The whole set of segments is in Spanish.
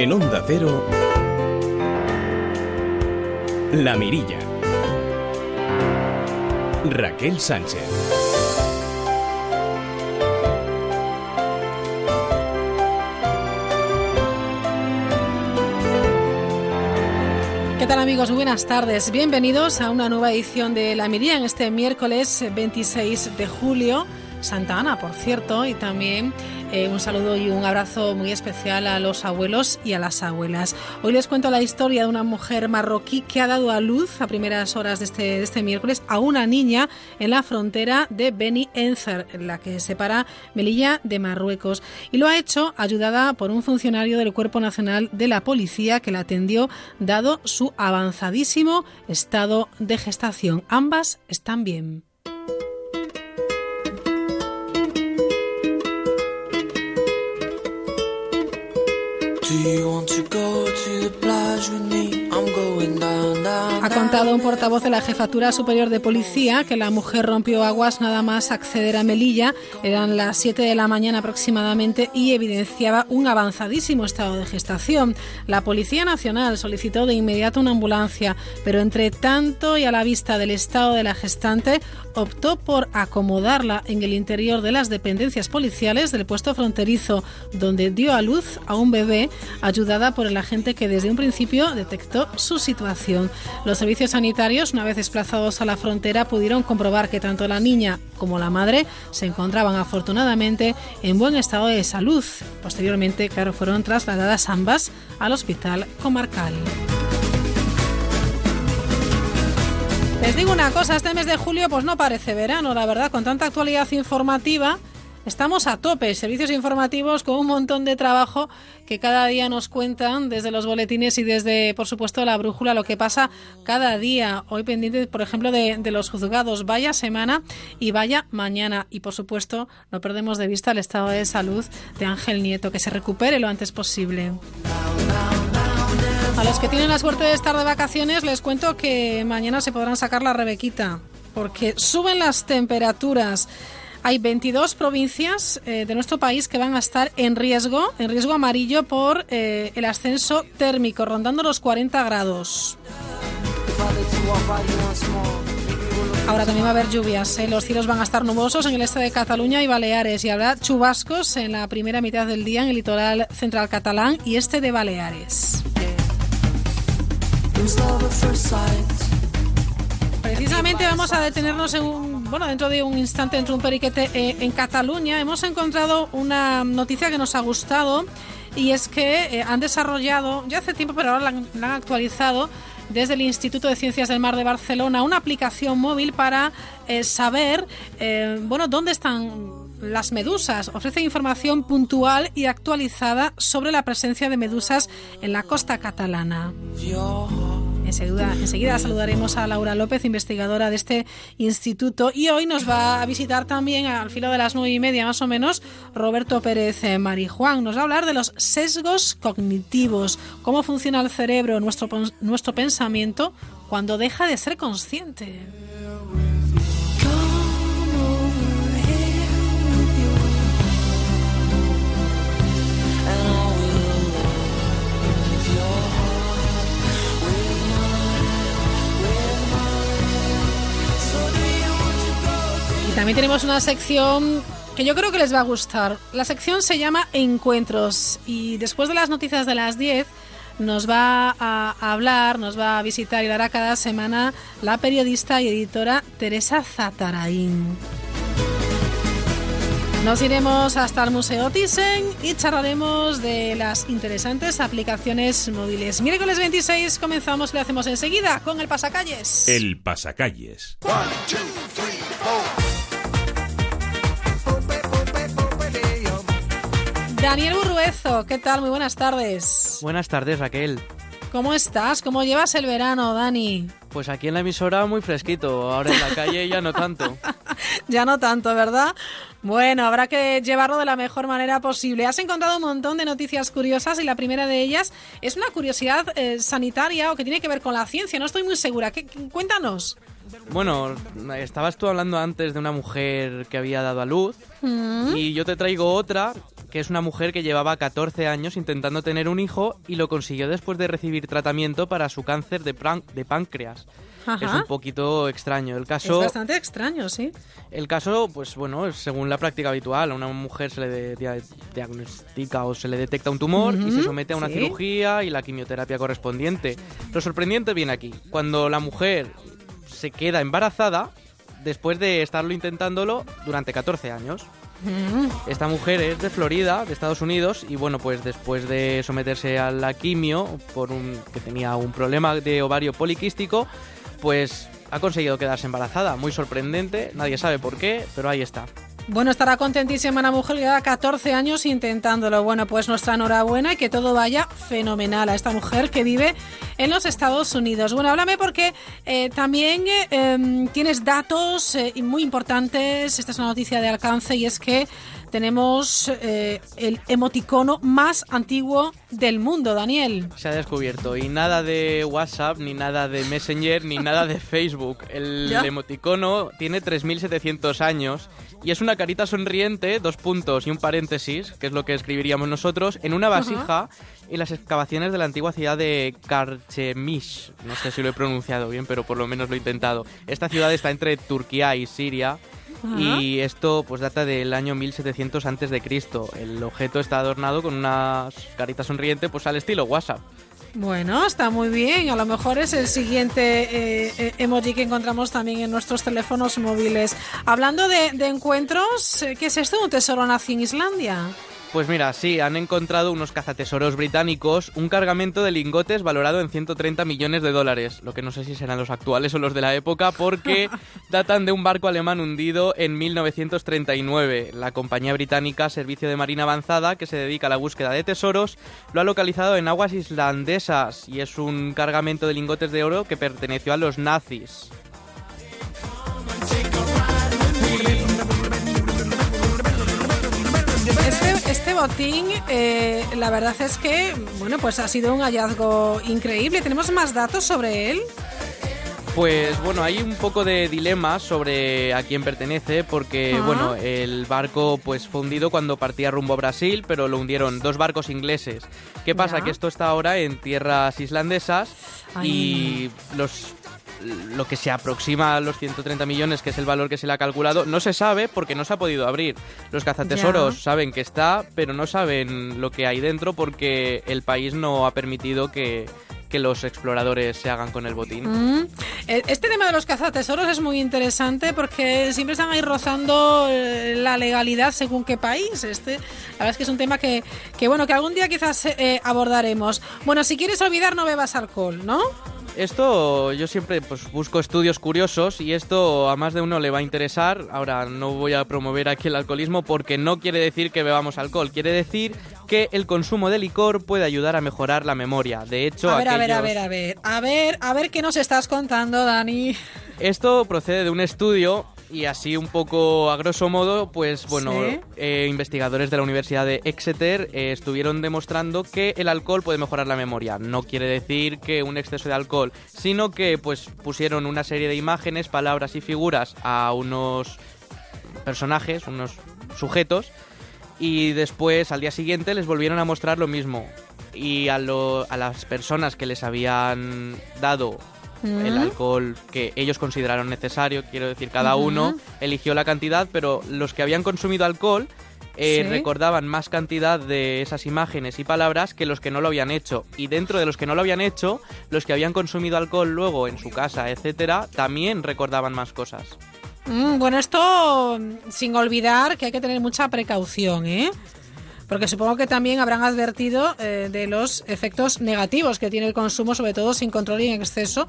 En Onda Cero, La Mirilla. Raquel Sánchez. ¿Qué tal amigos? Buenas tardes. Bienvenidos a una nueva edición de La Mirilla en este miércoles 26 de julio. Santa Ana, por cierto, y también eh, un saludo y un abrazo muy especial a los abuelos y a las abuelas. Hoy les cuento la historia de una mujer marroquí que ha dado a luz a primeras horas de este, de este miércoles a una niña en la frontera de Beni Enzer, la que separa Melilla de Marruecos. Y lo ha hecho ayudada por un funcionario del Cuerpo Nacional de la Policía que la atendió dado su avanzadísimo estado de gestación. Ambas están bien. Do you want to go to the plage with me? Ha contado un portavoz de la Jefatura Superior de Policía que la mujer rompió aguas nada más acceder a Melilla. Eran las 7 de la mañana aproximadamente y evidenciaba un avanzadísimo estado de gestación. La Policía Nacional solicitó de inmediato una ambulancia, pero entre tanto y a la vista del estado de la gestante, optó por acomodarla en el interior de las dependencias policiales del puesto fronterizo, donde dio a luz a un bebé ayudada por el agente que desde un principio detectó su situación. Los servicios sanitarios, una vez desplazados a la frontera, pudieron comprobar que tanto la niña como la madre se encontraban afortunadamente en buen estado de salud. Posteriormente, claro, fueron trasladadas ambas al hospital comarcal. Les digo una cosa, este mes de julio pues no parece verano, la verdad, con tanta actualidad informativa. Estamos a tope, servicios informativos con un montón de trabajo que cada día nos cuentan desde los boletines y desde, por supuesto, la brújula, lo que pasa cada día. Hoy pendiente, por ejemplo, de, de los juzgados. Vaya semana y vaya mañana. Y, por supuesto, no perdemos de vista el estado de salud de Ángel Nieto, que se recupere lo antes posible. A los que tienen la suerte de estar de vacaciones les cuento que mañana se podrán sacar la rebequita porque suben las temperaturas. Hay 22 provincias eh, de nuestro país que van a estar en riesgo, en riesgo amarillo por eh, el ascenso térmico, rondando los 40 grados. Ahora también va a haber lluvias. ¿eh? Los cielos van a estar nubosos en el este de Cataluña y Baleares y habrá chubascos en la primera mitad del día en el litoral central catalán y este de Baleares. Precisamente vamos a detenernos en un, bueno, dentro de un instante, dentro de un periquete eh, en Cataluña. Hemos encontrado una noticia que nos ha gustado y es que eh, han desarrollado, ya hace tiempo, pero ahora la han, actualizado, desde el Instituto de Ciencias del Mar de Barcelona, una aplicación móvil para eh, saber, bueno, dónde están las medusas. Ofrece información puntual y actualizada sobre la presencia de medusas en la costa catalana. Enseguida, enseguida, saludaremos a Laura López, investigadora de este instituto, y hoy nos va a visitar también al filo de las nueve y media más o menos Roberto Pérez Marijuán. Nos va a hablar de los sesgos cognitivos, cómo funciona el cerebro, nuestro, nuestro pensamiento cuando deja de ser consciente. También tenemos una sección que yo creo que les va a gustar. La sección se llama Encuentros y después de las noticias de las 10 nos va a hablar, nos va a visitar y dará cada semana la periodista y editora Teresa Zatarain. Nos iremos hasta el Museo Thyssen y charlaremos de las interesantes aplicaciones móviles. Miércoles 26 comenzamos y lo hacemos enseguida con el Pasacalles. El Pasacalles. One, two, Daniel Burruezo, ¿qué tal? Muy buenas tardes. Buenas tardes, Raquel. ¿Cómo estás? ¿Cómo llevas el verano, Dani? Pues aquí en la emisora muy fresquito, ahora en la calle ya no tanto. ya no tanto, ¿verdad? Bueno, habrá que llevarlo de la mejor manera posible. Has encontrado un montón de noticias curiosas y la primera de ellas es una curiosidad eh, sanitaria o que tiene que ver con la ciencia. No estoy muy segura. ¿Qué, cuéntanos. Bueno, estabas tú hablando antes de una mujer que había dado a luz mm. y yo te traigo otra que es una mujer que llevaba 14 años intentando tener un hijo y lo consiguió después de recibir tratamiento para su cáncer de, de páncreas. Ajá. Es un poquito extraño. El Es caso, bastante extraño, sí. el caso, pues bueno, es según la práctica habitual, a una mujer se le de- diagnostica o se le detecta un tumor y se somete a una sí. cirugía y la quimioterapia correspondiente. Lo sorprendente viene aquí, cuando la mujer se queda embarazada después de estarlo intentándolo durante 14 años. Esta mujer es de Florida, de Estados Unidos, y bueno, pues después de someterse a la quimio por que tenía un problema de ovario poliquístico, pues ha conseguido quedarse embarazada. Muy sorprendente, nadie sabe por qué, pero ahí está. Bueno, estará contentísima la mujer que lleva 14 años intentándolo. Bueno, pues nuestra enhorabuena y que todo vaya fenomenal a esta mujer que vive en los Estados Unidos. Bueno, háblame porque eh, también eh, em, tienes datos eh, muy importantes. Esta es una noticia de alcance y es que tenemos eh, el emoticono más antiguo del mundo, Daniel. Se ha descubierto y nada de WhatsApp, ni nada de Messenger, ni nada de Facebook. El ¿Ya? emoticono tiene 3.700 años y es una carita sonriente, dos puntos y un paréntesis, que es lo que escribiríamos nosotros, en una vasija en las excavaciones de la antigua ciudad de Karchemish. No sé si lo he pronunciado bien, pero por lo menos lo he intentado. Esta ciudad está entre Turquía y Siria. Y esto pues data del año 1700 antes de Cristo. El objeto está adornado con una carita sonriente pues al estilo WhatsApp. Bueno, está muy bien. A lo mejor es el siguiente eh, eh, emoji que encontramos también en nuestros teléfonos móviles. Hablando de, de encuentros, eh, ¿qué es esto? ¿Un tesoro nazi en Islandia? Pues mira, sí, han encontrado unos cazatesoros británicos un cargamento de lingotes valorado en 130 millones de dólares, lo que no sé si serán los actuales o los de la época, porque datan de un barco alemán hundido en 1939. La compañía británica Servicio de Marina Avanzada, que se dedica a la búsqueda de tesoros, lo ha localizado en aguas islandesas y es un cargamento de lingotes de oro que perteneció a los nazis. Este, botín, eh, la verdad es que, bueno, pues ha sido un hallazgo increíble. ¿Tenemos más datos sobre él? Pues bueno, hay un poco de dilema sobre a quién pertenece, porque Ah. bueno, el barco pues fue hundido cuando partía rumbo a Brasil, pero lo hundieron dos barcos ingleses. ¿Qué pasa? Ya. Que esto está ahora en tierras islandesas Ay. y los lo que se aproxima a los 130 millones, que es el valor que se le ha calculado, no se sabe porque no se ha podido abrir. Los cazatesoros saben que está, pero no saben lo que hay dentro porque el país no ha permitido que, que los exploradores se hagan con el botín. Mm. Eh, Este tema de los cazatesoros es muy interesante porque siempre están ahí rozando eh, la legalidad según qué país. Este, la verdad es que es un tema que, que bueno, que algún día quizás eh, abordaremos. Bueno, si quieres olvidar, no bebas alcohol, ¿no? Esto yo siempre pues busco estudios curiosos y esto a más de uno le va a interesar. Ahora no voy a promover aquí el alcoholismo porque no quiere decir que bebamos alcohol, quiere decir que el consumo de licor puede ayudar a mejorar la memoria. De hecho, A ver, a ver, a ver, a ver, a ver, a ver qué nos estás contando, Dani. Esto procede de un estudio y así un poco a grosso modo, pues bueno, Sí. eh, investigadores de la Universidad de Exeter eh, estuvieron demostrando que el alcohol puede mejorar la memoria. No quiere decir que un exceso de alcohol, sino que pues pusieron una serie de imágenes, palabras y figuras a unos personajes, unos sujetos y después al día siguiente les volvieron a mostrar lo mismo. Y a, lo- a las personas que les habían dado el Mm. alcohol que ellos consideraron necesario, quiero decir, cada uno eligió la cantidad, pero los que habían consumido alcohol eh, Sí. recordaban más cantidad de esas imágenes y palabras que los que no lo habían hecho. Y dentro de los que no lo habían hecho, los que habían consumido alcohol luego en su casa, etcétera, también recordaban más cosas. Mm, bueno, esto mm, sin olvidar que hay que tener mucha precaución, ¿eh? Porque supongo que también habrán advertido eh, de los efectos negativos que tiene el consumo, sobre todo sin control y en exceso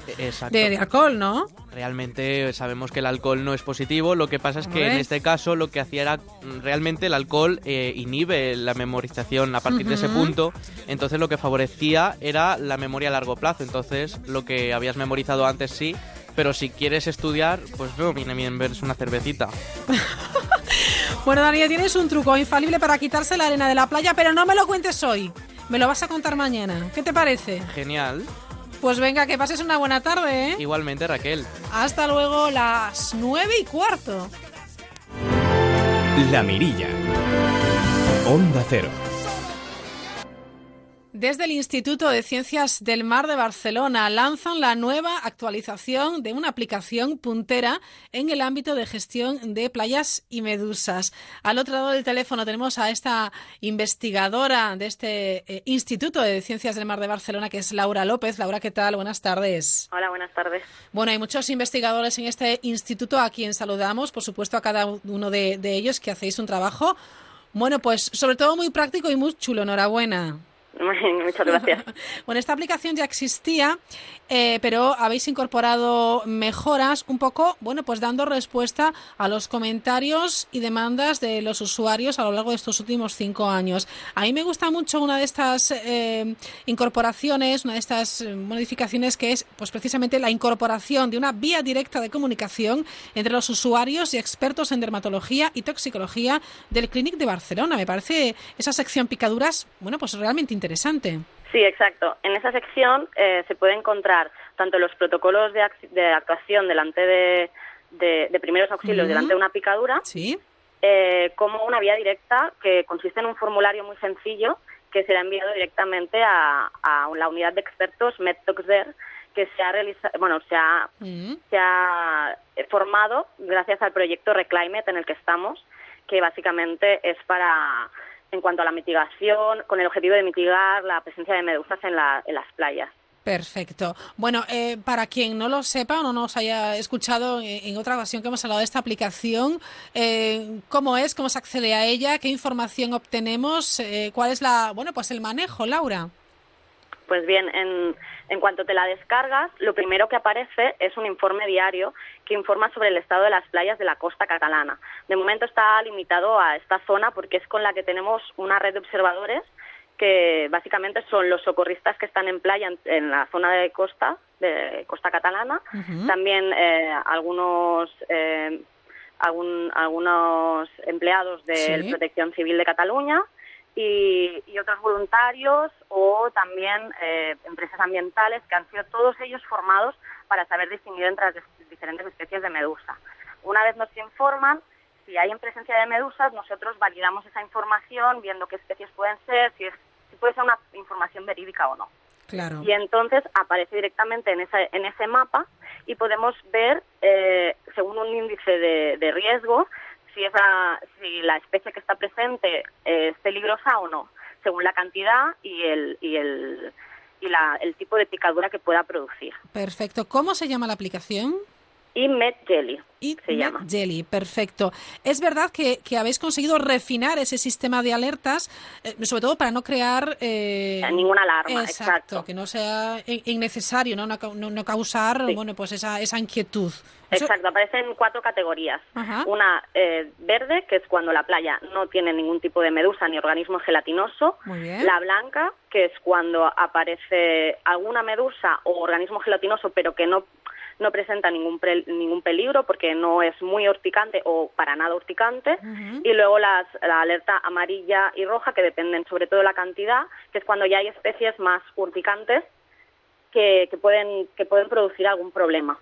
de, de alcohol, ¿no? Realmente sabemos que el alcohol no es positivo, lo que pasa es que en este caso lo que hacía era mm, realmente el alcohol eh, inhibe la memorización a partir de ese punto, entonces lo que favorecía era la memoria a largo plazo, entonces lo que habías memorizado antes sí, pero si quieres estudiar, pues no viene bien verse una cervecita. Bueno, Daniel, tienes un truco infalible para quitarse la arena de la playa, pero no me lo cuentes hoy. Me lo vas a contar mañana. ¿Qué te parece? Genial. Pues venga, que pases una buena tarde, ¿eh? Igualmente Raquel. Hasta luego, las nueve y cuarto. La Mirilla. Onda Cero. Desde el Instituto de Ciencias del Mar de Barcelona lanzan la nueva actualización de una aplicación puntera en el ámbito de gestión de playas y medusas. Al otro lado del teléfono tenemos a esta investigadora de este eh, Instituto de Ciencias del Mar de Barcelona, que es Laura López. Laura, ¿qué tal? Buenas tardes. Hola, buenas tardes. Bueno, hay muchos investigadores en este instituto a quien saludamos, por supuesto a cada uno de, de ellos que hacéis un trabajo, bueno, pues sobre todo muy práctico y muy chulo. Enhorabuena. Muchas gracias. bueno, esta aplicación ya existía, eh, pero habéis incorporado mejoras un poco, bueno, pues dando respuesta a los comentarios y demandas de los usuarios a lo largo de estos últimos cinco años. A mí me gusta mucho una de estas eh, incorporaciones, una de estas modificaciones que es, pues precisamente la incorporación de una vía directa de comunicación entre los usuarios y expertos en dermatología y toxicología del Clinic de Barcelona. Me parece esa sección picaduras, bueno, pues realmente interesante. Sí, exacto. En esa sección eh, se puede encontrar tanto los protocolos de, de actuación delante de, de, primeros auxilios delante de una picadura, ¿Sí? eh, como una vía directa que consiste en un formulario muy sencillo que será enviado directamente a, a la unidad de expertos MedToxder que se ha realizado, bueno, se ha, Mm. se ha formado gracias al proyecto Reclimate en el que estamos, que básicamente es para en cuanto a la mitigación, con el objetivo de mitigar la presencia de medusas en, la, en las playas. Perfecto. Bueno, eh, para quien no lo sepa o no nos haya escuchado en, otra ocasión que hemos hablado de esta aplicación, eh, ¿cómo es? ¿Cómo se accede a ella? ¿Qué información obtenemos? Eh, ¿Cuál es la, bueno, pues el manejo, Laura? Pues bien, en, en cuanto te la descargas, lo primero que aparece es un informe diario que informa sobre el estado de las playas de la costa catalana. De momento está limitado a esta zona porque es con la que tenemos una red de observadores que básicamente son los socorristas que están en playa en, la zona de costa, de costa catalana, también eh, algunos eh, algún- algunos empleados de Sí. Protección Civil de Cataluña y, y otros voluntarios o también eh, empresas ambientales que han sido todos ellos formados para saber distinguir entre las diferentes especies de medusa. Una vez nos informan, si hay en presencia de medusas, nosotros validamos esa información viendo qué especies pueden ser, si, es, si puede ser una información verídica o no Claro. y entonces aparece directamente en, esa, en ese mapa y podemos ver, eh, según un índice de, de riesgo, si, esa, si la especie que está presente es peligrosa o no, según la cantidad y el, y el, y la, el tipo de picadura que pueda producir. Perfecto. ¿Cómo se llama la aplicación? Y Med Jelly Eat se llama. Jelly, perfecto. Es verdad que, que habéis conseguido refinar ese sistema de alertas, eh, sobre todo para no crear... eh, Ninguna alarma, exacto, exacto. que no sea in- innecesario, no, no, no- no causar Sí. bueno, pues esa, esa inquietud. Eso- Exacto, aparecen cuatro categorías. Ajá. Una eh, verde, que es cuando la playa no tiene ningún tipo de medusa ni organismo gelatinoso. Muy bien. La blanca, que es cuando aparece alguna medusa o organismo gelatinoso, pero que no, no presenta ningún, pre- ningún peligro porque no es muy urticante o para nada urticante. Y luego las, la alerta amarilla y roja, que dependen sobre todo de la cantidad, que es cuando ya hay especies más urticantes que, que, pueden, que pueden producir algún problema.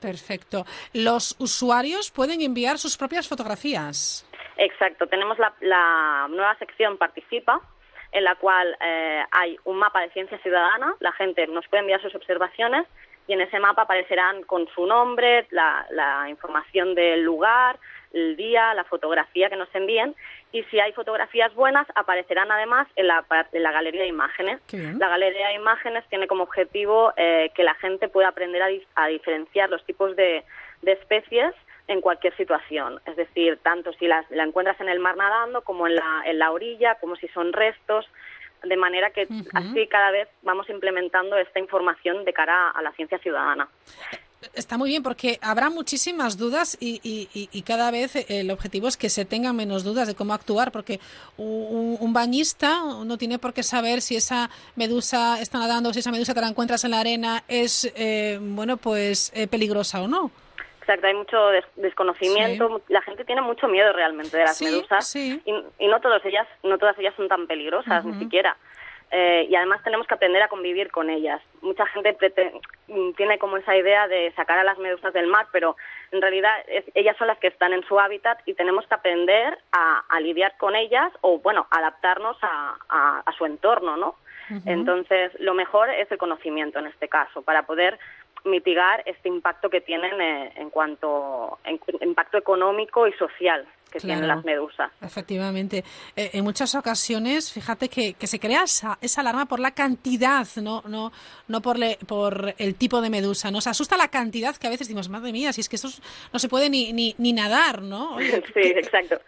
Perfecto. Los usuarios pueden enviar sus propias fotografías. Exacto, tenemos la, la nueva sección Participa, en la cual eh, hay un mapa de ciencia ciudadana, la gente nos puede enviar sus observaciones y en ese mapa aparecerán con su nombre, la, la información del lugar, el día, la fotografía que nos envíen y si hay fotografías buenas aparecerán además en la, en la galería de imágenes. La galería de imágenes tiene como objetivo eh, que la gente pueda aprender a diferenciar los tipos de, de especies en cualquier situación. Es decir, tanto si las- la encuentras en el mar nadando como en la, en la orilla, como si son restos, de manera que así cada vez vamos implementando esta información de cara a la ciencia ciudadana. Está muy bien porque habrá muchísimas dudas y, y- y- cada vez el objetivo es que se tengan menos dudas de cómo actuar porque un, un bañista no tiene por qué saber si esa medusa está nadando, si esa medusa te la encuentras en la arena es eh, bueno pues eh, peligrosa o no. Exacto, hay mucho des- desconocimiento, mu- la gente tiene mucho miedo realmente de las Sí, medusas sí. y, y no todas ellas no todas ellas son tan peligrosas ni siquiera. eh, y además tenemos que aprender a convivir con ellas. Mucha gente mm, tiene como esa idea de sacar a las medusas del mar, pero en realidad ellas son las que están en su hábitat y tenemos que aprender a, lidiar con ellas o, bueno, adaptarnos a, su entorno, ¿no? Entonces, lo mejor es el conocimiento en este caso, para poder mitigar este impacto que tienen eh, en cuanto en, impacto económico y social que tienen las medusas. Efectivamente. Eh, en muchas ocasiones, fíjate que, que se crea esa, esa, alarma por la cantidad, no no no por, por el tipo de medusa. Nos asusta la cantidad que a veces decimos, madre mía, si es que eso no se puede ni, ni, ni nadar, ¿no? sí, exacto.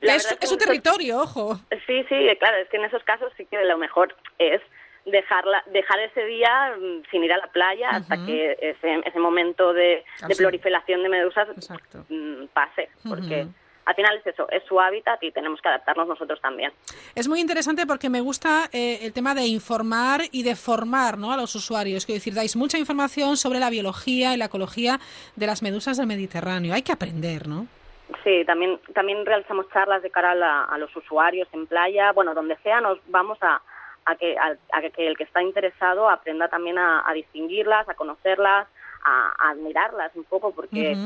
es, es, un territorio, ojo. Sí, sí, claro, es que en esos casos sí que lo mejor es dejarla, dejar ese día mm, sin ir a la playa hasta que ese, ese momento de, de proliferación de medusas mm, pase, porque al final es eso, es su hábitat y tenemos que adaptarnos nosotros también. Es muy interesante porque me gusta eh, el tema de informar y de formar ¿no? a los usuarios. Quiero decir, dais mucha información sobre la biología y la ecología de las medusas del Mediterráneo. Hay que aprender, ¿no? Sí, también, también realizamos charlas de cara a los usuarios en playa. Bueno, donde sea, nos vamos a, a que, a, que el que está interesado aprenda también a, distinguirlas, a conocerlas, a, admirarlas un poco, porque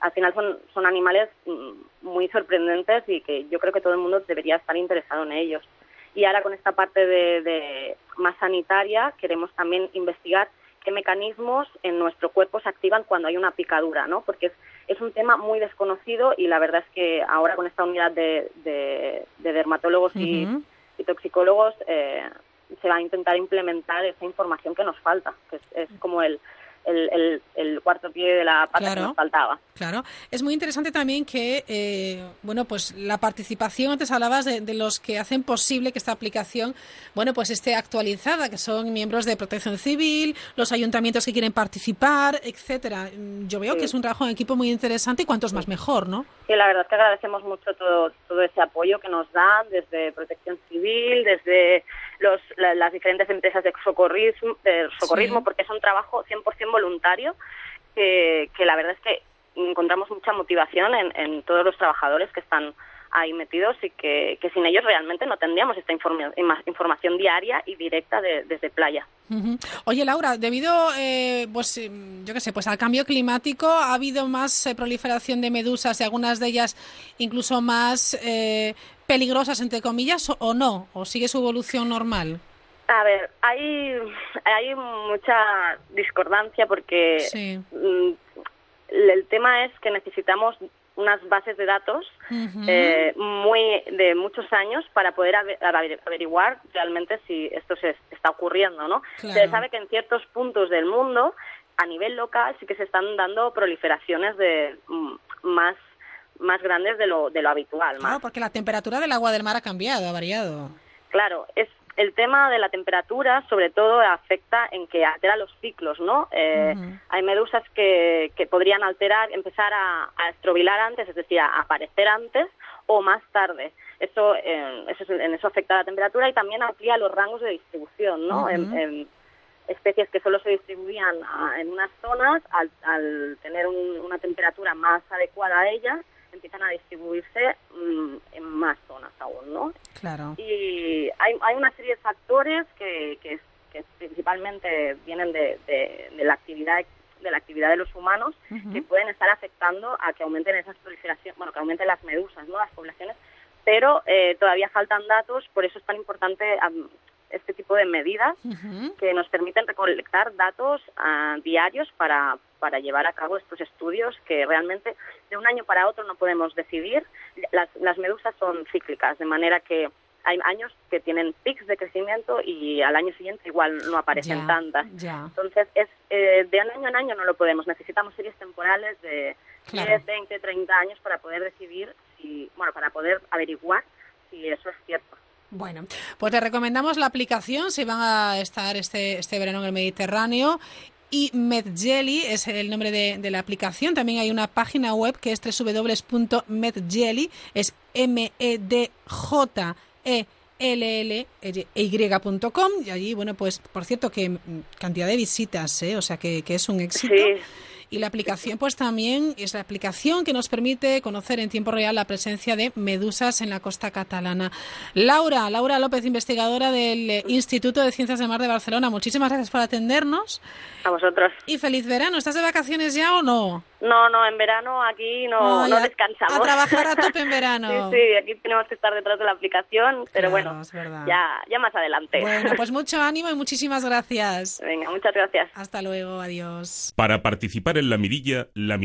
al final son, son animales mm, muy sorprendentes y que yo creo que todo el mundo debería estar interesado en ellos. Y ahora con esta parte de, más sanitaria queremos también investigar qué mecanismos en nuestro cuerpo se activan cuando hay una picadura, ¿no? Porque es, es un tema muy desconocido y la verdad es que ahora con esta unidad de, de, dermatólogos y, y, toxicólogos eh, se va a intentar implementar esa información que nos falta, que es, como el, el, el, cuarto pie de la pata que nos faltaba. Claro, es muy interesante también que, eh, bueno, pues la participación, antes hablabas de, de, los que hacen posible que esta aplicación, bueno, pues esté actualizada, que son miembros de Protección Civil, los ayuntamientos que quieren participar, etcétera. Yo veo que es un trabajo en equipo muy interesante y cuantos más mejor, ¿no? Sí, la verdad es que agradecemos mucho todo, todo ese apoyo que nos dan desde Protección Civil, desde los, las diferentes empresas de socorrismo, de socorrismo porque es un trabajo 100% voluntario que, que la verdad es que encontramos mucha motivación en, en todos los trabajadores que están ahí metidos y que, que sin ellos realmente no tendríamos esta información diaria y directa desde playa. Oye, Laura, debido, eh, pues, em, yo qué sé, pues al cambio climático, ¿ha habido más eh, proliferación de medusas y algunas de ellas incluso más eh, peligrosas, entre comillas, o, no? ¿O sigue su evolución normal? A ver, hay, hay mucha discordancia porque mm, el tema es que necesitamos unas bases de datos eh, muy de muchos años para poder averiguar realmente si esto se está ocurriendo, ¿no? Se sabe que en ciertos puntos del mundo, a nivel local, sí que se están dando proliferaciones de mm, más más grandes de lo, de lo habitual. Claro, porque la temperatura del agua del mar ha cambiado, ha variado. Claro, es el tema de la temperatura, sobre todo, afecta en que altera los ciclos, ¿no? Eh, hay medusas que, que podrían alterar, empezar a, a, estrobilar antes, es decir, a aparecer antes o más tarde. Eso, eh, eso, en eso afecta la temperatura y también amplía los rangos de distribución, ¿no? en, especies que solo se distribuían en unas zonas, al, al tener una temperatura más adecuada a ellas, empiezan a distribuirse mm, en más zonas aún, ¿no? Claro. Y hay, hay una serie de factores que, que, principalmente vienen de, de, la actividad de la actividad de los humanos que pueden estar afectando a que aumenten esas proliferaciones, bueno, que aumenten las medusas, ¿no? Las poblaciones, pero eh, todavía faltan datos, por eso es tan importante este tipo de medidas que nos permiten recolectar datos ah, diarios para, para llevar a cabo estos estudios que realmente de un año para otro no podemos decidir. Las, las medusas son cíclicas, de manera que hay años que tienen pics de crecimiento y al año siguiente igual no aparecen tantas. Entonces, es eh, de año en año no lo podemos. Necesitamos series temporales de 10, 20, 30 años para poder decidir, si, bueno, para poder averiguar si eso es cierto. Bueno, pues le recomendamos la aplicación si van a estar este, este verano en el Mediterráneo. Y MedJelly es el nombre de, la aplicación. También hay una página web que es www.medjelly, es M-E-D-J-E. l y allí, bueno, pues por cierto que cantidad de visitas, ¿eh? o sea que, que es un éxito. Y la aplicación pues también es la aplicación que nos permite conocer en tiempo real la presencia de medusas en la costa catalana. Laura, Laura López, investigadora del Instituto de Ciencias de Mar de Barcelona, muchísimas gracias por atendernos. A vosotros. Y feliz verano. ¿Estás de vacaciones ya o no? No, no, en verano aquí no, no descansamos. A trabajar a tope en verano. sí, sí, aquí tenemos que estar detrás de la aplicación, pero bueno, ya, ya más adelante. Bueno, pues mucho ánimo y muchísimas gracias. Venga, muchas gracias. Hasta luego, adiós. Para participar en la mirilla, la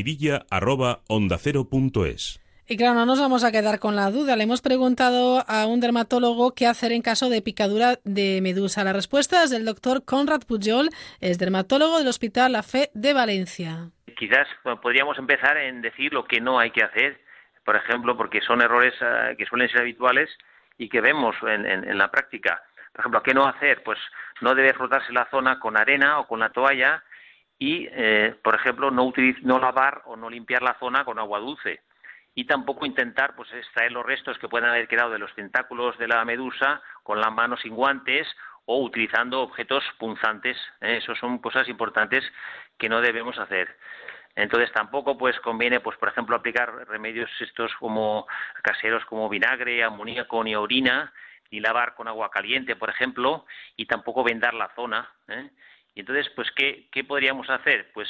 Y claro, no nos vamos a quedar con la duda. Le hemos preguntado a un dermatólogo qué hacer en caso de picadura de medusa. La respuesta es del doctor Conrad Pujol, es dermatólogo del Hospital La Fe de Valencia. Quizás podríamos empezar en decir lo que no hay que hacer, por ejemplo, porque son errores eh, que suelen ser habituales y que vemos en, la práctica. Por ejemplo, ¿qué no hacer? Pues no debe frotarse la zona con arena o con la toalla y, eh, por ejemplo, no, no lavar o no limpiar la zona con agua dulce y tampoco intentar pues extraer los restos que puedan haber quedado de los tentáculos de la medusa con las manos sin guantes o utilizando objetos punzantes. ¿eh? Eso son cosas importantes que no debemos hacer. Entonces tampoco pues conviene pues por ejemplo aplicar remedios estos como caseros como vinagre, amoníaco ni orina y lavar con agua caliente, por ejemplo, y tampoco vendar la zona. ¿eh? Y entonces pues ¿qué, qué podríamos hacer? Pues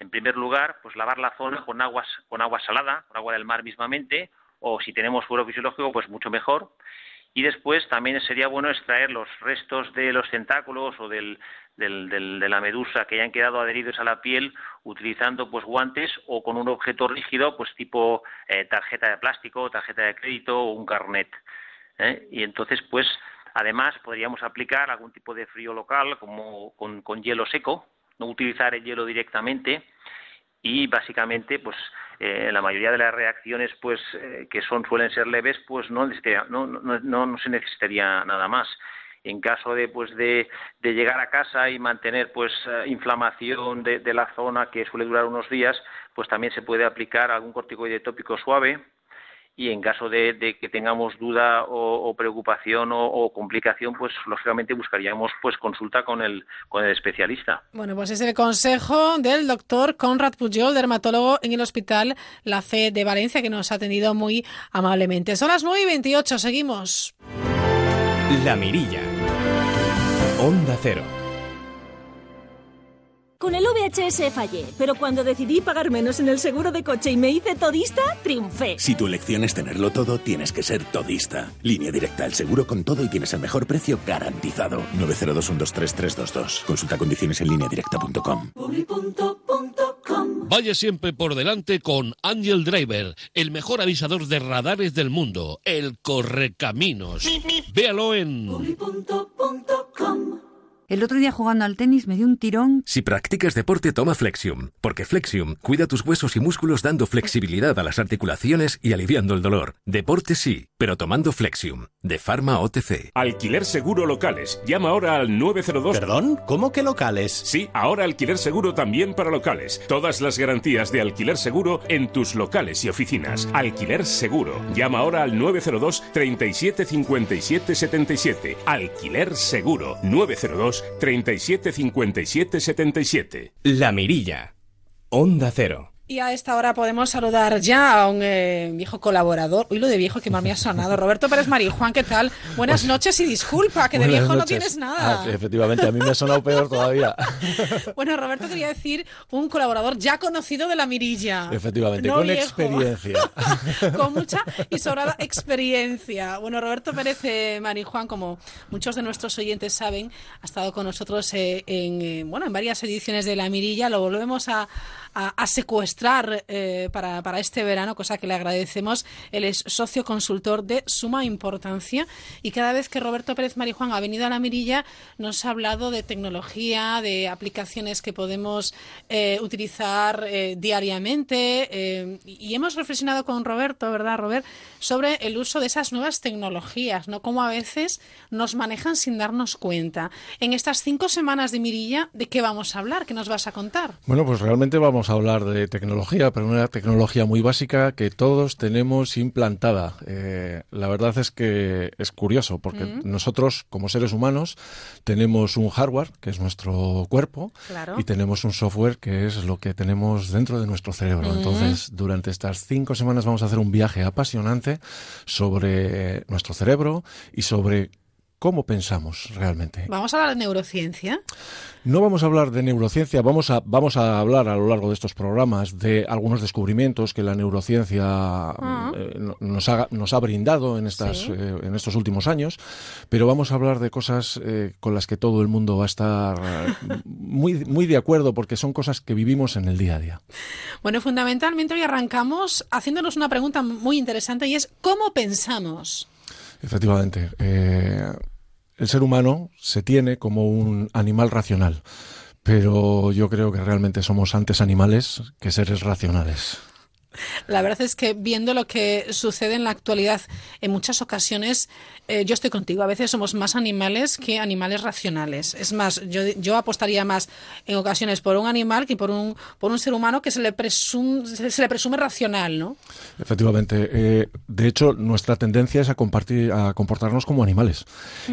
en primer lugar, pues lavar la zona con aguas, con agua salada, con agua del mar mismamente, o si tenemos fuero fisiológico, pues mucho mejor. Y después también sería bueno extraer los restos de los tentáculos o del, de la medusa que hayan quedado adheridos a la piel utilizando pues guantes o con un objeto rígido, pues tipo eh, tarjeta de plástico, tarjeta de crédito o un carnet. ¿eh? Y entonces, pues, además podríamos aplicar algún tipo de frío local como con hielo seco, no utilizar el hielo directamente y básicamente pues eh, la mayoría de las reacciones pues eh, que son suelen ser leves pues no, no, no, no, se necesitaría nada más. En caso de pues de, llegar a casa y mantener pues eh, inflamación de, de, la zona que suele durar unos días pues también se puede aplicar algún corticoide tópico suave y en caso de, que tengamos duda o, preocupación o, complicación, pues lógicamente buscaríamos pues consulta con el, con el especialista. Bueno, pues es el consejo del doctor Conrad Pujol, dermatólogo en el Hospital La Fe de Valencia, que nos ha atendido muy amablemente. Son las 9 y 28, seguimos. La Mirilla. Onda Cero. Con el VHS fallé, pero cuando decidí pagar menos en el seguro de coche y me hice todista, triunfé. Si tu elección es tenerlo todo, tienes que ser todista. Línea directa, el seguro con todo y tienes el mejor precio garantizado. 902-123-322. Consulta condiciones en línea directa.com. Vaya siempre por delante con Angel Driver, el mejor avisador de radares del mundo, el correcaminos. Véalo en... El otro día jugando al tenis me dio un tirón. Si practicas deporte, toma Flexium, porque Flexium cuida tus huesos y músculos dando flexibilidad a las articulaciones y aliviando el dolor. Deporte sí, pero tomando Flexium, de Pharma OTC. Alquiler seguro locales. Llama ahora al 902. ¿Perdón? ¿Cómo que locales? Sí, ahora alquiler seguro también para locales. Todas las garantías de alquiler seguro en tus locales y oficinas. Alquiler seguro. Llama ahora al 902 37 57 77. Alquiler seguro. 902 37 57 77. La Mirilla. Onda Cero. Y a esta hora podemos saludar ya a un eh, viejo colaborador. Uy, lo de viejo que más me ha sonado. Roberto Pérez Juan, ¿qué tal? Buenas noches y disculpa, que de viejo no tienes nada. Ah, efectivamente, a mí me ha sonado peor todavía. bueno, Roberto quería decir un colaborador ya conocido de la mirilla. Efectivamente, con experiencia. con mucha y sobrada experiencia. Bueno, Roberto Pérez eh, Juan, como muchos de nuestros oyentes saben, ha estado con nosotros eh, en, eh, bueno, en varias ediciones de la mirilla. Lo volvemos a a, secuestrar eh, para, para, este verano, cosa que le agradecemos. Él es socio consultor de suma importancia y cada vez que Roberto Pérez Marijuán ha venido a la mirilla nos ha hablado de tecnología, de aplicaciones que podemos eh, utilizar eh, diariamente y hemos reflexionado con Roberto, ¿verdad, Robert?, sobre el uso de esas nuevas tecnologías, ¿no? Cómo a veces nos manejan sin darnos cuenta. En estas cinco semanas de mirilla, ¿de qué vamos a hablar? ¿Qué nos vas a contar? Bueno, pues realmente vamos vamos a hablar de tecnología, pero una tecnología muy básica que todos tenemos implantada. Eh, la verdad es que es curioso, porque Mm. nosotros, como seres humanos, tenemos un hardware, que es nuestro cuerpo, Claro. y tenemos un software, que es lo que tenemos dentro de nuestro cerebro. Mm. Entonces, durante estas cinco semanas vamos a hacer un viaje apasionante sobre nuestro cerebro y sobre cómo pensamos realmente. Vamos a hablar de neurociencia. No vamos a hablar de neurociencia, vamos a, vamos a hablar a lo largo de estos programas de algunos descubrimientos que la neurociencia Ah. eh, no- nos, ha, nos ha brindado en, estas, Sí. eh, en estos últimos años, pero vamos a hablar de cosas eh, con las que todo el mundo va a estar muy, muy de acuerdo porque son cosas que vivimos en el día a día. Bueno, fundamentalmente hoy arrancamos haciéndonos una pregunta muy interesante y es ¿cómo pensamos? Efectivamente, eh, el ser humano se tiene como un animal racional, pero yo creo que realmente somos antes animales que seres racionales. La verdad es que viendo lo que sucede en la actualidad, en muchas ocasiones, eh, yo estoy contigo, a veces somos más animales que animales racionales. Es más, yo, yo apostaría más en ocasiones por un animal que por un, por un ser humano que se le, presum- se, le presume racional, ¿no? Efectivamente. eh, de hecho, nuestra tendencia es a, compartir, a comportarnos como animales.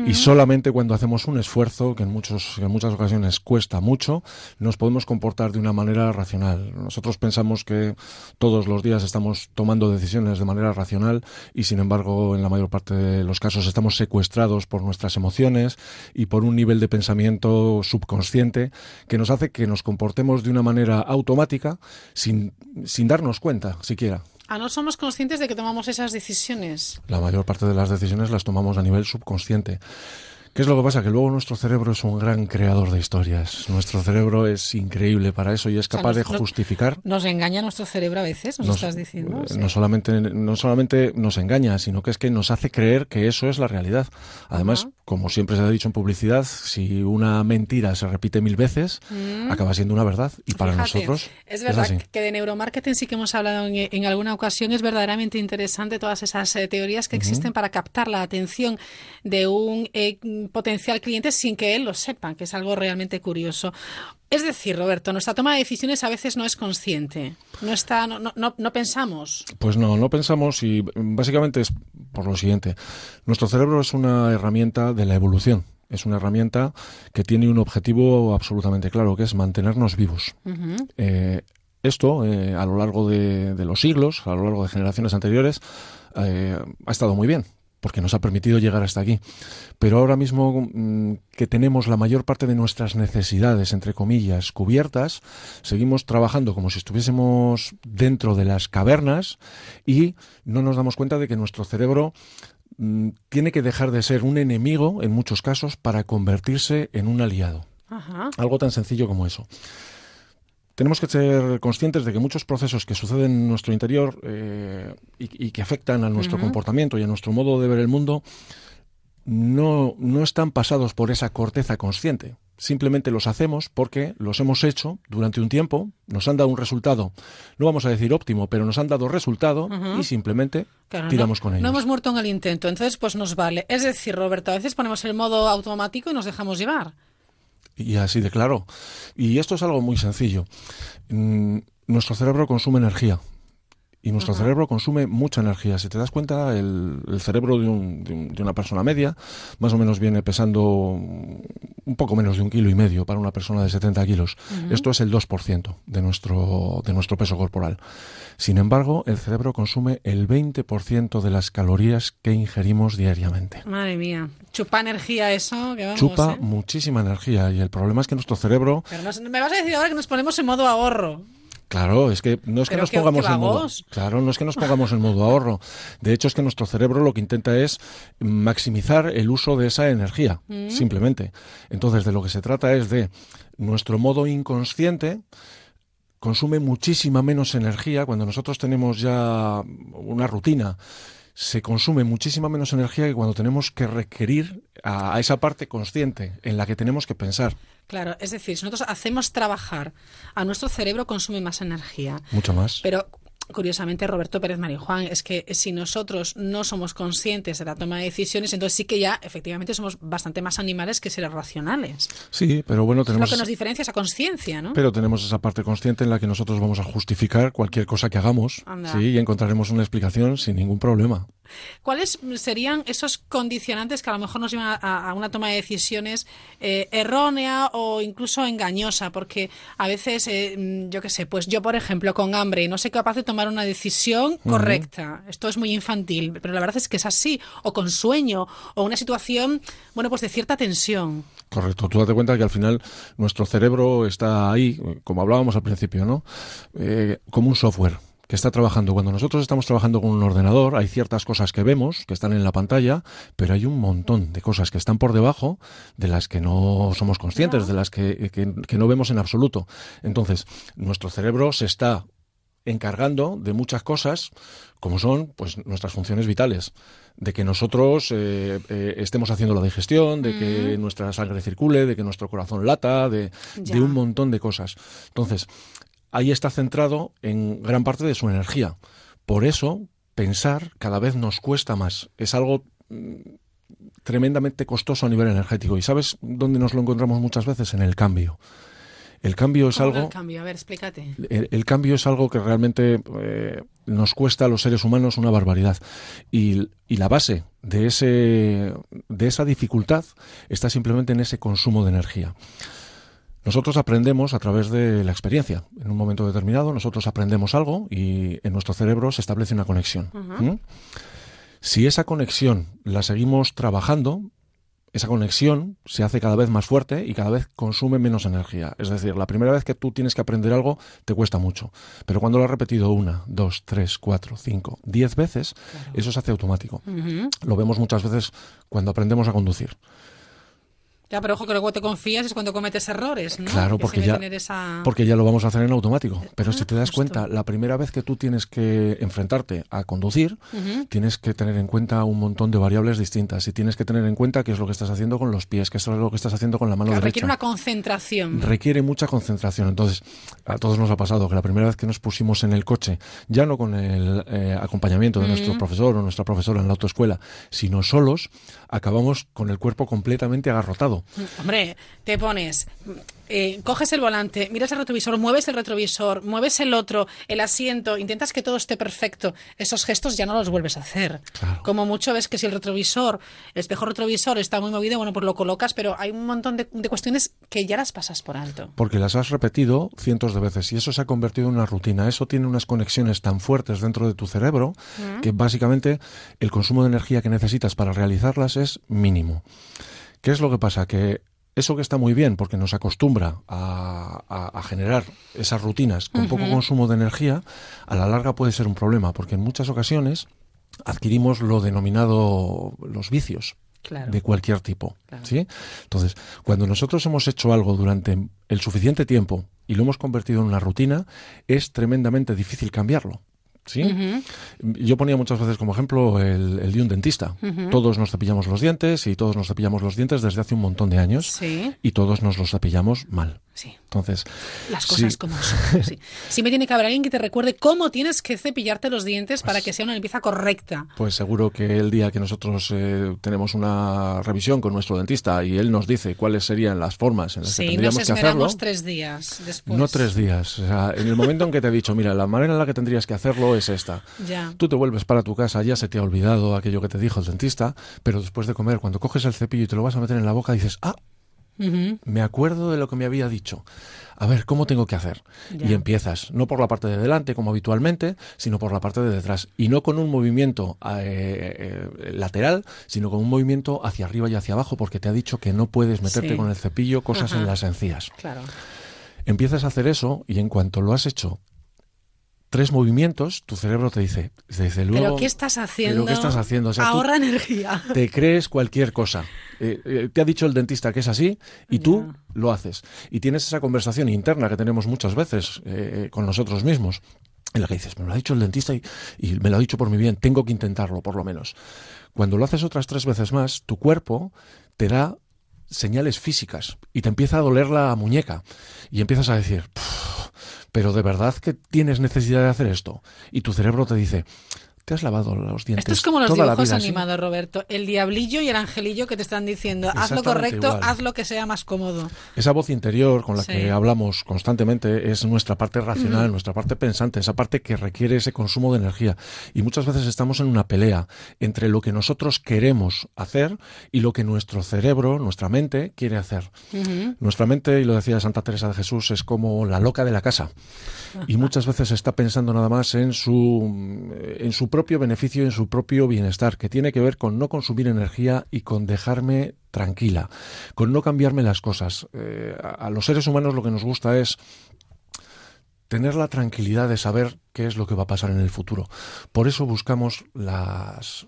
Y solamente cuando hacemos un esfuerzo, que en, muchos, que en muchas ocasiones cuesta mucho, nos podemos comportar de una manera racional. Nosotros pensamos que todos los días estamos tomando decisiones de manera racional y, sin embargo, en la mayor parte de los casos estamos secuestrados por nuestras emociones y por un nivel de pensamiento subconsciente que nos hace que nos comportemos de una manera automática sin, sin darnos cuenta siquiera. Ah, no somos conscientes de que tomamos esas decisiones. La mayor parte de las decisiones las tomamos a nivel subconsciente. ¿Qué es lo que pasa? Que luego nuestro cerebro es un gran creador de historias. Nuestro cerebro es increíble para eso y es sea, capaz nos- de justificar. Nos engaña nuestro cerebro a veces, nos, Nos- estás diciendo. eh, Sí. no solamente no solamente nos engaña, sino que es que nos hace creer que eso es la realidad. Además, como siempre se ha dicho en publicidad, si una mentira se repite mil veces, Mm. acaba siendo una verdad. Y para Fíjate, nosotros es verdad así. que de neuromarketing sí que hemos hablado en, en alguna ocasión. Es verdaderamente interesante todas esas eh, teorías que existen para captar la atención de un eh, potencial cliente sin que él lo sepa, que es algo realmente curioso. Es decir, Roberto, nuestra toma de decisiones a veces no es consciente. No está, no, no, no, pensamos. Pues no, no pensamos y básicamente es por lo siguiente. Nuestro cerebro es una herramienta de la evolución. Es una herramienta que tiene un objetivo absolutamente claro, que es mantenernos vivos. Eh, esto, eh, a lo largo de, de los siglos, a lo largo de generaciones anteriores, eh, ha estado muy bien, porque nos ha permitido llegar hasta aquí. Pero ahora mismo mm, que tenemos la mayor parte de nuestras necesidades, entre comillas, cubiertas, seguimos trabajando como si estuviésemos dentro de las cavernas y no nos damos cuenta de que nuestro cerebro mm, tiene que dejar de ser un enemigo, en muchos casos, para convertirse en un aliado. Ajá. Algo tan sencillo como eso. Tenemos que ser conscientes de que muchos procesos que suceden en nuestro interior eh, y, y que afectan a nuestro comportamiento y a nuestro modo de ver el mundo no, no están pasados por esa corteza consciente. Simplemente los hacemos porque los hemos hecho durante un tiempo, nos han dado un resultado, no vamos a decir óptimo, pero nos han dado resultado y simplemente Claro, tiramos no, con ellos. no hemos muerto en el intento, entonces pues nos vale. Es decir, Roberto, a veces ponemos el modo automático y nos dejamos llevar. Y así de claro. Y esto es algo muy sencillo. Mm, nuestro cerebro consume energía. Y nuestro Ajá. cerebro consume mucha energía. Si te das cuenta, el, el cerebro de, un- de un- de una persona media más o menos viene pesando un poco menos de un kilo y medio para una persona de 70 kilos. Esto es el 2% de nuestro, de nuestro peso corporal. Sin embargo, el cerebro consume el 20% de las calorías que ingerimos diariamente. Madre mía, chupa energía eso, que vamos, Chupa ¿eh? muchísima energía y el problema es que nuestro cerebro Pero nos- me vas a decir ahora que nos ponemos en modo ahorro. Claro, es que no es que Pero nos pongamos en modo, claro, no es que nos pongamos en modo ahorro. De hecho, es que nuestro cerebro lo que intenta es maximizar el uso de esa energía, Mm. simplemente. Entonces, de lo que se trata es de nuestro modo inconsciente consume muchísima menos energía cuando nosotros tenemos ya una rutina. Se consume muchísima menos energía que cuando tenemos que requerir a, a esa parte consciente en la que tenemos que pensar. Claro, es decir, si nosotros hacemos trabajar a nuestro cerebro, consume más energía. Mucho más. Pero curiosamente Roberto Pérez Marijuán, es que si nosotros no somos conscientes de la toma de decisiones, entonces sí que ya efectivamente somos bastante más animales que seres racionales. Sí, pero bueno, tenemos... Es lo que nos diferencia esa conciencia, ¿no? Pero tenemos esa parte consciente en la que nosotros vamos a justificar cualquier cosa que hagamos, sí, y encontraremos una explicación sin ningún problema. ¿Cuáles serían esos condicionantes que a lo mejor nos llevan a, una toma de decisiones eh, errónea o incluso engañosa? Porque a veces, eh, mm, yo qué sé, pues yo, por ejemplo, con hambre no soy capaz de tomar una decisión correcta. Esto es muy infantil, pero la verdad es que es así. O con sueño, o una situación, bueno, pues de cierta tensión. Correcto. Tú date cuenta que al final nuestro cerebro está ahí, como hablábamos al principio, ¿no? Eh, como un software que está trabajando. Cuando nosotros estamos trabajando con un ordenador, hay ciertas cosas que vemos, que están en la pantalla, pero hay un montón de cosas que están por debajo de las que no somos conscientes, de las que, que, no vemos en absoluto. Entonces, nuestro cerebro se está encargando de muchas cosas, como son pues nuestras funciones vitales, de que nosotros eh, eh, estemos haciendo la digestión, de que nuestra sangre circule, de que nuestro corazón lata, de, de un montón de cosas. Entonces, ahí está centrado en gran parte de su energía. Por eso, pensar cada vez nos cuesta más. Es algo mm, tremendamente costoso a nivel energético. ¿Y sabes dónde nos lo encontramos muchas veces? En el cambio. El cambio es algo. El cambio? A ver, explícate. El, cambio es algo que realmente eh, nos cuesta a los seres humanos una barbaridad. Y, y, la base de, ese, de esa dificultad está simplemente en ese consumo de energía. Nosotros aprendemos a través de la experiencia. En un momento determinado nosotros aprendemos algo y en nuestro cerebro se establece una conexión. ¿Mm? Si esa conexión la seguimos trabajando, esa conexión se hace cada vez más fuerte y cada vez consume menos energía. Es decir, la primera vez que tú tienes que aprender algo te cuesta mucho, pero cuando lo has repetido una, dos, tres, cuatro, cinco, diez veces, eso se hace automático. Lo vemos muchas veces cuando aprendemos a conducir. Ya, pero ojo que luego te confías es cuando cometes errores, ¿no? Claro, porque ya, porque ya lo vamos a hacer en automático. Pero si te das cuenta, la primera vez que tú tienes que enfrentarte a conducir, tienes que tener en cuenta un montón de variables distintas. Y tienes que tener en cuenta qué es lo que estás haciendo con los pies, qué es lo que estás haciendo con la mano derecha. Requiere una concentración. Requiere mucha concentración. Entonces, a todos nos ha pasado que la primera vez que nos pusimos en el coche, ya no con el eh, acompañamiento de nuestro profesor o nuestra profesora en la autoescuela, sino solos, acabamos con el cuerpo completamente agarrotado. Hombre, te pones, eh, coges el volante, miras el retrovisor, mueves el retrovisor, mueves el otro, el asiento, intentas que todo esté perfecto. Esos gestos ya no los vuelves a hacer. Como mucho ves que si el retrovisor, el espejo retrovisor está muy movido, bueno, pues lo colocas, pero hay un montón de, cuestiones que ya las pasas por alto. Porque las has repetido cientos de veces y eso se ha convertido en una rutina. Eso tiene unas conexiones tan fuertes dentro de tu cerebro mm. que básicamente el consumo de energía que necesitas para realizarlas es mínimo. ¿Qué es lo que pasa? Que eso que está muy bien porque nos acostumbra a, generar esas rutinas con poco consumo de energía, a la larga puede ser un problema porque en muchas ocasiones adquirimos lo denominado los vicios. de cualquier tipo. ¿sí? Entonces, cuando nosotros hemos hecho algo durante el suficiente tiempo y lo hemos convertido en una rutina, es tremendamente difícil cambiarlo. ¿Sí? Yo ponía muchas veces como ejemplo el, de un dentista. Todos nos cepillamos los dientes y todos nos cepillamos los dientes desde hace un montón de años y todos nos los cepillamos mal. Sí. Entonces, las cosas como son. Sí. me tiene que haber alguien que te recuerde cómo tienes que cepillarte los dientes para pues que sea una limpieza correcta. Pues seguro que el día que nosotros eh, tenemos una revisión con nuestro dentista y él nos dice cuáles serían las formas en las que tendríamos que hacerlo. tres días después. No tres días. O sea, en el momento en que te he dicho, mira, la manera en la que tendrías que hacerlo es esta. Ya. Tú te vuelves para tu casa, ya se te ha olvidado aquello que te dijo el dentista, pero después de comer, cuando coges el cepillo y te lo vas a meter en la boca, dices, ah, me acuerdo de lo que me había dicho. A ver, ¿cómo tengo que hacer? Y empiezas, no por la parte de delante como habitualmente, sino por la parte de detrás. Y no con un movimiento eh, eh, lateral, sino con un movimiento hacia arriba y hacia abajo, porque te ha dicho que no puedes meterte con el cepillo cosas en las encías. Claro. Empiezas a hacer eso y en cuanto lo has hecho tres movimientos, tu cerebro te dice, dice luego, ¿Pero qué estás haciendo? ¿Pero qué estás haciendo? Ahorra energía. Te crees cualquier cosa. Eh, eh, te ha dicho el dentista que es así y tú lo haces. Y tienes esa conversación interna que tenemos muchas veces eh, con nosotros mismos, en la que dices, me lo ha dicho el dentista y, y me lo ha dicho por mi bien, tengo que intentarlo por lo menos. Cuando lo haces otras tres veces más, tu cuerpo te da señales físicas y te empieza a doler la muñeca y empiezas a decir, pero de verdad que tienes necesidad de hacer esto. Y tu cerebro te dice, te has lavado los dientes. Esto es como los toda la dibujos vida así?". animados, Roberto. El diablillo y el angelillo que te están diciendo, haz lo correcto, igual. haz lo que sea más cómodo. Esa voz interior con la Sí. que hablamos constantemente es nuestra parte racional, nuestra parte pensante, esa parte que requiere ese consumo de energía. Y muchas veces estamos en una pelea entre lo que nosotros queremos hacer y lo que nuestro cerebro, nuestra mente, quiere hacer. Nuestra mente, y lo decía Santa Teresa de Jesús, es como la loca de la casa. Y muchas veces está pensando nada más en su, en su propio beneficio, en su propio bienestar, que tiene que ver con no consumir energía y con dejarme tranquila, con no cambiarme las cosas. Eh, a, a los seres humanos lo que nos gusta es tener la tranquilidad de saber qué es lo que va a pasar en el futuro. Por eso buscamos las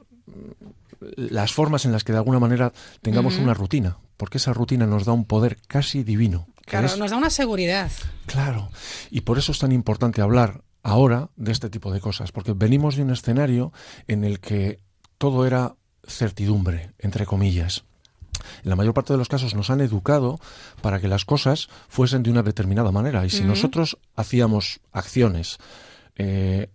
las formas en las que de alguna manera tengamos una rutina, porque esa rutina nos da un poder casi divino. Claro, es- nos da una seguridad. Claro, y por eso es tan importante hablar ahora de este tipo de cosas, porque venimos de un escenario en el que todo era certidumbre, entre comillas. En la mayor parte de los casos nos han educado para que las cosas fuesen de una determinada manera. Y si nosotros hacíamos acciones eh,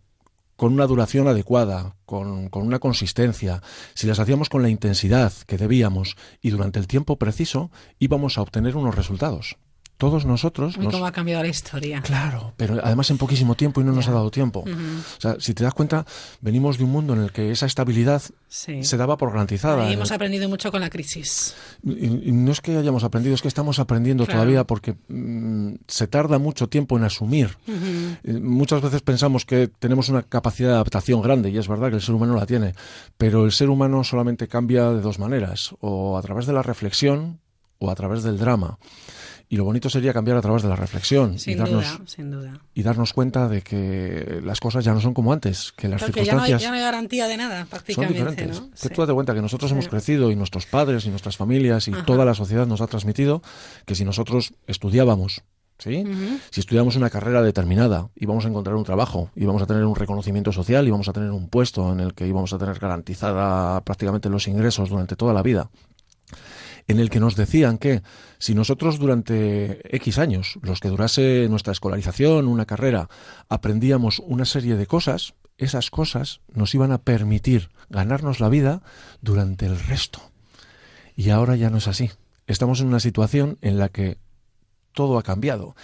con una duración adecuada, con, con una consistencia, si las hacíamos con la intensidad que debíamos y durante el tiempo preciso, íbamos a obtener unos resultados. Todos nosotros Uy, nos, cómo ha cambiado la historia. Claro, pero además en poquísimo tiempo y no nos ha dado tiempo. O sea, si te das cuenta, venimos de un mundo en el que esa estabilidad Sí. se daba por garantizada. Ahí En hemos el- aprendido mucho con la crisis. y, y no es que hayamos aprendido, es que estamos aprendiendo Claro. todavía porque mm, se tarda mucho tiempo en asumir. Eh, Muchas veces pensamos que tenemos una capacidad de adaptación grande y es verdad que el ser humano la tiene, pero el ser humano solamente cambia de dos maneras, o a través de la reflexión o a través del drama. Y lo bonito sería cambiar a través de la reflexión y darnos, duda, sin duda. y darnos cuenta de que las cosas ya no son como antes, que las Porque ya no, hay, circunstancias ya no hay garantía de nada, son prácticamente. diferentes. ¿no? Que tú date cuenta que nosotros hemos crecido y nuestros padres y nuestras familias y Ajá. toda la sociedad nos ha transmitido que si nosotros estudiábamos, ¿sí? Si estudiamos una carrera determinada, íbamos a encontrar un trabajo, íbamos a tener un reconocimiento social, íbamos a tener un puesto en el que íbamos a tener garantizada prácticamente los ingresos durante toda la vida en el que nos decían que si nosotros durante X años, los que durase nuestra escolarización, una carrera, aprendíamos una serie de cosas, esas cosas nos iban a permitir ganarnos la vida durante el resto. Y ahora ya no es así. Estamos en una situación en la que todo ha cambiado.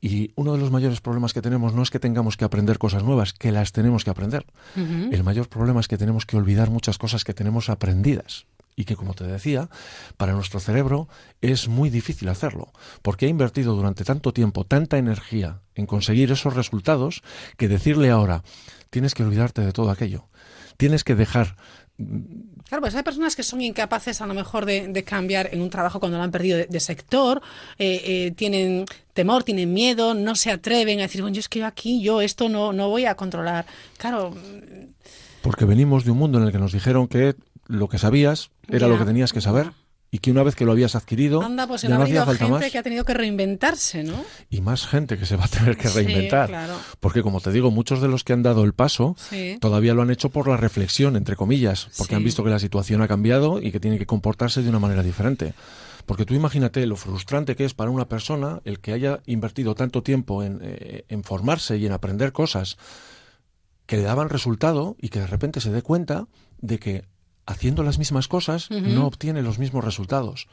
Y uno de los mayores problemas que tenemos no es que tengamos que aprender cosas nuevas, que las tenemos que aprender. El mayor problema es que tenemos que olvidar muchas cosas que tenemos aprendidas y que, como te decía, para nuestro cerebro es muy difícil hacerlo, porque ha invertido durante tanto tiempo tanta energía en conseguir esos resultados que decirle ahora, tienes que olvidarte de todo aquello, tienes que dejar Claro, pues hay personas que son incapaces a lo mejor de, de cambiar en un trabajo cuando lo han perdido de, de sector, eh, eh, tienen temor, tienen miedo, no se atreven a decir, bueno, yo es que yo aquí, yo esto no, no voy a controlar. Claro, porque venimos de un mundo en el que nos dijeron que lo que sabías era lo que tenías que saber y que una vez que lo habías adquirido anda, pues ya ha no hacía falta gente más que ha tenido que reinventarse, ¿no? y más gente que se va a tener que Sí, reinventar. claro. Porque como te digo, muchos de los que han dado el paso Sí. todavía lo han hecho por la reflexión, entre comillas, porque Sí. han visto que la situación ha cambiado y que tienen que comportarse de una manera diferente. Porque tú imagínate lo frustrante que es para una persona el que haya invertido tanto tiempo en, eh, en formarse y en aprender cosas que le daban resultado y que de repente se dé cuenta de que haciendo las mismas cosas no obtiene los mismos resultados.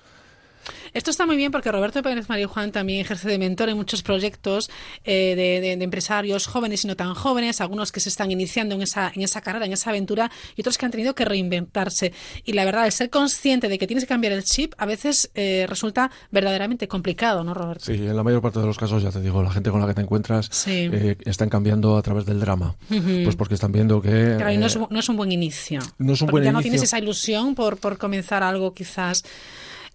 Esto está muy bien porque Roberto Pérez Marijuán también ejerce de mentor en muchos proyectos eh, de, de- de empresarios jóvenes y no tan jóvenes, algunos que se están iniciando en esa, en esa carrera, en esa aventura, y otros que han tenido que reinventarse. Y la verdad, el ser consciente de que tienes que cambiar el chip a veces eh, resulta verdaderamente complicado, ¿no, Roberto? Sí, en la mayor parte de los casos, ya te digo, la gente con la que te encuentras Sí. eh, están cambiando a través del drama. Pues porque están viendo que... Claro, y no eh, es, un- no es un buen inicio. no es un buen ya no tienes esa ilusión por, por comenzar algo quizás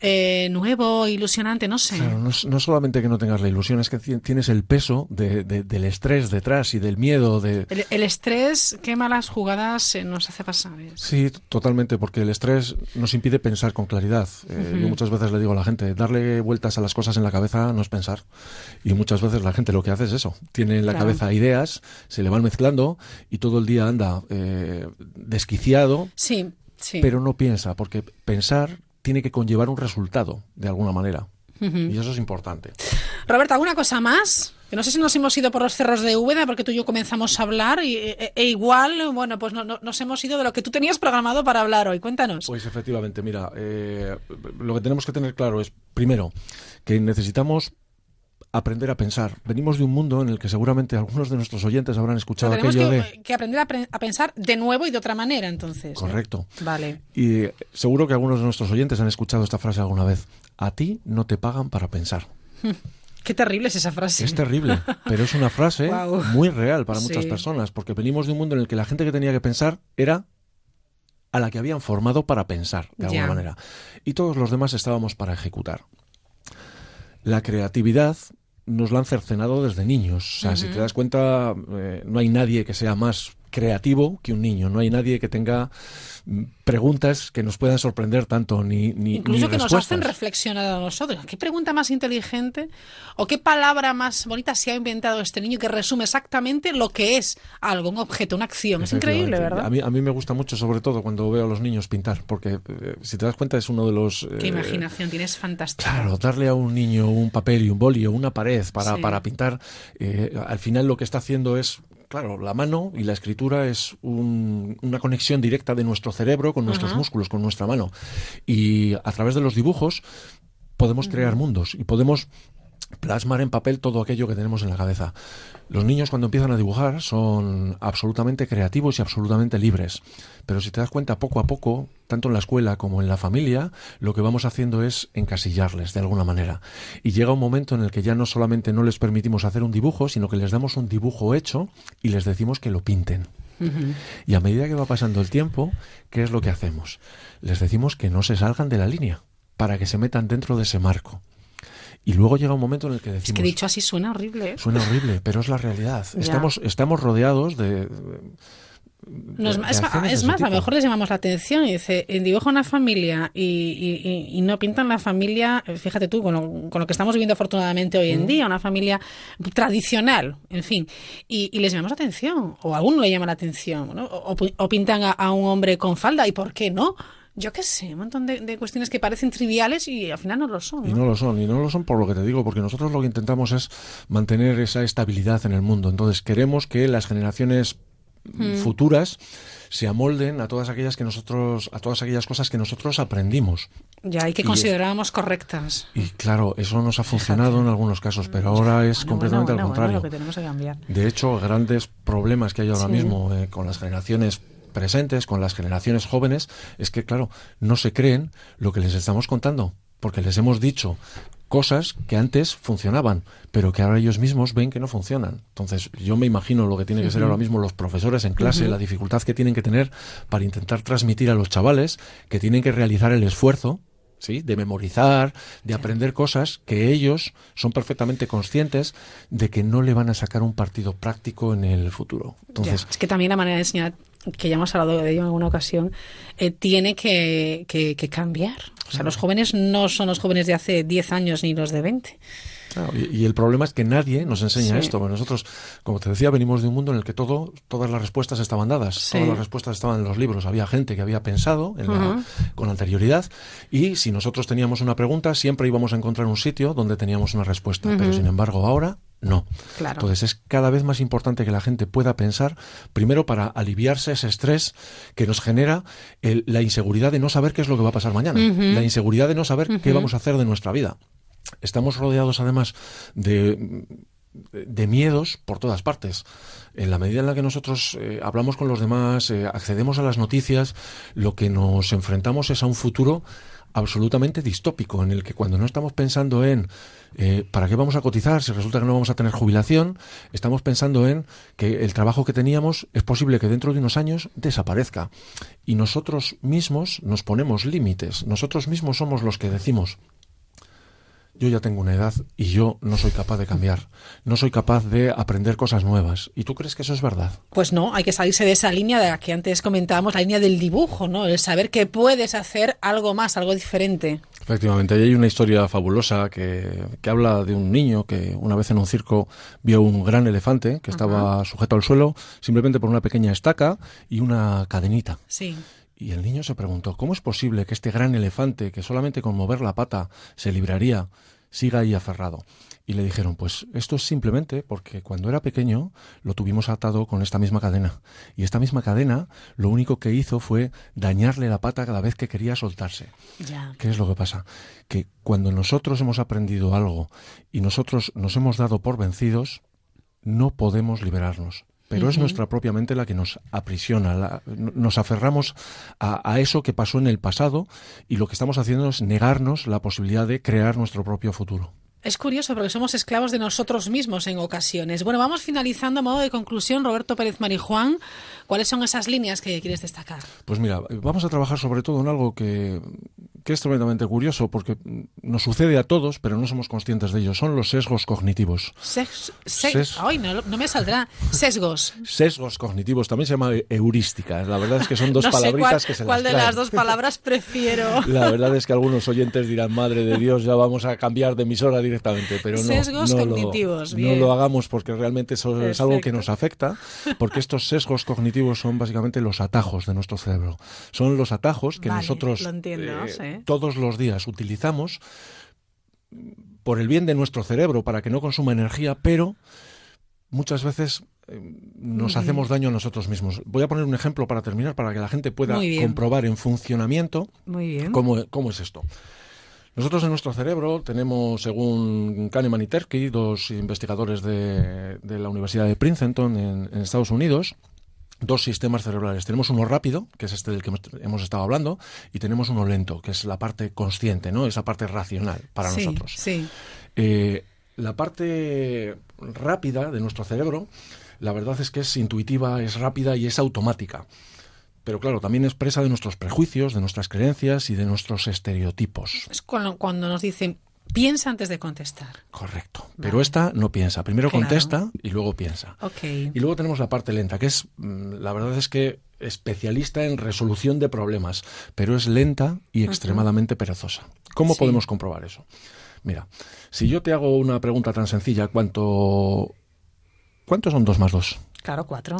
eh, nuevo, ilusionante, no sé. Claro, no, solamente que no tengas la ilusión, es que ti- tienes el peso de- de- del estrés detrás y del miedo de... El, el estrés, qué malas jugadas eh, nos hace pasar. ¿eh? Sí, totalmente, porque el estrés nos impide pensar con claridad. Eh. Yo muchas veces le digo a la gente, darle vueltas a las cosas en la cabeza no es pensar. Y muchas veces la gente lo que hace es eso. Tiene en la Claro. cabeza ideas, se le van mezclando y todo el día anda eh, desquiciado, Sí, sí. pero no piensa, porque pensar tiene que conllevar un resultado, de alguna manera. Y eso es importante. Roberto, ¿alguna cosa más? Que no sé si nos hemos ido por los cerros de Úbeda porque tú y yo comenzamos a hablar y, e, e igual, bueno, pues no, no, nos hemos ido de lo que tú tenías programado para hablar hoy. Cuéntanos. Pues efectivamente, mira, eh, lo que tenemos que tener claro es, primero, que necesitamos aprender a pensar. Venimos de un mundo en el que seguramente algunos de nuestros oyentes habrán escuchado Pero aquello que, de... que aprender a, pre- a pensar de nuevo y de otra manera, entonces. ¿eh? Correcto. Vale. Y eh, seguro que algunos de nuestros oyentes han escuchado esta frase alguna vez. A ti no te pagan para pensar. Qué terrible es esa frase. Es terrible, pero es una frase muy real para muchas Sí. personas, porque venimos de un mundo en el que la gente que tenía que pensar era a la que habían formado para pensar, de alguna manera. Y todos los demás estábamos para ejecutar. La creatividad nos la han cercenado desde niños. O sea, si te das cuenta, eh, no hay nadie que sea más creativo que un niño. No hay nadie que tenga preguntas que nos puedan sorprender tanto, ni, ni, Incluso ni que nos hacen reflexionar a nosotros. ¿Qué pregunta más inteligente o qué palabra más bonita se ha inventado este niño que resume exactamente lo que es algo, un objeto, una acción? Es increíble. ¿verdad? A mí, a mí me gusta mucho, sobre todo cuando veo a los niños pintar, porque eh, si te das cuenta es uno de los... Qué eh, imaginación tienes fantástica. Claro, darle a un niño un papel y un boli o una pared para, Sí. para pintar, eh, al final lo que está haciendo es, claro, la mano y la escritura es un- una conexión directa de nuestro cerebro con nuestros Ajá. músculos, con nuestra mano. Y a través de los dibujos podemos crear mundos y podemos plasmar en papel todo aquello que tenemos en la cabeza. Los niños cuando empiezan a dibujar son absolutamente creativos y absolutamente libres. Pero si te das cuenta, poco a poco, tanto en la escuela como en la familia, lo que vamos haciendo es encasillarles de alguna manera. Y llega un momento en el que ya no solamente no les permitimos hacer un dibujo, sino que les damos un dibujo hecho y les decimos que lo pinten. Y a medida que va pasando el tiempo, ¿qué es lo que hacemos? Les decimos que no se salgan de la línea, para que se metan dentro de ese marco. Y luego llega un momento en el que Es decimos... que dicho así suena horrible. ¿eh? Suena horrible, pero es la realidad. Ya. Estamos, estamos rodeados de... No, es, más- es, es más, a lo mejor les llamamos la atención y dice, eh, dibuja una familia y, y- no pintan la familia, eh, fíjate tú, con lo, con lo que estamos viviendo afortunadamente hoy Mm. en día, una familia tradicional, en fin, y, y les llamamos la atención, o a alguno le llama la atención, ¿no? o, o- o pintan a, a un hombre con falda, ¿y por qué no? Yo qué sé, un montón de, de cuestiones que parecen triviales y al final no lo son. Y ¿no? lo son, y no lo son por lo que te digo, porque nosotros lo que intentamos es mantener esa estabilidad en el mundo. Entonces queremos que las generaciones Mm. futuras se amolden a todas aquellas que nosotros, a todas aquellas cosas que nosotros aprendimos. Ya, y que considerábamos correctas. Y claro, eso nos ha funcionado en algunos casos, pero ahora es completamente bueno, al contrario. lo que tenemos que cambiar. De hecho, grandes problemas que hay ahora Sí. mismo eh, con las generaciones presentes, con las generaciones jóvenes, es que, claro, no se creen lo que les estamos contando, porque les hemos dicho cosas que antes funcionaban, pero que ahora ellos mismos ven que no funcionan. Entonces, yo me imagino lo que tiene que ser ahora mismo los profesores en clase, la dificultad que tienen que tener para intentar transmitir a los chavales que tienen que realizar el esfuerzo ¿sí? de memorizar, de aprender cosas que ellos son perfectamente conscientes de que no le van a sacar un partido práctico en el futuro. Entonces, Ya, Es que también la manera de enseñar, que ya hemos hablado de ello en alguna ocasión, eh, tiene que, que- que cambiar. O sea, los jóvenes no son los jóvenes de hace 10 años ni los de 20. Claro, y, y el problema es que nadie nos enseña Sí. esto. Porque Nosotros, como te decía, venimos de un mundo en el que todo, todas las respuestas estaban dadas. Sí. Todas las respuestas estaban en los libros. Había gente que había pensado en la- Ujú. con anterioridad y si nosotros teníamos una pregunta, siempre íbamos a encontrar un sitio donde teníamos una respuesta. Ujú. Pero sin embargo, ahora no. Claro. Entonces es cada vez más importante que la gente pueda pensar, primero para aliviarse ese estrés que nos genera el- la inseguridad de no saber qué es lo que va a pasar mañana, la inseguridad de no saber qué vamos a hacer de nuestra vida. Estamos rodeados además de, de miedos por todas partes. En la medida en la que nosotros eh, hablamos con los demás, eh, accedemos a las noticias, lo que nos enfrentamos es a un futuro absolutamente distópico, en el que cuando no estamos pensando en eh, para qué vamos a cotizar si resulta que no vamos a tener jubilación, estamos pensando en que el trabajo que teníamos es posible que dentro de unos años desaparezca. Y nosotros mismos nos ponemos límites, nosotros mismos somos los que decimos, yo ya tengo una edad y yo no soy capaz de cambiar, no soy capaz de aprender cosas nuevas. ¿Y tú crees que eso es verdad? Pues no, hay que salirse de esa línea de la que antes comentábamos, la línea del dibujo, ¿no? El saber que puedes hacer algo más, algo diferente. Efectivamente, hay una historia fabulosa que, que habla de un niño que una vez en un circo vio un gran elefante que estaba sujeto al suelo simplemente por una pequeña estaca y una cadenita. Sí. Y el niño se preguntó, ¿cómo es posible que este gran elefante, que solamente con mover la pata se libraría, siga ahí aferrado. Y le dijeron, pues esto es simplemente porque cuando era pequeño lo tuvimos atado con esta misma cadena. Y esta misma cadena lo único que hizo fue dañarle la pata cada vez que quería soltarse. Ya. ¿Qué es lo que pasa? Que cuando nosotros hemos aprendido algo y nosotros nos hemos dado por vencidos, no podemos liberarnos. Pero es nuestra propia mente la que nos aprisiona, la- nos aferramos a, a eso que pasó en el pasado y lo que estamos haciendo es negarnos la posibilidad de crear nuestro propio futuro. Es curioso porque somos esclavos de nosotros mismos en ocasiones. Bueno, vamos finalizando a modo de conclusión. Roberto Pérez Marijuán, ¿cuáles son esas líneas que quieres destacar? Pues mira, vamos a trabajar sobre todo en algo que, que es tremendamente curioso porque nos sucede a todos, pero no somos conscientes de ello. Son los sesgos cognitivos. Sex, se- Ses- Ay, no, no me saldrá. Sesgos. Sesgos cognitivos también se llama heurística. La verdad es que son dos no palabritas cuál, que se cuál las de las dos palabras prefiero. La verdad es que algunos oyentes dirán, madre de Dios, ya vamos a cambiar de emisora directamente, pero no, Sesgos no cognitivos, lo, bien. no lo hagamos porque realmente eso es algo que nos afecta, porque estos sesgos cognitivos son básicamente los atajos de nuestro cerebro. Son los atajos que Vale, nosotros lo entiendo, eh, sí. Todos los días utilizamos por el bien de nuestro cerebro para que no consuma energía, pero muchas veces eh, nos hacemos daño a nosotros mismos. Voy a poner un ejemplo para terminar, para que la gente pueda comprobar en funcionamiento Muy bien. ¿Cómo, cómo es esto? Nosotros en nuestro cerebro tenemos, según Kahneman y Tversky, dos investigadores de, de la Universidad de Princeton en, en Estados Unidos, dos sistemas cerebrales. Tenemos uno rápido, que es este del que hemos- estado hablando, y tenemos uno lento, que es la parte consciente, ¿no? Esa parte racional para Sí, nosotros. Sí. Eh, la parte rápida de nuestro cerebro, la verdad es que es intuitiva, es rápida y es automática. Pero claro, también es presa de nuestros prejuicios, de nuestras creencias y de nuestros estereotipos. Es cuando, cuando nos dicen, piensa antes de contestar. Correcto. Pero esta no piensa. Primero Claro. contesta y luego piensa. Ok. Y luego tenemos la parte lenta, que es, mm, la verdad es que especialista en resolución de problemas, pero es lenta y extremadamente perezosa. ¿Cómo Sí. podemos comprobar eso? Mira, si yo te hago una pregunta tan sencilla, ¿cuánto, ¿cuántos son dos más dos? Claro, cuatro.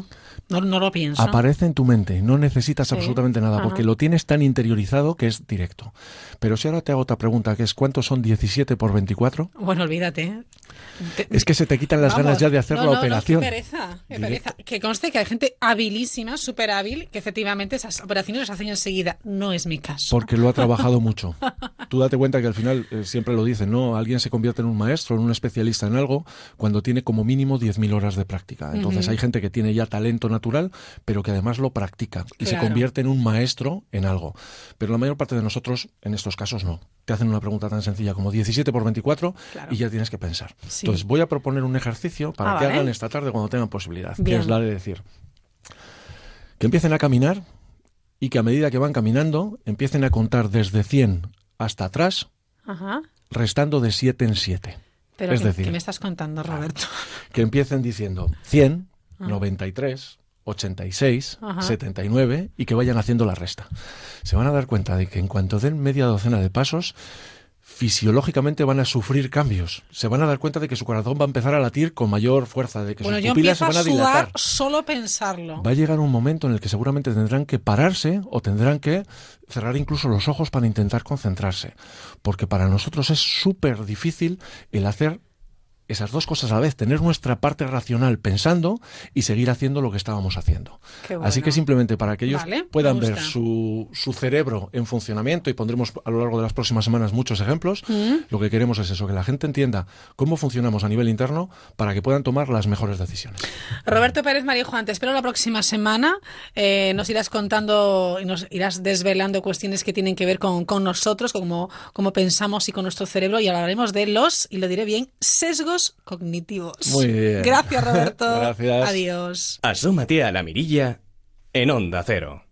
No, no lo pienso. Aparece en tu mente, no necesitas Sí. absolutamente nada, Ajá. porque lo tienes tan interiorizado que es directo. Pero si ahora te hago otra pregunta, que es ¿cuántos son 17 por 24? Bueno, olvídate. Te- Es que se te quitan las Vamos, ganas ya de hacer no, la no, no, operación. qué pereza, qué Directo. pereza. Que conste que hay gente habilísima, súper hábil, que efectivamente esas operaciones las hacen enseguida. No es mi caso. Porque lo ha trabajado mucho. Tú date cuenta que al final, eh, siempre lo dicen, ¿no? Alguien se convierte en un maestro, en un especialista en algo, cuando tiene como mínimo 10.000 horas de práctica. Entonces Ujú. hay gente que tiene ya talento natural, pero que además lo practica y se convierte en un maestro en algo. Pero la mayor parte de nosotros, en estos casos, no. Te hacen una pregunta tan sencilla como 17 por 24 Claro. y ya tienes que pensar. Sí. Entonces voy a proponer un ejercicio para Ah, que vale. hagan esta tarde cuando tengan posibilidad, que Bien. es la de decir que empiecen a caminar y que a medida que van caminando empiecen a contar desde 100 hasta atrás, Ajá. restando de 7 en 7. Pero es ¿qué, decir, qué me estás contando, Roberto? que empiecen diciendo 100, Ah. 93, 86, Ajá. 79 y que vayan haciendo la resta. Se van a dar cuenta de que en cuanto den media docena de pasos, fisiológicamente van a sufrir cambios. Se van a dar cuenta de que su corazón va a empezar a latir con mayor fuerza, de que Bueno, sus pupilas se a van a sudar dilatar. solo pensarlo. Va a llegar un momento en el que seguramente tendrán que pararse o tendrán que cerrar incluso los ojos para intentar concentrarse. Porque para nosotros es súper difícil el hacer esas dos cosas a la vez, tener nuestra parte racional pensando y seguir haciendo lo que estábamos haciendo. Así que simplemente para que ellos Vale, puedan ver su, su cerebro en funcionamiento y pondremos a lo largo de las próximas semanas muchos ejemplos, Mm. lo que queremos es eso, que la gente entienda cómo funcionamos a nivel interno para que puedan tomar las mejores decisiones. Roberto Pérez María Juan, te espero la próxima semana. Eh, nos irás contando y nos irás desvelando cuestiones que tienen que ver con, con nosotros, con cómo, cómo pensamos y con nuestro cerebro. Y hablaremos de los, y lo diré bien, sesgos cognitivos. Muy bien. Gracias, Roberto. Gracias. Adiós. Asómate a la mirilla en Onda Cero.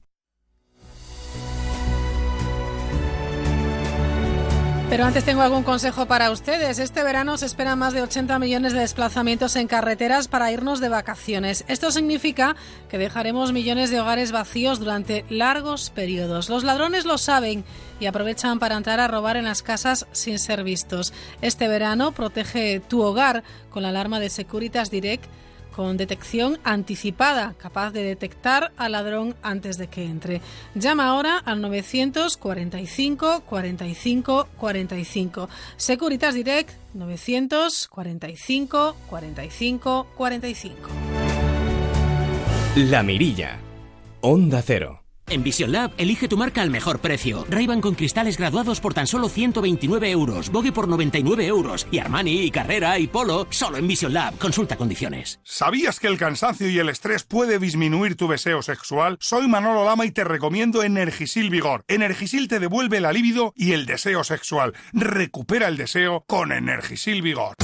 Pero antes tengo algún consejo para ustedes. Este verano se esperan más de 80 millones de desplazamientos en carreteras para irnos de vacaciones. Esto significa que dejaremos millones de hogares vacíos durante largos periodos. Los ladrones lo saben y aprovechan para entrar a robar en las casas sin ser vistos. Este verano protege tu hogar con la alarma de Securitas Direct con detección anticipada, capaz de detectar al ladrón antes de que entre. Llama ahora al 945 45 45. Securitas Direct 945 45 45. La Mirilla. Onda Cero. En Vision Lab, elige tu marca al mejor precio. ray con cristales graduados por tan solo 129 euros, Vogue por 99 euros y Armani y Carrera y Polo solo en Vision Lab. Consulta condiciones. ¿Sabías que el cansancio y el estrés puede disminuir tu deseo sexual? Soy Manolo Lama y te recomiendo Energisil Vigor. Energisil te devuelve el alivio y el deseo sexual. Recupera el deseo con Energisil Vigor.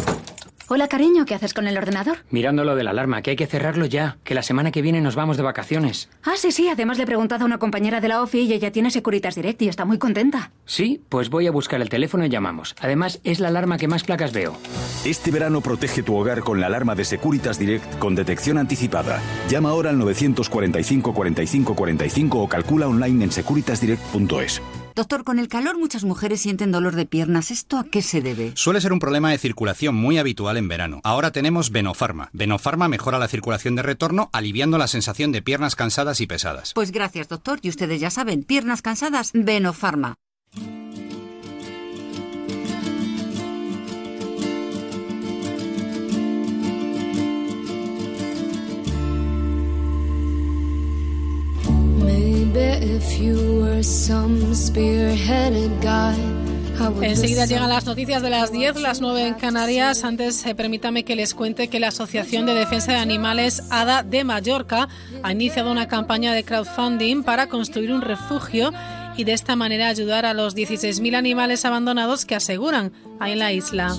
Hola, cariño, ¿qué haces con el ordenador? Mirando lo de la alarma, que hay que cerrarlo ya, que la semana que viene nos vamos de vacaciones. Ah, sí, sí, además le he preguntado a una compañera de la OFI y ella tiene Securitas Direct y está muy contenta. Sí, pues voy a buscar el teléfono y llamamos. Además, es la alarma que más placas veo. Este verano protege tu hogar con la alarma de Securitas Direct con detección anticipada. Llama ahora al 945 45 45 o calcula online en securitasdirect.es. Doctor, con el calor muchas mujeres sienten dolor de piernas. ¿Esto a qué se debe? Suele ser un problema de circulación muy habitual en verano. Ahora tenemos Venofarma. Venofarma mejora la circulación de retorno, aliviando la sensación de piernas cansadas y pesadas. Pues gracias, doctor. Y ustedes ya saben, piernas cansadas, Venofarma. Enseguida llegan las noticias de las 10, las 9 en Canarias. Antes, eh, permítame que les cuente que la Asociación de Defensa de Animales ADA de Mallorca ha iniciado una campaña de crowdfunding para construir un refugio y de esta manera ayudar a los 16.000 animales abandonados que aseguran hay en la isla.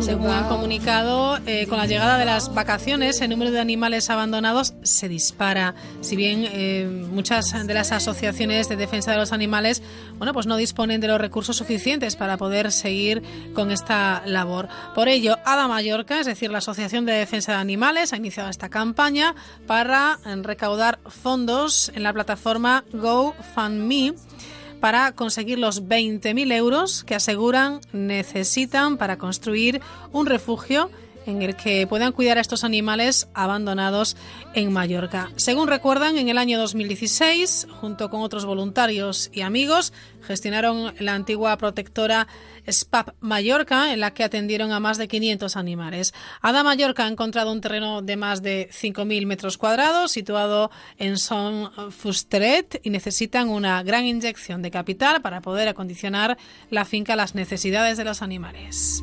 Según han comunicado, eh, con la llegada de las vacaciones, el número de animales abandonados se dispara. Si bien eh, muchas de las asociaciones de defensa de los animales, bueno, pues no disponen de los recursos suficientes para poder seguir con esta labor. Por ello, ADA Mallorca, es decir, la Asociación de Defensa de Animales, ha iniciado esta campaña para recaudar fondos en la plataforma GoFundMe para conseguir los 20.000 euros que aseguran necesitan para construir un refugio en el que puedan cuidar a estos animales abandonados en Mallorca. Según recuerdan, en el año 2016, junto con otros voluntarios y amigos, gestionaron la antigua protectora SPAP Mallorca, en la que atendieron a más de 500 animales. Ada Mallorca ha encontrado un terreno de más de 5.000 metros cuadrados, situado en Son Fusteret, y necesitan una gran inyección de capital para poder acondicionar la finca a las necesidades de los animales.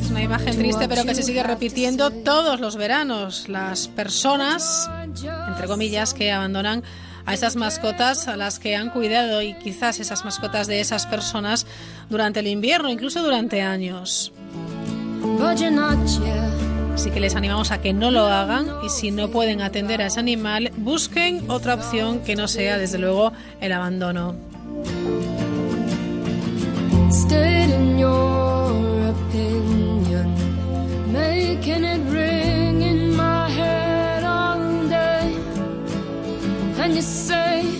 Es una imagen triste pero que se sigue repitiendo todos los veranos. Las personas, entre comillas, que abandonan a esas mascotas a las que han cuidado y quizás esas mascotas de esas personas durante el invierno, incluso durante años. Así que les animamos a que no lo hagan y si no pueden atender a ese animal, busquen otra opción que no sea, desde luego, el abandono. State in your opinion, making it ring in my head all day. And you say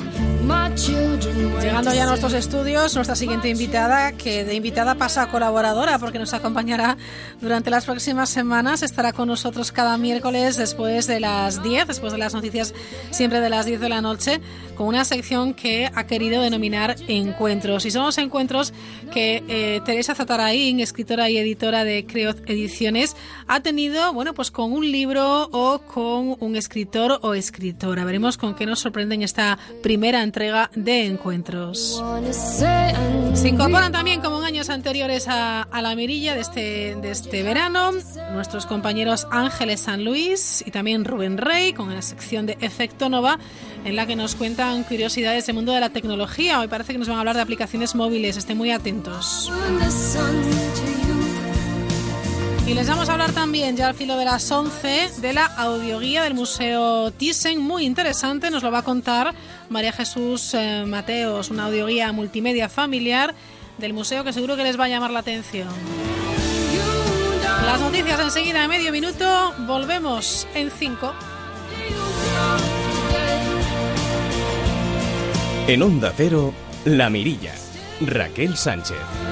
Llegando ya a nuestros estudios, nuestra siguiente invitada, que de invitada pasa a colaboradora porque nos acompañará durante las próximas semanas, estará con nosotros cada miércoles después de las 10, después de las noticias siempre de las 10 de la noche, con una sección que ha querido denominar Encuentros. Y son los encuentros que eh, Teresa Zataraín, escritora y editora de Creot Ediciones, ha tenido, bueno, pues con un libro o con un escritor o escritora. Veremos con qué nos sorprende en esta primera entrega de encuentros. Se incorporan también, como en años anteriores, a, la mirilla de este, de este verano nuestros compañeros Ángeles San Luis y también Rubén Rey con la sección de Efecto Nova en la que nos cuentan curiosidades del mundo de la tecnología. Hoy parece que nos van a hablar de aplicaciones móviles, estén muy atentos. Y les vamos a hablar también, ya al filo de las 11, de la audioguía del Museo Thyssen, muy interesante, nos lo va a contar María Jesús eh, Mateos, una audioguía multimedia familiar del museo que seguro que les va a llamar la atención. Las noticias enseguida, a medio minuto, volvemos en 5. En Onda Cero, La Mirilla. Raquel Sánchez.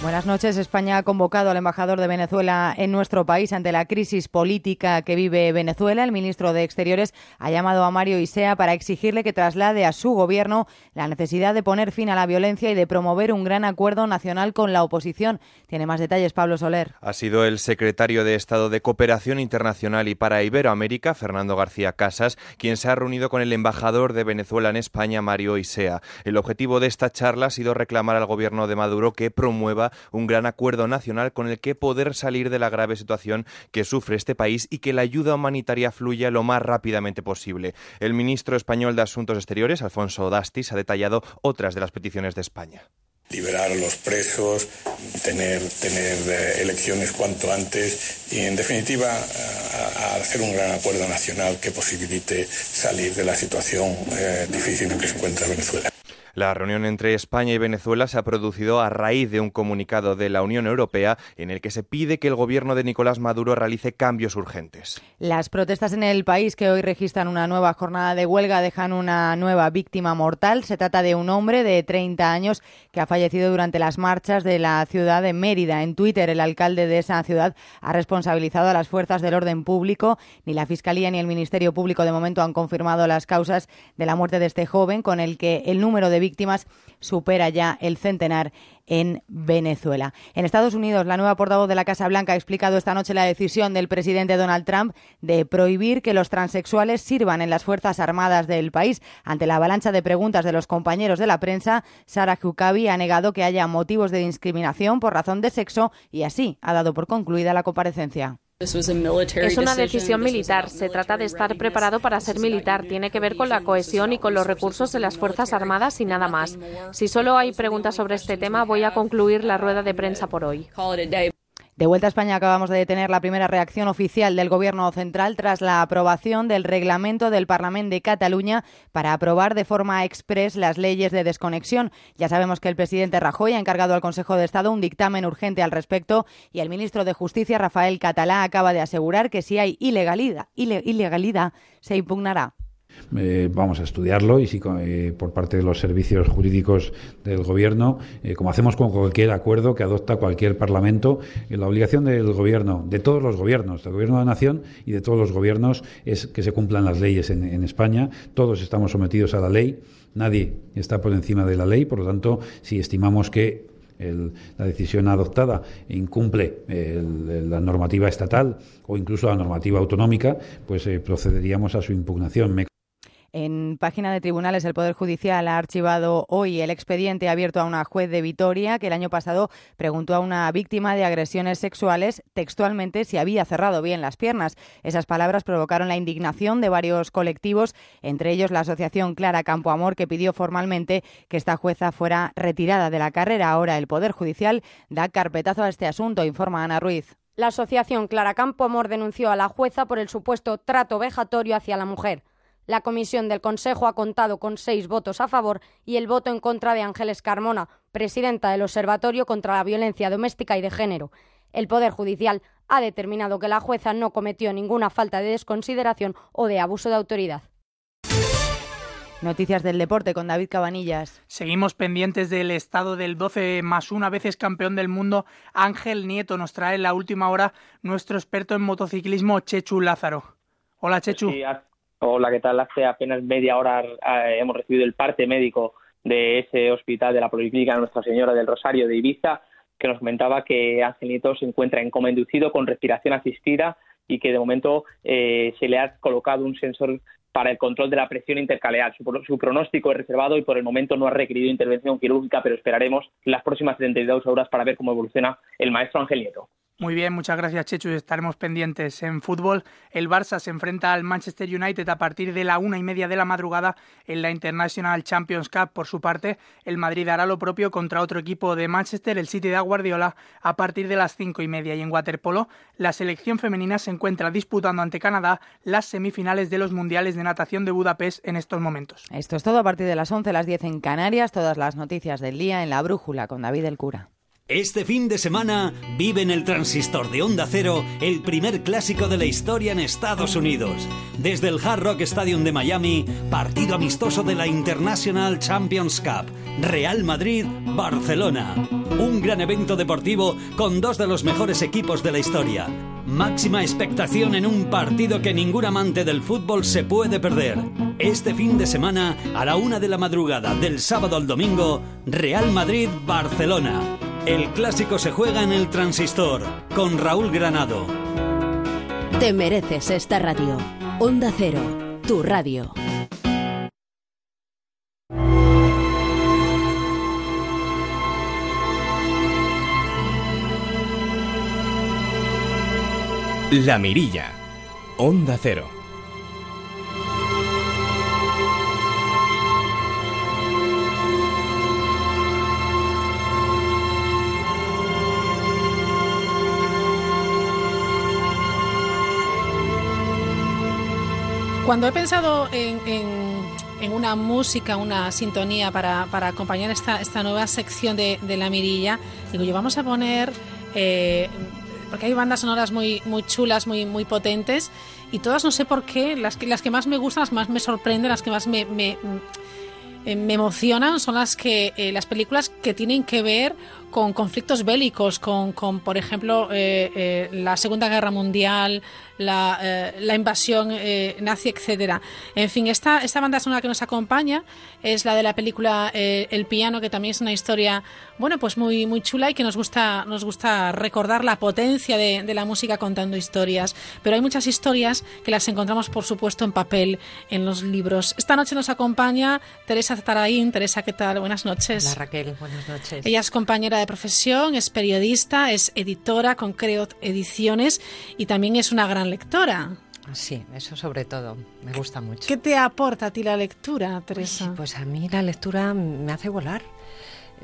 Buenas noches. España ha convocado al embajador de Venezuela en nuestro país ante la crisis política que vive Venezuela. El ministro de Exteriores ha llamado a Mario Isea para exigirle que traslade a su gobierno la necesidad de poner fin a la violencia y de promover un gran acuerdo nacional con la oposición. Tiene más detalles Pablo Soler. Ha sido el secretario de Estado de Cooperación Internacional y para Iberoamérica, Fernando García Casas, quien se ha reunido con el embajador de Venezuela en España, Mario Isea. El objetivo de esta charla ha sido reclamar al gobierno de Maduro que promueva un gran acuerdo nacional con el que poder salir de la grave situación que sufre este país y que la ayuda humanitaria fluya lo más rápidamente posible. El ministro español de Asuntos Exteriores, Alfonso Dastis, ha detallado otras de las peticiones de España liberar a los presos, tener, tener eh, elecciones cuanto antes y, en definitiva, hacer un gran acuerdo nacional que posibilite salir de la situación eh, difícil en que se encuentra Venezuela. La reunión entre España y Venezuela se ha producido a raíz de un comunicado de la Unión Europea en el que se pide que el gobierno de Nicolás Maduro realice cambios urgentes. Las protestas en el país que hoy registran una nueva jornada de huelga dejan una nueva víctima mortal. Se trata de un hombre de 30 años que ha fallecido durante las marchas de la ciudad de Mérida. En Twitter, el alcalde de esa ciudad ha responsabilizado a las fuerzas del orden público. Ni la Fiscalía ni el Ministerio Público de momento han confirmado las causas de la muerte de este joven, con el que el número de víctimas supera ya el centenar en Venezuela. En Estados Unidos, la nueva portavoz de la Casa Blanca ha explicado esta noche la decisión del presidente Donald Trump de prohibir que los transexuales sirvan en las Fuerzas Armadas del país. Ante la avalancha de preguntas de los compañeros de la prensa, Sarah Huckabee ha negado que haya motivos de discriminación por razón de sexo y así ha dado por concluida la comparecencia. Es una decisión militar. Se trata de estar preparado para ser militar. Tiene que ver con la cohesión y con los recursos de las Fuerzas Armadas y nada más. Si solo hay preguntas sobre este tema, voy a concluir la rueda de prensa por hoy. De vuelta a España acabamos de tener la primera reacción oficial del Gobierno central tras la aprobación del reglamento del Parlamento de Cataluña para aprobar de forma express las leyes de desconexión. Ya sabemos que el presidente Rajoy ha encargado al Consejo de Estado un dictamen urgente al respecto y el ministro de Justicia, Rafael Catalá, acaba de asegurar que si hay ilegalidad, ilegalidad se impugnará. Eh, vamos a estudiarlo y si eh, por parte de los servicios jurídicos del Gobierno, eh, como hacemos con cualquier acuerdo que adopta cualquier Parlamento, la obligación del Gobierno, de todos los gobiernos, del Gobierno de la Nación y de todos los gobiernos, es que se cumplan las leyes en, en España. Todos estamos sometidos a la ley. Nadie está por encima de la ley, por lo tanto, si estimamos que la decisión adoptada incumple la normativa estatal o incluso la normativa autonómica, pues procederíamos a su impugnación. En página de tribunales, el Poder Judicial ha archivado hoy el expediente abierto a una juez de Vitoria que el año pasado preguntó a una víctima de agresiones sexuales textualmente si había cerrado bien las piernas. Esas palabras provocaron la indignación de varios colectivos, entre ellos la Asociación Clara Campo Amor, que pidió formalmente que esta jueza fuera retirada de la carrera. Ahora el Poder Judicial da carpetazo a este asunto, informa Ana Ruiz. La Asociación Clara Campo Amor denunció a la jueza por el supuesto trato vejatorio hacia la mujer. La comisión del Consejo ha contado con seis votos a favor y el voto en contra de Ángeles Carmona, presidenta del Observatorio contra la Violencia Doméstica y de Género. El Poder Judicial ha determinado que la jueza no cometió ninguna falta de desconsideración o de abuso de autoridad. Noticias del deporte con David Cabanillas. Seguimos pendientes del estado del 12 más una veces campeón del mundo. Ángel Nieto nos trae en la última hora nuestro experto en motociclismo, Chechu Lázaro. Hola, Chechu. Hola, ¿qué tal? Hace apenas media hora eh, hemos recibido el parte médico de ese hospital de la Policlínica Nuestra Señora del Rosario de Ibiza, que nos comentaba que Ángel Nieto se encuentra en coma inducido con respiración asistida y que de momento eh, se le ha colocado un sensor para el control de la presión intercaleal. Su, su, pronóstico es reservado y por el momento no ha requerido intervención quirúrgica, pero esperaremos las próximas 72 horas para ver cómo evoluciona el maestro Ángel Nieto. Muy bien, muchas gracias Chechu. Estaremos pendientes. En fútbol, el Barça se enfrenta al Manchester United a partir de la una y media de la madrugada en la International Champions Cup. Por su parte, el Madrid hará lo propio contra otro equipo de Manchester, el City de Guardiola, a partir de las cinco y media. Y en waterpolo, la selección femenina se encuentra disputando ante Canadá las semifinales de los mundiales de natación de Budapest en estos momentos. Esto es todo a partir de las 11, las 10 en Canarias. Todas las noticias del día en la brújula con David el Cura. Este fin de semana vive en el transistor de Onda Cero el primer clásico de la historia en Estados Unidos. Desde el Hard Rock Stadium de Miami, partido amistoso de la International Champions Cup. Real Madrid-Barcelona. Un gran evento deportivo con dos de los mejores equipos de la historia. Máxima expectación en un partido que ningún amante del fútbol se puede perder. Este fin de semana, a la una de la madrugada del sábado al domingo, Real Madrid-Barcelona. El clásico se juega en el transistor con Raúl Granado. Te mereces esta radio. Onda Cero, tu radio. La Mirilla. Onda Cero. Cuando he pensado en, una música, una sintonía para, acompañar esta, nueva sección de, la mirilla, digo yo, vamos a poner, eh, porque hay bandas sonoras muy, chulas, muy, potentes, y todas no sé por qué, las que, las que más me gustan, las que más me sorprenden, las que más me, eh, emocionan son las que eh, las películas que tienen que ver con conflictos bélicos, con, con por ejemplo, la Segunda Guerra Mundial, la, eh, invasión eh, nazi, etcétera. En fin, esta, esta banda sonora que nos acompaña es la de la película eh, El piano, que también es una historia, bueno, pues muy, muy chula y que nos gusta, nos gusta recordar la potencia de, de la música contando historias. Pero hay muchas historias que las encontramos, por supuesto, en papel, en los libros. Esta noche nos acompaña Teresa Taraín. Teresa, ¿qué tal? Buenas noches. Hola Raquel, buenas noches. Ella es compañera de profesión, es periodista, es editora con Creot Ediciones y también es una gran lectora. Sí, eso sobre todo, me gusta mucho. ¿Qué te aporta a ti la lectura, Teresa? pues a mí la lectura me hace volar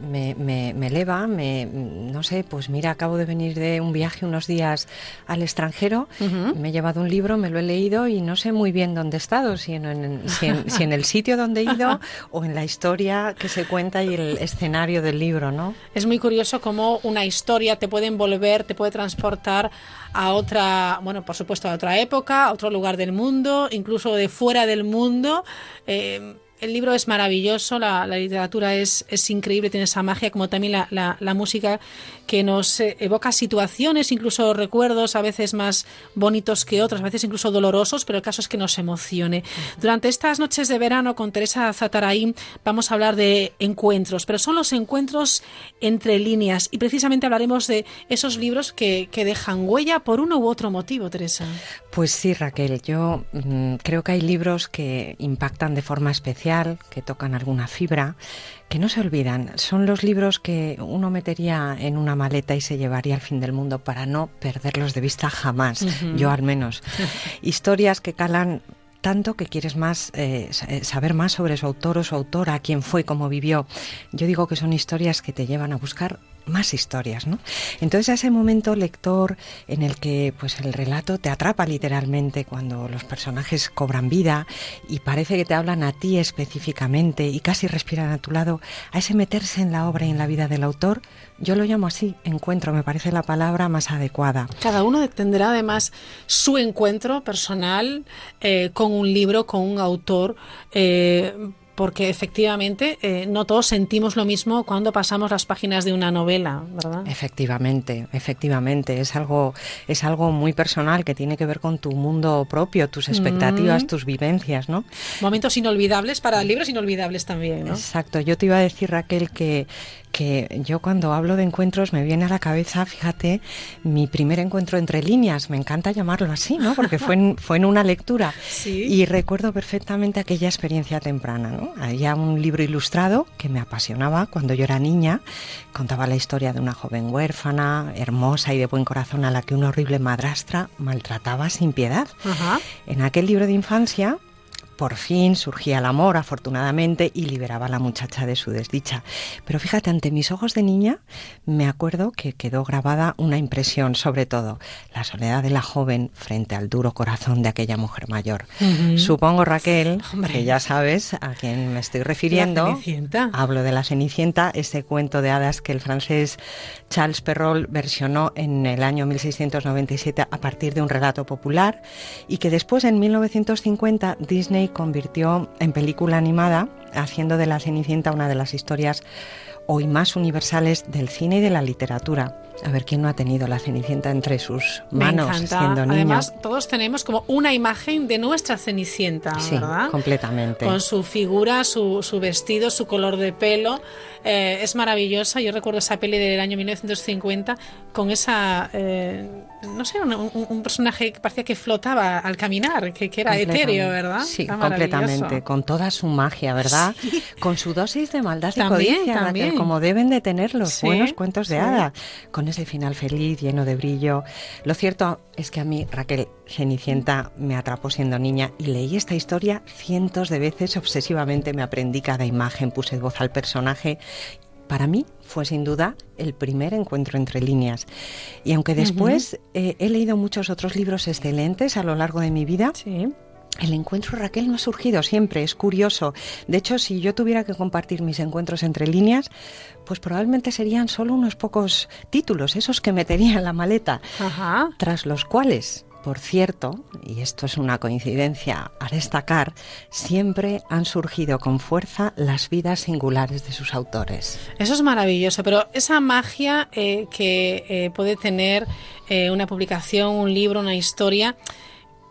me, me, eleva, me, no sé, pues mira, acabo de venir de un viaje unos días al extranjero, me he llevado un libro, me lo he leído y no sé muy bien dónde he estado, si en, si en, el sitio donde he ido o en la historia que se cuenta y el escenario del libro, ¿no? Es muy curioso cómo una historia te puede envolver, te puede transportar a otra, bueno, por supuesto, a otra época, a otro lugar del mundo, incluso de fuera del mundo. Eh, el libro es maravilloso, la, literatura es, es, increíble, tiene esa magia, como también la, la, música que nos eh, evoca situaciones, incluso recuerdos a veces más bonitos que otros, a veces incluso dolorosos, pero el caso es que nos emocione. Durante estas noches de verano con Teresa Zataraí vamos a hablar de encuentros, pero son los encuentros entre líneas y precisamente hablaremos de esos libros que, que dejan huella por uno u otro motivo, Teresa. Pues sí, Raquel, yo mm, creo que hay libros que impactan de forma especial que tocan alguna fibra, que no se olvidan. Son los libros que uno metería en una maleta y se llevaría al fin del mundo para no perderlos de vista jamás, yo al menos. Historias que calan tanto que quieres más eh, eh, saber más sobre su autor o su autora, quién fue, cómo vivió. Yo digo que son historias que te llevan a buscar más historias, ¿no? Entonces a ese momento lector en el que pues el relato te atrapa literalmente cuando los personajes cobran vida y parece que te hablan a ti específicamente y casi respiran a tu lado, a ese meterse en la obra y en la vida del autor, yo lo llamo así, encuentro, me parece la palabra más adecuada. Cada uno tendrá además su encuentro personal eh, con un libro, con un autor. Eh, porque efectivamente eh, no todos sentimos lo mismo cuando pasamos las páginas de una novela, ¿verdad? Efectivamente, efectivamente, es algo es algo muy personal que tiene que ver con tu mundo propio, tus expectativas, mm. tus vivencias, ¿no? Momentos inolvidables para libros inolvidables también, ¿no? Exacto. Yo te iba a decir Raquel que que yo cuando hablo de encuentros me viene a la cabeza, fíjate, mi primer encuentro entre líneas, me encanta llamarlo así, ¿no? Porque fue en, fue en una lectura y recuerdo perfectamente aquella experiencia temprana, ¿no? Había un libro ilustrado que me apasionaba cuando yo era niña. Contaba la historia de una joven huérfana, hermosa y de buen corazón a la que una horrible madrastra maltrataba sin piedad. En aquel libro de infancia por fin surgía el amor, afortunadamente, y liberaba a la muchacha de su desdicha. Pero fíjate, ante mis ojos de niña, me acuerdo que quedó grabada una impresión, sobre todo, la soledad de la joven frente al duro corazón de aquella mujer mayor. Supongo, Raquel, que ya sabes a quién me estoy refiriendo. Hablo de la Cenicienta, ese cuento de hadas que el francés Charles Perrault versionó en el año 1697 a partir de un relato popular y que después, en 1950, Disney convirtió en película animada, haciendo de la Cenicienta una de las historias hoy más universales del cine y de la literatura. A ver quién no ha tenido la Cenicienta entre sus manos Me encanta. siendo niño. Además, todos tenemos como una imagen de nuestra Cenicienta, sí, ¿verdad? completamente. Con su figura, su, su vestido, su color de pelo. Eh, es maravillosa. Yo recuerdo esa peli del año 1950 con esa, eh, no sé, un, un- un personaje que parecía que flotaba al caminar, que, que era etéreo, ¿verdad? Sí, completamente, con toda su magia, ¿verdad? Con su dosis de maldad y También, codicia, Raquel, también. como deben de tener los Sí, buenos cuentos de sí. hada, con ese final feliz, lleno de brillo. Lo cierto es que a mí, Raquel Cenicienta, me atrapó siendo niña y leí esta historia cientos de veces, obsesivamente me aprendí cada imagen, puse voz al personaje para mí fue sin duda el primer encuentro entre líneas. Y aunque después eh, he leído muchos otros libros excelentes a lo largo de mi vida, el encuentro Raquel no ha surgido siempre, es curioso. De hecho, si yo tuviera que compartir mis encuentros entre líneas, pues probablemente serían solo unos pocos títulos, esos que metería en la maleta, tras los cuales por cierto, y esto es una coincidencia a destacar, siempre han surgido con fuerza las vidas singulares de sus autores. Eso es maravilloso, pero esa magia eh, que eh, puede tener eh, una publicación, un libro, una historia,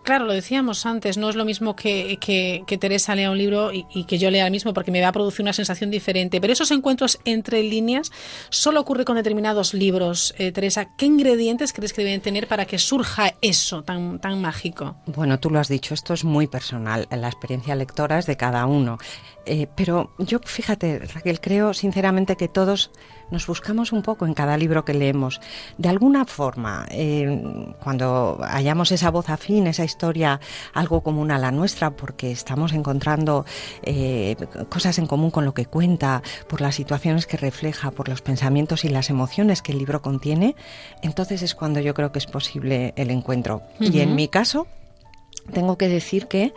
claro, lo decíamos antes, no es lo mismo que, Teresa lea un libro y, y que yo lea el mismo porque me va a producir una sensación diferente, pero esos encuentros entre líneas solo ocurre con determinados libros. Eh, Teresa, ¿qué ingredientes crees que deben tener para que surja eso tan, tan mágico? Bueno, tú lo has dicho, esto es muy personal, la experiencia lectora es de cada uno. Eh, pero yo, fíjate, Raquel, creo sinceramente que todos nos buscamos un poco en cada libro que leemos. De alguna forma, eh, cuando hallamos esa voz afín, esa historia algo común a la nuestra, porque estamos encontrando eh, cosas en común con lo que cuenta, por las situaciones que refleja, por los pensamientos y las emociones que el libro contiene, entonces es cuando yo creo que es posible el encuentro. Y en mi caso, tengo que decir que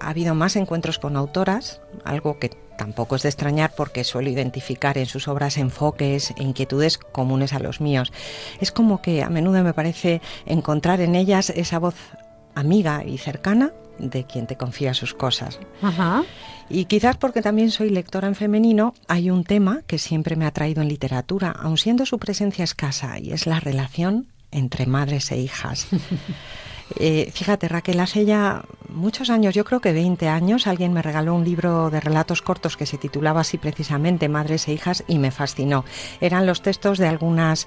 ha habido más encuentros con autoras, algo que tampoco es de extrañar porque suelo identificar en sus obras enfoques e inquietudes comunes a los míos. Es como que a menudo me parece encontrar en ellas esa voz amiga y cercana de quien te confía sus cosas. Ajá. Y quizás porque también soy lectora en femenino, hay un tema que siempre me ha traído en literatura, aun siendo su presencia escasa, y es la relación entre madres e hijas. Eh, fíjate, Raquel, ya muchos años, yo creo que 20 años, alguien me regaló un libro de relatos cortos que se titulaba así precisamente Madres e Hijas y me fascinó. Eran los textos de algunas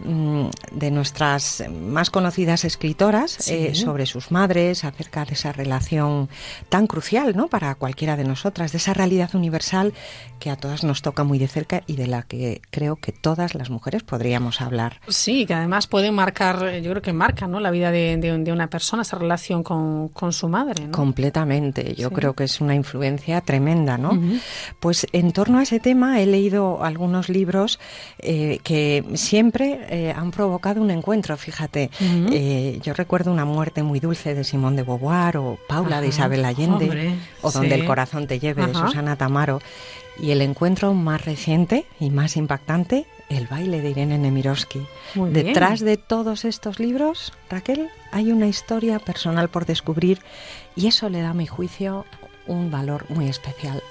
mm, de nuestras más conocidas escritoras Sí. eh, sobre sus madres, acerca de esa relación tan crucial ¿no? para cualquiera de nosotras, de esa realidad universal que a todas nos toca muy de cerca y de la que creo que todas las mujeres podríamos hablar. Sí, que además puede marcar, eh, yo creo que marca ¿no? la vida de, de- de una persona, esa relación con, con su madre. ¿No? Completamente, yo Sí. creo que es una influencia tremenda, ¿no? Pues en torno a ese tema he leído algunos libros eh, que siempre eh, han provocado un encuentro, fíjate. Eh, yo recuerdo una muerte muy dulce de Simón de Beauvoir o Paula Ajá, de Isabel Allende hombre, o Donde sí. el corazón te lleve de. Susana Tamaro. Y el encuentro más reciente y más impactante, el baile de Irene Nemirovsky. Muy bien. Detrás de todos estos libros, Raquel, hay una historia personal por descubrir y eso le da a mi juicio un valor muy especial.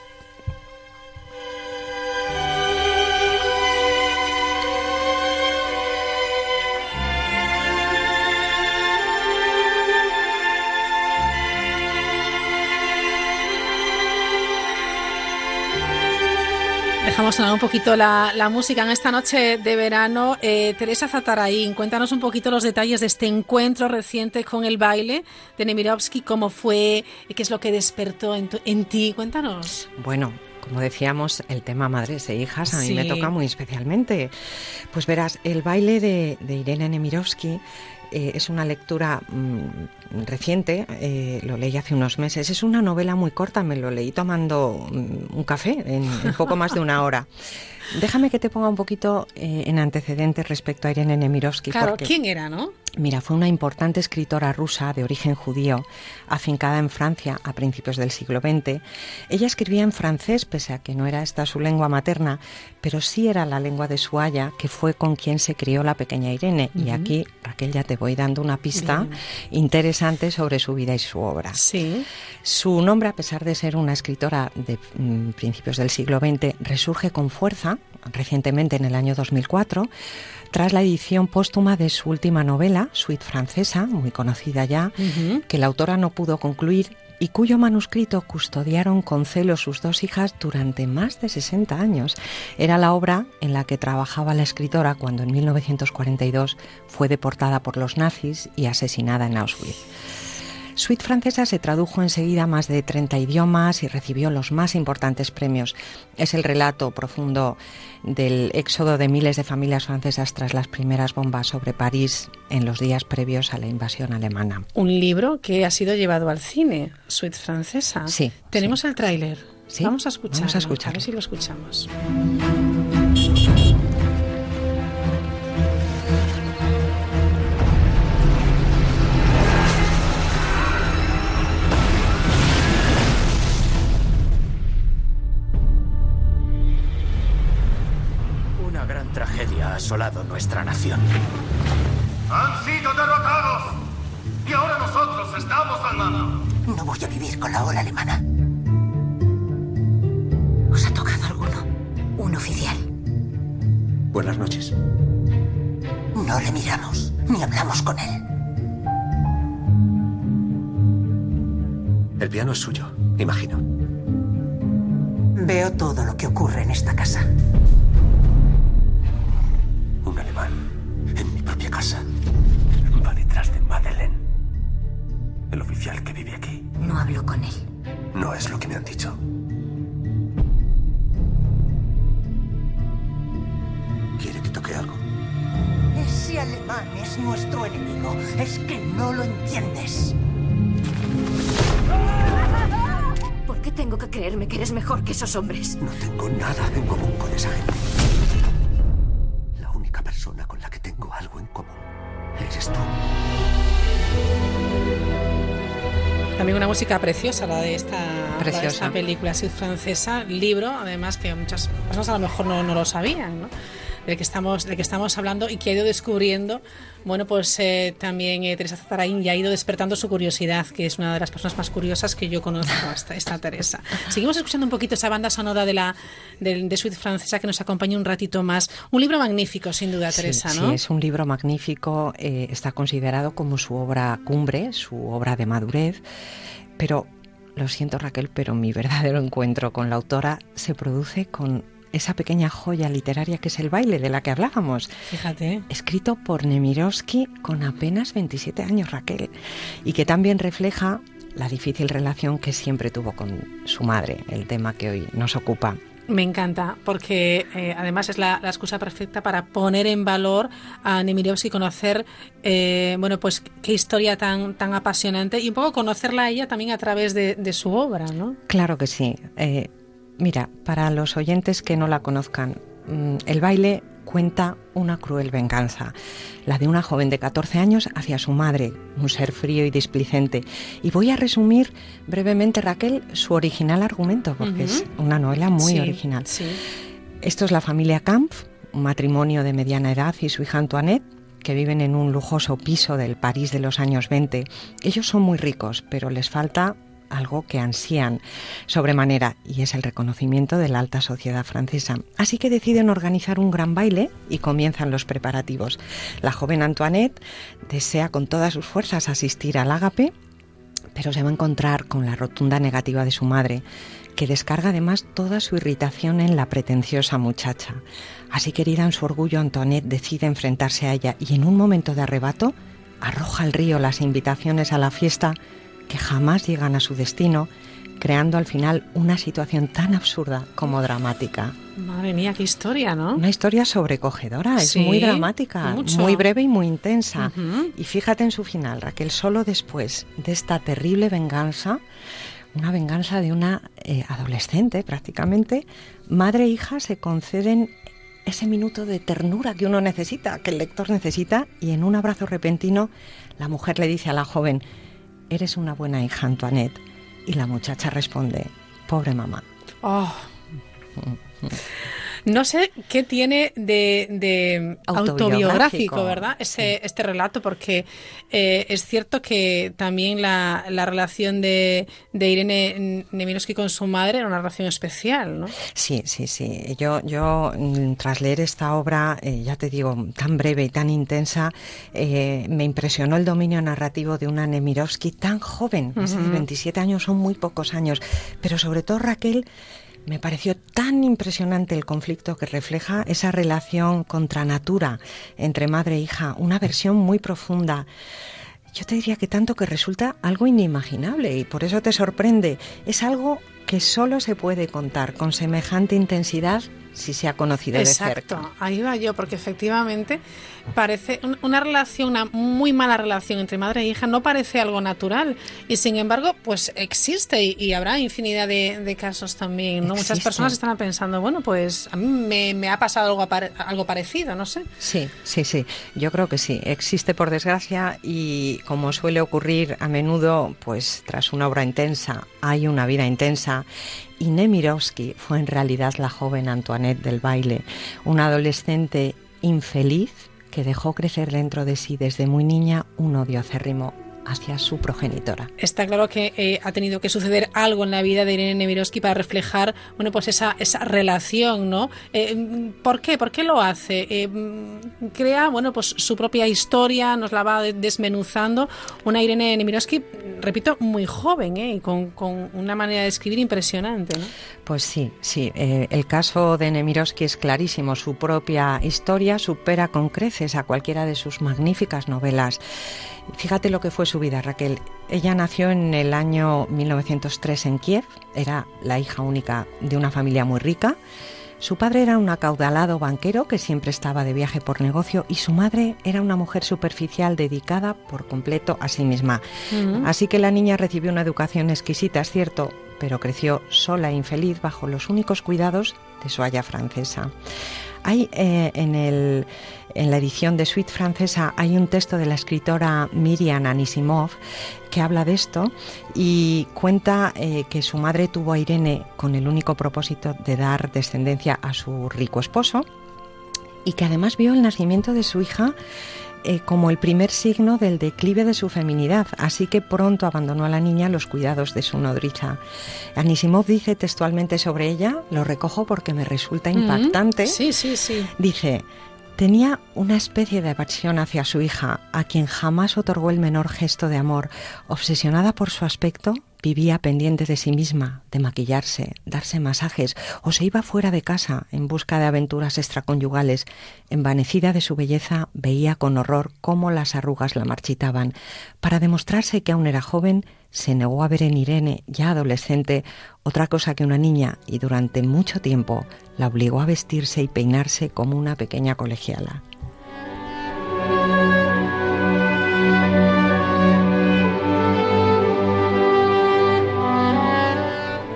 Dejamos sonar un poquito la, la, música en esta noche de verano. Eh, Teresa Zataraín, cuéntanos un poquito los detalles de este encuentro reciente con el baile de Nemirovsky, cómo fue, qué es lo que despertó en, tu, en ti. Cuéntanos. Bueno, como decíamos, el tema madres e hijas a mí sí. me toca muy especialmente. Pues verás, el baile de, de Irene Nemirovsky eh, es una lectura mmm, reciente, eh, lo leí hace unos meses. Es una novela muy corta, me lo leí tomando mmm, un café en, en, poco más de una hora. Déjame que te ponga un poquito eh, en antecedentes respecto a Irene Nemirovsky. Claro, porque, ¿quién era, no? Mira, fue una importante escritora rusa de origen judío, afincada en Francia a principios del siglo XX. Ella escribía en francés, pese a que no era esta su lengua materna, pero sí era la lengua de su haya, que fue con quien se crió la pequeña Irene. Uh -huh. Y aquí, Raquel, ya te voy dando una pista Bien. interesante sobre su vida y su obra. Sí. Su nombre, a pesar de ser una escritora de mm, principios del siglo XX, resurge con fuerza recientemente en el año 2004 tras la edición póstuma de su última novela, Suite Francesa, muy conocida ya, uh -huh. que la autora no pudo concluir y cuyo manuscrito custodiaron con celo sus dos hijas durante más de 60 años. Era la obra en la que trabajaba la escritora cuando en 1942 fue deportada por los nazis y asesinada en Auschwitz. Suite Francesa se tradujo enseguida a más de 30 idiomas y recibió los más importantes premios. Es el relato profundo del éxodo de miles de familias francesas tras las primeras bombas sobre París en los días previos a la invasión alemana. Un libro que ha sido llevado al cine, Suite Francesa. Sí. Tenemos sí. el tráiler. ¿Sí? Vamos a escucharlo. Vamos a escucharlo. A ver si lo escuchamos. Nuestra nación. Han sido derrotados y ahora nosotros estamos al mando. No voy a vivir con la ola alemana. ¿Os ha tocado alguno? Un oficial. Buenas noches. No le miramos ni hablamos con él. El piano es suyo, imagino. Veo todo lo que ocurre en esta casa. Un alemán en mi propia casa. Va detrás de Madeleine. El oficial que vive aquí. No hablo con él. No es lo que me han dicho. ¿Quiere que toque algo? Ese alemán es nuestro enemigo. Es que no lo entiendes. ¿Por qué tengo que creerme que eres mejor que esos hombres? No tengo nada en común con esa gente. Única persona con la que tengo algo en común eres tú. También una música preciosa, la de esta, preciosa. de esta película así francesa, libro, además que muchas personas a lo mejor no, no lo sabían, ¿no? Del que estamos del que estamos hablando y que ha ido descubriendo bueno pues eh, también eh, Teresa Zatarain ya ha ido despertando su curiosidad que es una de las personas más curiosas que yo conozco esta, esta Teresa seguimos escuchando un poquito esa banda sonora de la de, de Suite francesa que nos acompaña un ratito más un libro magnífico sin duda Teresa sí, ¿no? sí es un libro magnífico eh, está considerado como su obra cumbre su obra de madurez pero lo siento Raquel pero mi verdadero encuentro con la autora se produce con esa pequeña joya literaria que es el baile de la que hablábamos. Fíjate. Escrito por Nemirovsky con apenas 27 años, Raquel, y que también refleja la difícil relación que siempre tuvo con su madre, el tema que hoy nos ocupa. Me encanta, porque eh, además es la, la, excusa perfecta para poner en valor a Nemirovsky, conocer, eh, bueno, pues qué historia tan, tan apasionante y un poco conocerla a ella también a través de, de su obra, ¿no? Claro que sí. Eh, Mira, para los oyentes que no la conozcan, el baile cuenta una cruel venganza, la de una joven de 14 años hacia su madre, un ser frío y displicente. Y voy a resumir brevemente, Raquel, su original argumento, porque uh -huh. es una novela muy sí, original. Sí. Esto es la familia Kampf, un matrimonio de mediana edad y su hija Antoinette, que viven en un lujoso piso del París de los años 20. Ellos son muy ricos, pero les falta algo que ansían sobremanera y es el reconocimiento de la alta sociedad francesa. Así que deciden organizar un gran baile y comienzan los preparativos. La joven Antoinette desea con todas sus fuerzas asistir al ágape, pero se va a encontrar con la rotunda negativa de su madre, que descarga además toda su irritación en la pretenciosa muchacha. Así querida en su orgullo, Antoinette decide enfrentarse a ella y en un momento de arrebato arroja al río las invitaciones a la fiesta que jamás llegan a su destino, creando al final una situación tan absurda como dramática. Madre mía, qué historia, ¿no? Una historia sobrecogedora, es muy dramática, muy breve y muy intensa. Y fíjate en su final, Raquel, solo después de esta terrible venganza, una venganza de una eh, adolescente prácticamente, madre e hija se conceden ese minuto de ternura que uno necesita, que el lector necesita, y en un abrazo repentino la mujer le dice a la joven, eres una buena hija, Antoinette. Y la muchacha responde, pobre mamá. Oh. No sé qué tiene de, autobiográfico, ¿verdad? Este, este relato, porque eh, es cierto que también la, relación de, Irene Nemirovsky con su madre era una relación especial, ¿no? Sí, sí, sí. Yo, yo mm, tras leer esta obra, eh, ya te digo, tan breve y tan intensa, eh, me impresionó el dominio narrativo de una Nemirovsky tan joven. 27 años son muy pocos años. Pero sobre todo, Raquel, me pareció tan impresionante el conflicto que refleja esa relación contra natura entre madre e hija, una versión muy profunda. Yo te diría que tanto que resulta algo inimaginable y por eso te sorprende. Es algo que solo se puede contar con semejante intensidad si se ha conocido de cerca. Exacto, ahí va yo, porque efectivamente parece una relación, una muy mala relación entre madre e hija, no parece algo natural. Y sin embargo, pues existe y, habrá infinidad de, casos también. ¿no? Muchas personas están pensando, bueno, pues a mí me, ha pasado algo, algo parecido, no sé. Sí, sí, sí. Yo creo que sí. Existe por desgracia y como suele ocurrir a menudo, pues tras una obra intensa hay una vida intensa y Nemirovsky fue en realidad la joven Antoinette del baile, una adolescente infeliz que dejó crecer dentro de sí desde muy niña un odio acérrimo hacia su progenitora. Está claro que eh, ha tenido que suceder algo en la vida de Irene Nemirovsky para reflejar, bueno, pues esa, esa relación, ¿no? Eh, ¿Por qué? ¿Por qué lo hace? Eh, crea, bueno, pues su propia historia, nos la va desmenuzando. Una Irene Nemirovsky, repito, muy joven, ¿eh? Y con, con una manera de escribir impresionante, ¿no? Pues sí, sí. el caso de Nemirovsky es clarísimo. Su propia historia supera con creces a cualquiera de sus magníficas novelas. Fíjate lo que fue su vida, Raquel. Ella nació en el año 1903 en Kiev, era la hija única de una familia muy rica. Su padre era un acaudalado banquero que siempre estaba de viaje por negocio y su madre era una mujer superficial dedicada por completo a sí misma. Así que la niña recibió una educación exquisita, es cierto, pero creció sola e infeliz bajo los únicos cuidados de su haya francesa. Hay eh, en, el, en la edición de Suite francesa hay un texto de la escritora Miriam Anisimov que habla de esto y cuenta eh, que su madre tuvo a Irene con el único propósito de dar descendencia a su rico esposo y que además vio el nacimiento de su hija eh, como el primer signo del declive de su feminidad, así que pronto abandonó a la niña los cuidados de su nodriza. Anisimov dice textualmente sobre ella, lo recojo porque me resulta impactante. Sí, sí, sí. Dice, Tenía una especie de aversión hacia su hija, a quien jamás otorgó el menor gesto de amor. Obsesionada por su aspecto, vivía pendiente de sí misma, de maquillarse, darse masajes, o se iba fuera de casa en busca de aventuras extraconyugales. Envanecida de su belleza, veía con horror cómo las arrugas la marchitaban. Para demostrarse que aún era joven, se negó a ver en Irene, ya adolescente, otra cosa que una niña y durante mucho tiempo la obligó a vestirse y peinarse como una pequeña colegiala.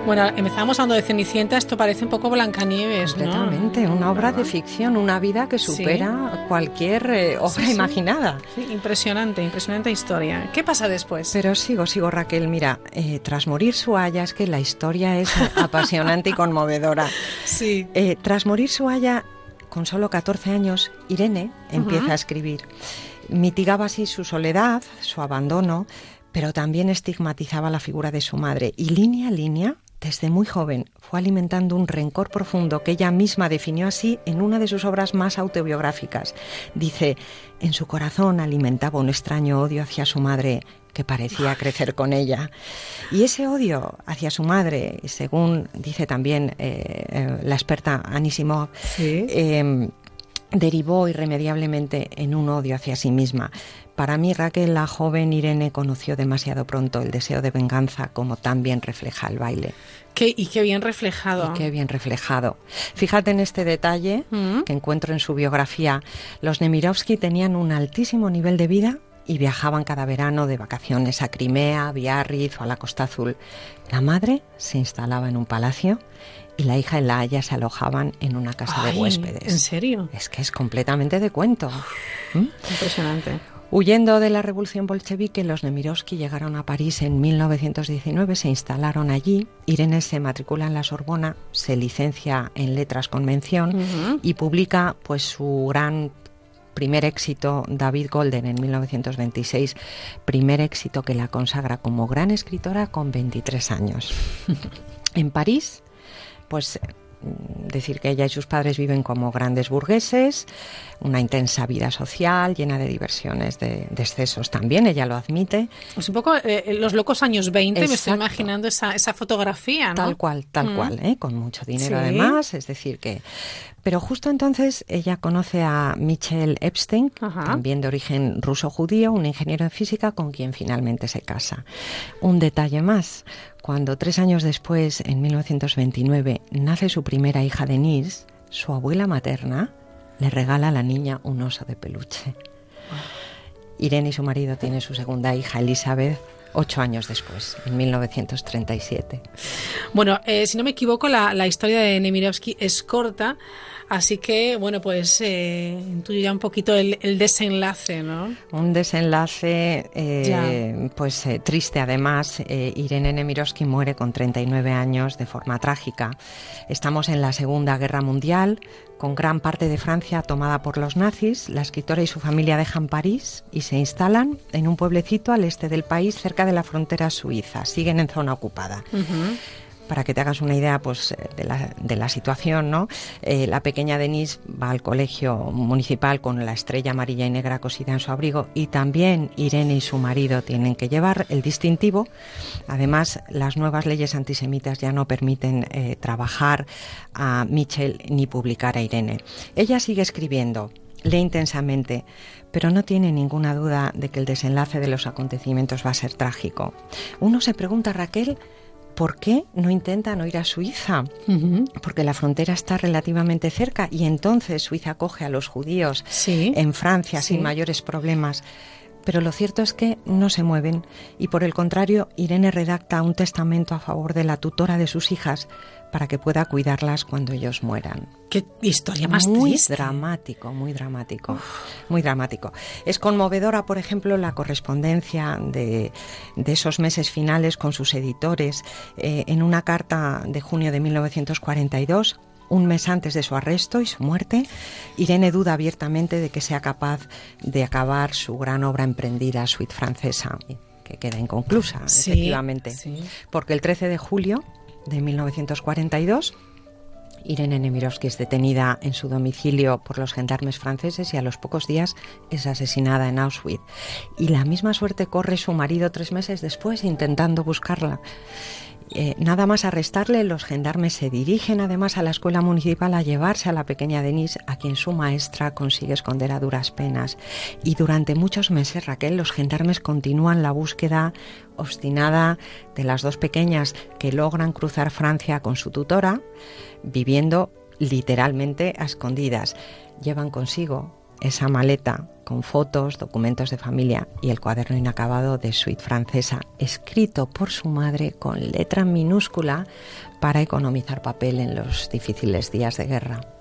Bueno, empezamos hablando de Cenicienta, esto parece un poco Blancanieves, ¿no? Totalmente, una obra de ficción, una vida que supera cualquier eh, obra imaginada. Sí, impresionante, impresionante historia. ¿Qué pasa después? Pero sigo, sigo Raquel, mira, eh, tras morir su haya, es que la historia es apasionante y conmovedora. Sí. Eh, tras morir su haya, con solo 14 años, Irene empieza a escribir. Mitigaba así su soledad, su abandono, pero también estigmatizaba la figura de su madre y línea a línea desde muy joven fue alimentando un rencor profundo que ella misma definió así en una de sus obras más autobiográficas. Dice, en su corazón alimentaba un extraño odio hacia su madre que parecía crecer con ella. Y ese odio hacia su madre, según dice también eh, eh, la experta Anisimov, em, derivó irremediablemente en un odio hacia sí misma. Para mí, Raquel, la joven Irene conoció demasiado pronto el deseo de venganza, como tan bien refleja el baile. Qué, y qué bien reflejado. Y qué bien reflejado. Fíjate en este detalle Mm. que encuentro en su biografía. Los Nemirovsky tenían un altísimo nivel de vida y viajaban cada verano de vacaciones a Crimea, Biarritz o a la Costa Azul. La madre se instalaba en un palacio y la hija y la haya se alojaban en una casa Ay, de huéspedes. ¿En serio? Es que es completamente de cuento. ¿Mm? Impresionante. Huyendo de la revolución bolchevique, los Nemirovsky llegaron a París en 1919, se instalaron allí. Irene se matricula en la Sorbona, se licencia en letras con mención y publica pues su gran primer éxito, David Golden, en 1926, primer éxito que la consagra como gran escritora con 23 años. en París, pues decir que ella y sus padres viven como grandes burgueses, una intensa vida social llena de diversiones, de, de excesos también, ella lo admite. Es un poco eh, los locos años 20, me estoy Exacto. imaginando esa, esa fotografía, ¿no? Tal cual, tal Mm. cual, ¿eh? con mucho dinero Sí. además, es decir que... Pero justo entonces ella conoce a Michel Epstein, también de origen ruso-judío, un ingeniero en física con quien finalmente se casa. Un detalle más, cuando tres años después, en 1929, nace su primera hija Denise, su abuela materna le regala a la niña un oso de peluche. Irene y su marido tienen su segunda hija, Elizabeth, ocho años después, en 1937. Bueno, eh, si no me equivoco, la, la historia de Nemirovsky es corta, así que, bueno, pues eh, intuyo ya un poquito el, el desenlace, ¿no? Un desenlace eh, pues eh, triste además. Eh, Irene Nemirovsky muere con 39 años de forma trágica. Estamos en la Segunda Guerra Mundial, con gran parte de Francia tomada por los nazis. La escritora y su familia dejan París y se instalan en un pueblecito al este del país, cerca de la frontera suiza. Siguen en zona ocupada. Para que te hagas una idea pues, eh, de, la, situación, ¿no? Eh, la pequeña Denise va al colegio municipal con la estrella amarilla y negra cosida en su abrigo y también Irene y su marido tienen que llevar el distintivo. Además, las nuevas leyes antisemitas ya no permiten eh, trabajar a Mitchell ni publicar a Irene. Ella sigue escribiendo, lee intensamente, pero no tiene ninguna duda de que el desenlace de los acontecimientos va a ser trágico. Uno se pregunta, Raquel, ¿por qué no intentan oír a Suiza? Porque la frontera está relativamente cerca y entonces Suiza acoge a los judíos en Francia Sí. sin mayores problemas. Pero lo cierto es que no se mueven y por el contrario Irene redacta un testamento a favor de la tutora de sus hijas para que pueda cuidarlas cuando ellos mueran. Qué historia más muy triste. dramático, muy dramático, muy dramático. Es conmovedora, por ejemplo, la correspondencia de, de esos meses finales con sus editores. Eh, en una carta de junio de 1942, un mes antes de su arresto y su muerte, Irene duda abiertamente de que sea capaz de acabar su gran obra emprendida, Suite Francesa, que queda inconclusa, Sí, efectivamente. sí. Porque el 13 de julio de 1942 Irene Nemirovsky es detenida en su domicilio por los gendarmes franceses y a los pocos días es asesinada en Auschwitz. Y la misma suerte corre su marido tres meses después intentando buscarla. Eh, nada más arrestarle, los gendarmes se dirigen además a la escuela municipal a llevarse a la pequeña Denise, a quien su maestra consigue esconder a duras penas. Y durante muchos meses, Raquel, los gendarmes continúan la búsqueda obstinada de las dos pequeñas que logran cruzar Francia con su tutora, viviendo literalmente a escondidas. Llevan consigo esa maleta con fotos, documentos de familia y el cuaderno inacabado de suite francesa, escrito por su madre con letra minúscula para economizar papel en los difíciles días de guerra.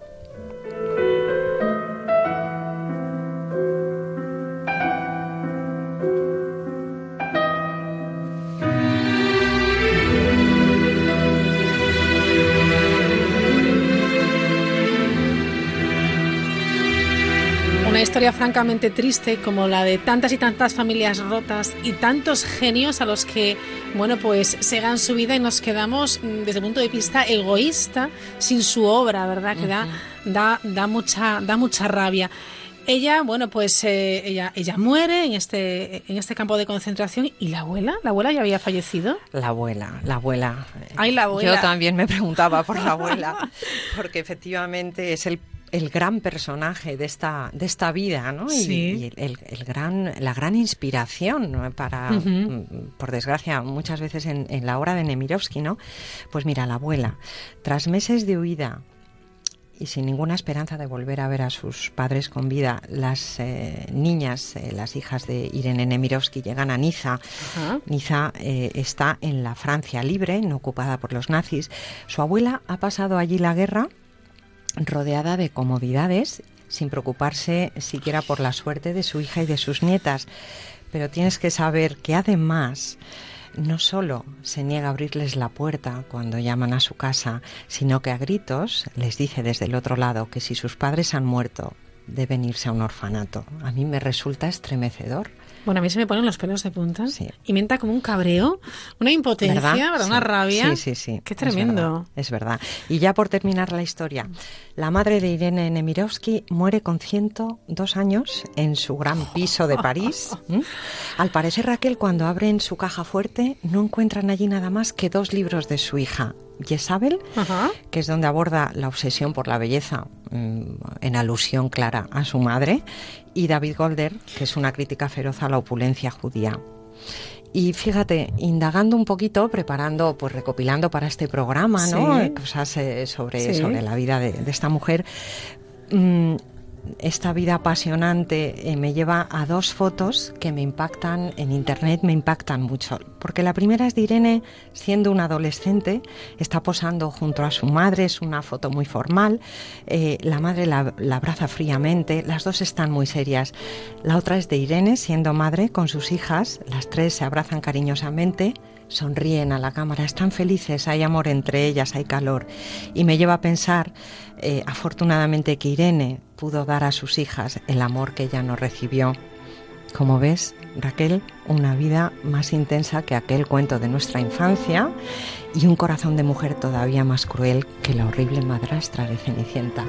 Historia francamente triste como la de tantas y tantas familias rotas y tantos genios a los que, bueno, pues se gan su vida y nos quedamos mm, desde el punto de vista egoísta sin su obra, ¿verdad? Que da, da, da, mucha, da mucha rabia. Ella, bueno, pues eh, ella, ella muere en este, en este campo de concentración. ¿Y la abuela? ¿La abuela ya había fallecido? La abuela, la abuela. Ay, la abuela. Yo también me preguntaba por la abuela, porque efectivamente es el el gran personaje de esta, de esta vida, ¿no? Y, el, gran, la gran inspiración para, mm, por desgracia, muchas veces en, la obra de Nemirovsky, ¿no? Pues mira, la abuela, tras meses de huida y sin ninguna esperanza de volver a ver a sus padres con vida, las eh, niñas, eh, las hijas de Irene Nemirovsky, llegan a Niza. Niza eh, está en la Francia libre, no ocupada por los nazis. Su abuela ha pasado allí la guerra rodeada de comodidades, sin preocuparse siquiera por la suerte de su hija y de sus nietas. Pero tienes que saber que además no solo se niega a abrirles la puerta cuando llaman a su casa, sino que a gritos les dice desde el otro lado que si sus padres han muerto, deben irse a un orfanato. A mí me resulta estremecedor. Bueno, a mí se me ponen los pelos de punta y mienta como un cabreo, una impotencia, una rabia. Sí, sí, sí. Qué tremendo. Es verdad, Y ya por terminar la historia, la madre de Irene Nemirovsky muere con 102 años en su gran piso de París. Al parecer, Raquel, cuando abren su caja fuerte, no encuentran allí nada más que dos libros de su hija, Jezabel, que es donde aborda la obsesión por la belleza, mm, en alusión clara a su madre, y David Golder, que es una crítica feroz a la opulencia judía. Y fíjate, indagando un poquito, preparando, pues recopilando para este programa, ¿no? Cosas eh, sobre, sobre la vida de, esta mujer. Esta vida apasionante eh, me lleva a dos fotos que me impactan en internet, me impactan mucho. Porque la primera es de Irene siendo una adolescente, está posando junto a su madre, es una foto muy formal, eh, la madre la, abraza fríamente, las dos están muy serias. La otra es de Irene siendo madre con sus hijas, las tres se abrazan cariñosamente sonríen a la cámara, están felices, hay amor entre ellas, hay calor. Y me lleva a pensar, eh, afortunadamente, que Irene pudo dar a sus hijas el amor que ella no recibió. Como ves, Raquel, una vida más intensa que aquel cuento de nuestra infancia y un corazón de mujer todavía más cruel que la horrible madrastra de Cenicienta.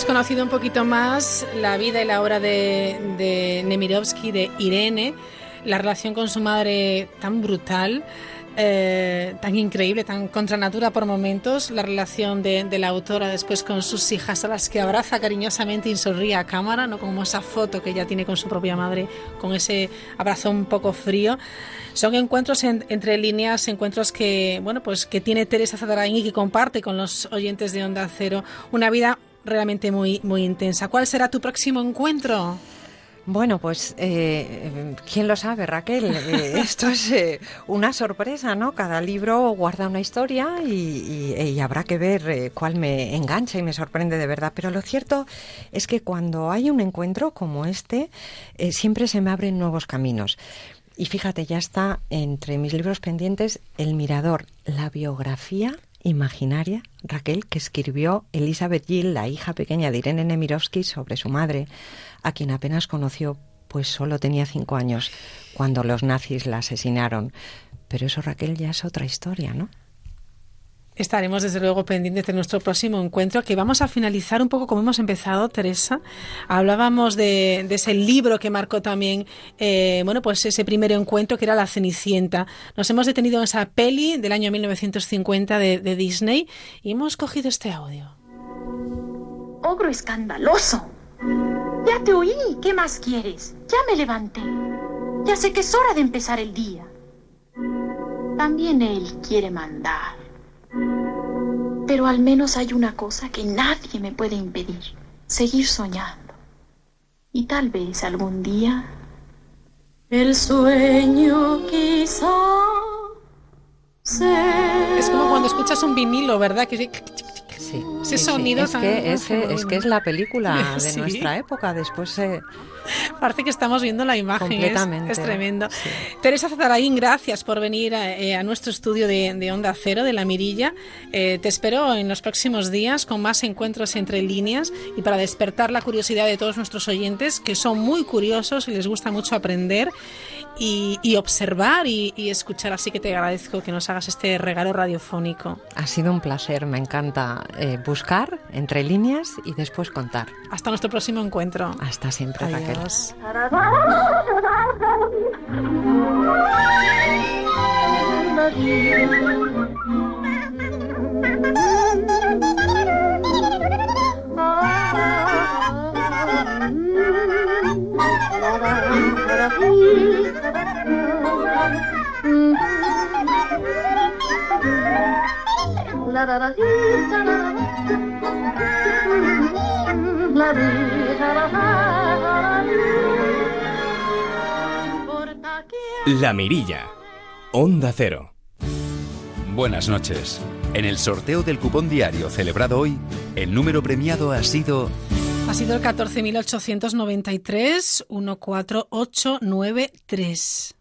Hemos conocido un poquito más la vida y la obra de, de Nemirovsky, de Irene, la relación con su madre tan brutal. Eh, tan increíble, tan contra natura por momentos, la relación de, la autora después con sus hijas a las que abraza cariñosamente y sonríe a cámara, no como esa foto que ella tiene con su propia madre, con ese abrazo un poco frío. Son encuentros entre líneas, encuentros que, bueno, pues que tiene Teresa Zadarain y que comparte con los oyentes de Onda Cero, una vida realmente muy, muy intensa. ¿Cuál será tu próximo encuentro? Bueno, pues eh, quién lo sabe, Raquel. Eh, esto es eh, una sorpresa, ¿no? Cada libro guarda una historia y, habrá que ver cuál me engancha y me sorprende de verdad. Pero lo cierto es que cuando hay un encuentro como este, siempre se me abren nuevos caminos. Y fíjate, ya está entre mis libros pendientes El Mirador, la biografía imaginaria, Raquel, que escribió Elizabeth Gill, la hija pequeña de Irene Nemirovsky, sobre su madre, a quien apenas conoció, pues solo tenía cinco años, cuando los nazis la asesinaron. Pero eso, Raquel, ya es otra historia, ¿no? Estaremos desde luego pendientes de nuestro próximo encuentro, que vamos a finalizar un poco como hemos empezado, Teresa. Hablábamos de, ese libro que marcó también, eh, bueno, pues ese primer encuentro que era La Cenicienta. Nos hemos detenido en esa peli del año 1950 de, de Disney y hemos cogido este audio. Ogro escandaloso. Ya te oí. ¿Qué más quieres? Ya me levanté. Ya sé que es hora de empezar el día. También él quiere mandar. Pero al menos hay una cosa que nadie me puede impedir. seguir soñando. Y tal vez algún día el sueño quizá Es como cuando escuchas un vinilo, ¿verdad? Que Sí, ese sí, sonido es tan- que, ese- es que es la película de Sí. nuestra época. Después se Parece que estamos viendo la imagen. es- Completamente. Es, tremendo. Teresa Zataraín, gracias por venir a, eh, a nuestro estudio de, de Onda Cero, de La Mirilla. Eh, te espero en los próximos días con más encuentros entre líneas y para despertar la curiosidad de todos nuestros oyentes, que son muy curiosos y les gusta mucho aprender y, y observar y, y escuchar. Así que te agradezco que nos hagas este regalo radiofónico. ha sido un placer. Me encanta eh, buscar entre líneas y después contar. Hasta nuestro próximo encuentro. Hasta siempre, Raquel. La Mirilla. Onda Cero. Buenas noches. En el sorteo del cupón diario celebrado hoy, el número premiado ha sido Ha sido el 14.893 14893.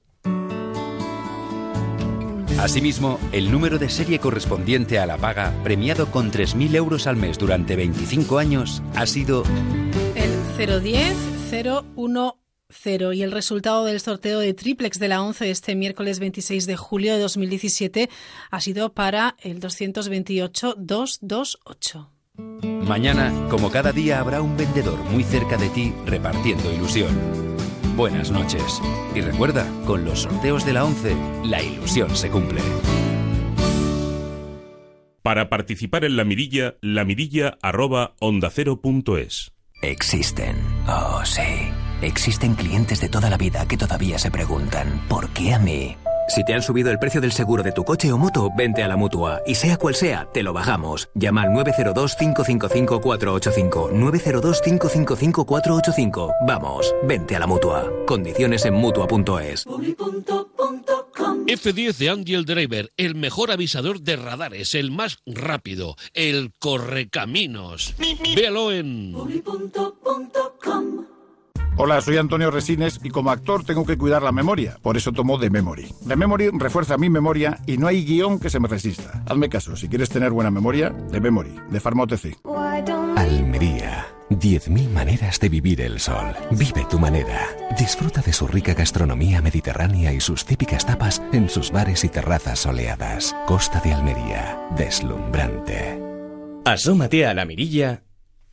Asimismo, el número de serie correspondiente a la paga, premiado con 3.000 euros al mes durante 25 años, ha sido El 010 010 y el resultado del sorteo de triplex de la 11 de este miércoles 26 de julio de 2017 ha sido para el 228 228. Mañana, como cada día, habrá un vendedor muy cerca de ti repartiendo ilusión. Buenas noches. Y recuerda, con los sorteos de la 11, la ilusión se cumple. Para participar en la mirilla, la mirilla arroba ondacero.es. Existen. Oh, sí. Existen clientes de toda la vida que todavía se preguntan, ¿por qué a mí? Si te han subido el precio del seguro de tu coche o moto, vente a la mutua. Y sea cual sea, te lo bajamos. Llama al 902-555-485. 902-555-485. Vamos, vente a la mutua. Condiciones en mutua.es. F10 de Angel Driver, el mejor avisador de radares, el más rápido, el correcaminos. Véalo en... Hola, soy Antonio Resines y como actor tengo que cuidar la memoria. Por eso tomo The Memory. The Memory refuerza mi memoria y no hay guion que se me resista. Hazme caso, si quieres tener buena memoria, The Memory, de Pharma OTC. Almería. 10.000 maneras de vivir el sol. Vive tu manera. Disfruta de su rica gastronomía mediterránea y sus típicas tapas en sus bares y terrazas soleadas. Costa de Almería. Deslumbrante. Asómate a La Mirilla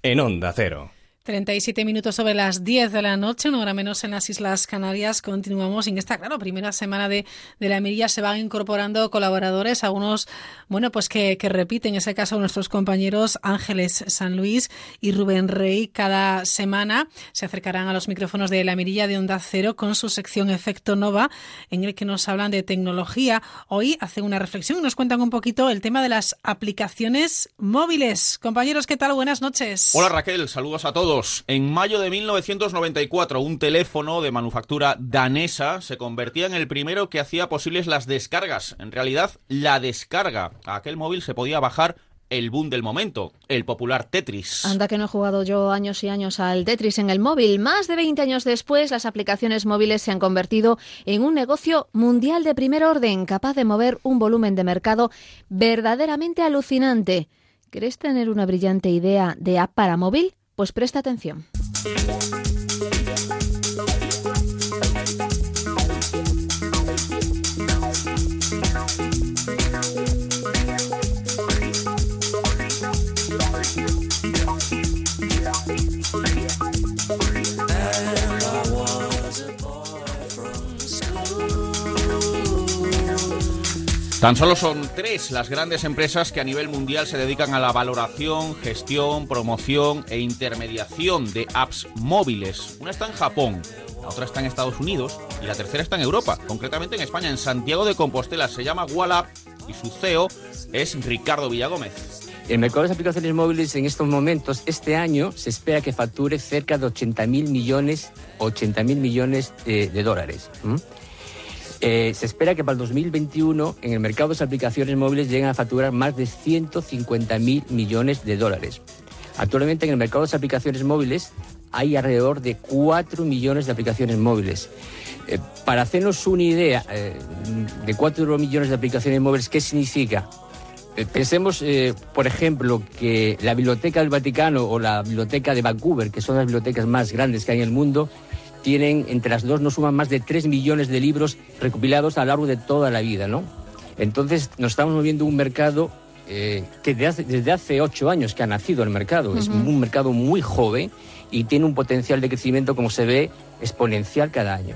en Onda Cero. 37 minutos sobre las 10 de la noche, una hora menos en las Islas Canarias. Continuamos en esta, claro, primera semana de, de la mirilla. Se van incorporando colaboradores, algunos, bueno, pues que, que repiten, en ese caso, nuestros compañeros Ángeles San Luis y Rubén Rey. Cada semana se acercarán a los micrófonos de la mirilla de Onda Cero con su sección Efecto Nova, en el que nos hablan de tecnología. Hoy hacen una reflexión y nos cuentan un poquito el tema de las aplicaciones móviles. Compañeros, ¿qué tal? Buenas noches. Hola Raquel, saludos a todos. En mayo de 1994, un teléfono de manufactura danesa se convertía en el primero que hacía posibles las descargas. En realidad, la descarga. A aquel móvil se podía bajar el boom del momento, el popular Tetris. Anda que no he jugado yo años y años al Tetris en el móvil. Más de 20 años después, las aplicaciones móviles se han convertido en un negocio mundial de primer orden, capaz de mover un volumen de mercado verdaderamente alucinante. ¿Querés tener una brillante idea de app para móvil? Pues presta atención. Tan solo son tres las grandes empresas que a nivel mundial se dedican a la valoración, gestión, promoción e intermediación de apps móviles. Una está en Japón, la otra está en Estados Unidos y la tercera está en Europa, concretamente en España, en Santiago de Compostela. Se llama Wallap y su CEO es Ricardo Villagómez. El mercado de aplicaciones móviles en estos momentos, este año, se espera que facture cerca de 80 mil millones, 80 mil millones de, de dólares. Eh, se espera que para el 2021 en el mercado de aplicaciones móviles lleguen a facturar más de 150 mil millones de dólares. Actualmente en el mercado de aplicaciones móviles hay alrededor de 4 millones de aplicaciones móviles. Eh, para hacernos una idea eh, de 4 millones de aplicaciones móviles, ¿qué significa? Pensemos, por ejemplo, que la Biblioteca del Vaticano o la Biblioteca de Vancouver, que son las bibliotecas más grandes que hay en el mundo, tienen, entre las dos, no suman más de 3 millones de libros recopilados a lo largo de toda la vida, ¿no? Entonces, nos estamos moviendo un mercado eh, que hace- desde hace ocho años que ha nacido el mercado. Es un mercado muy joven y tiene un potencial de crecimiento, como se ve, exponencial cada año.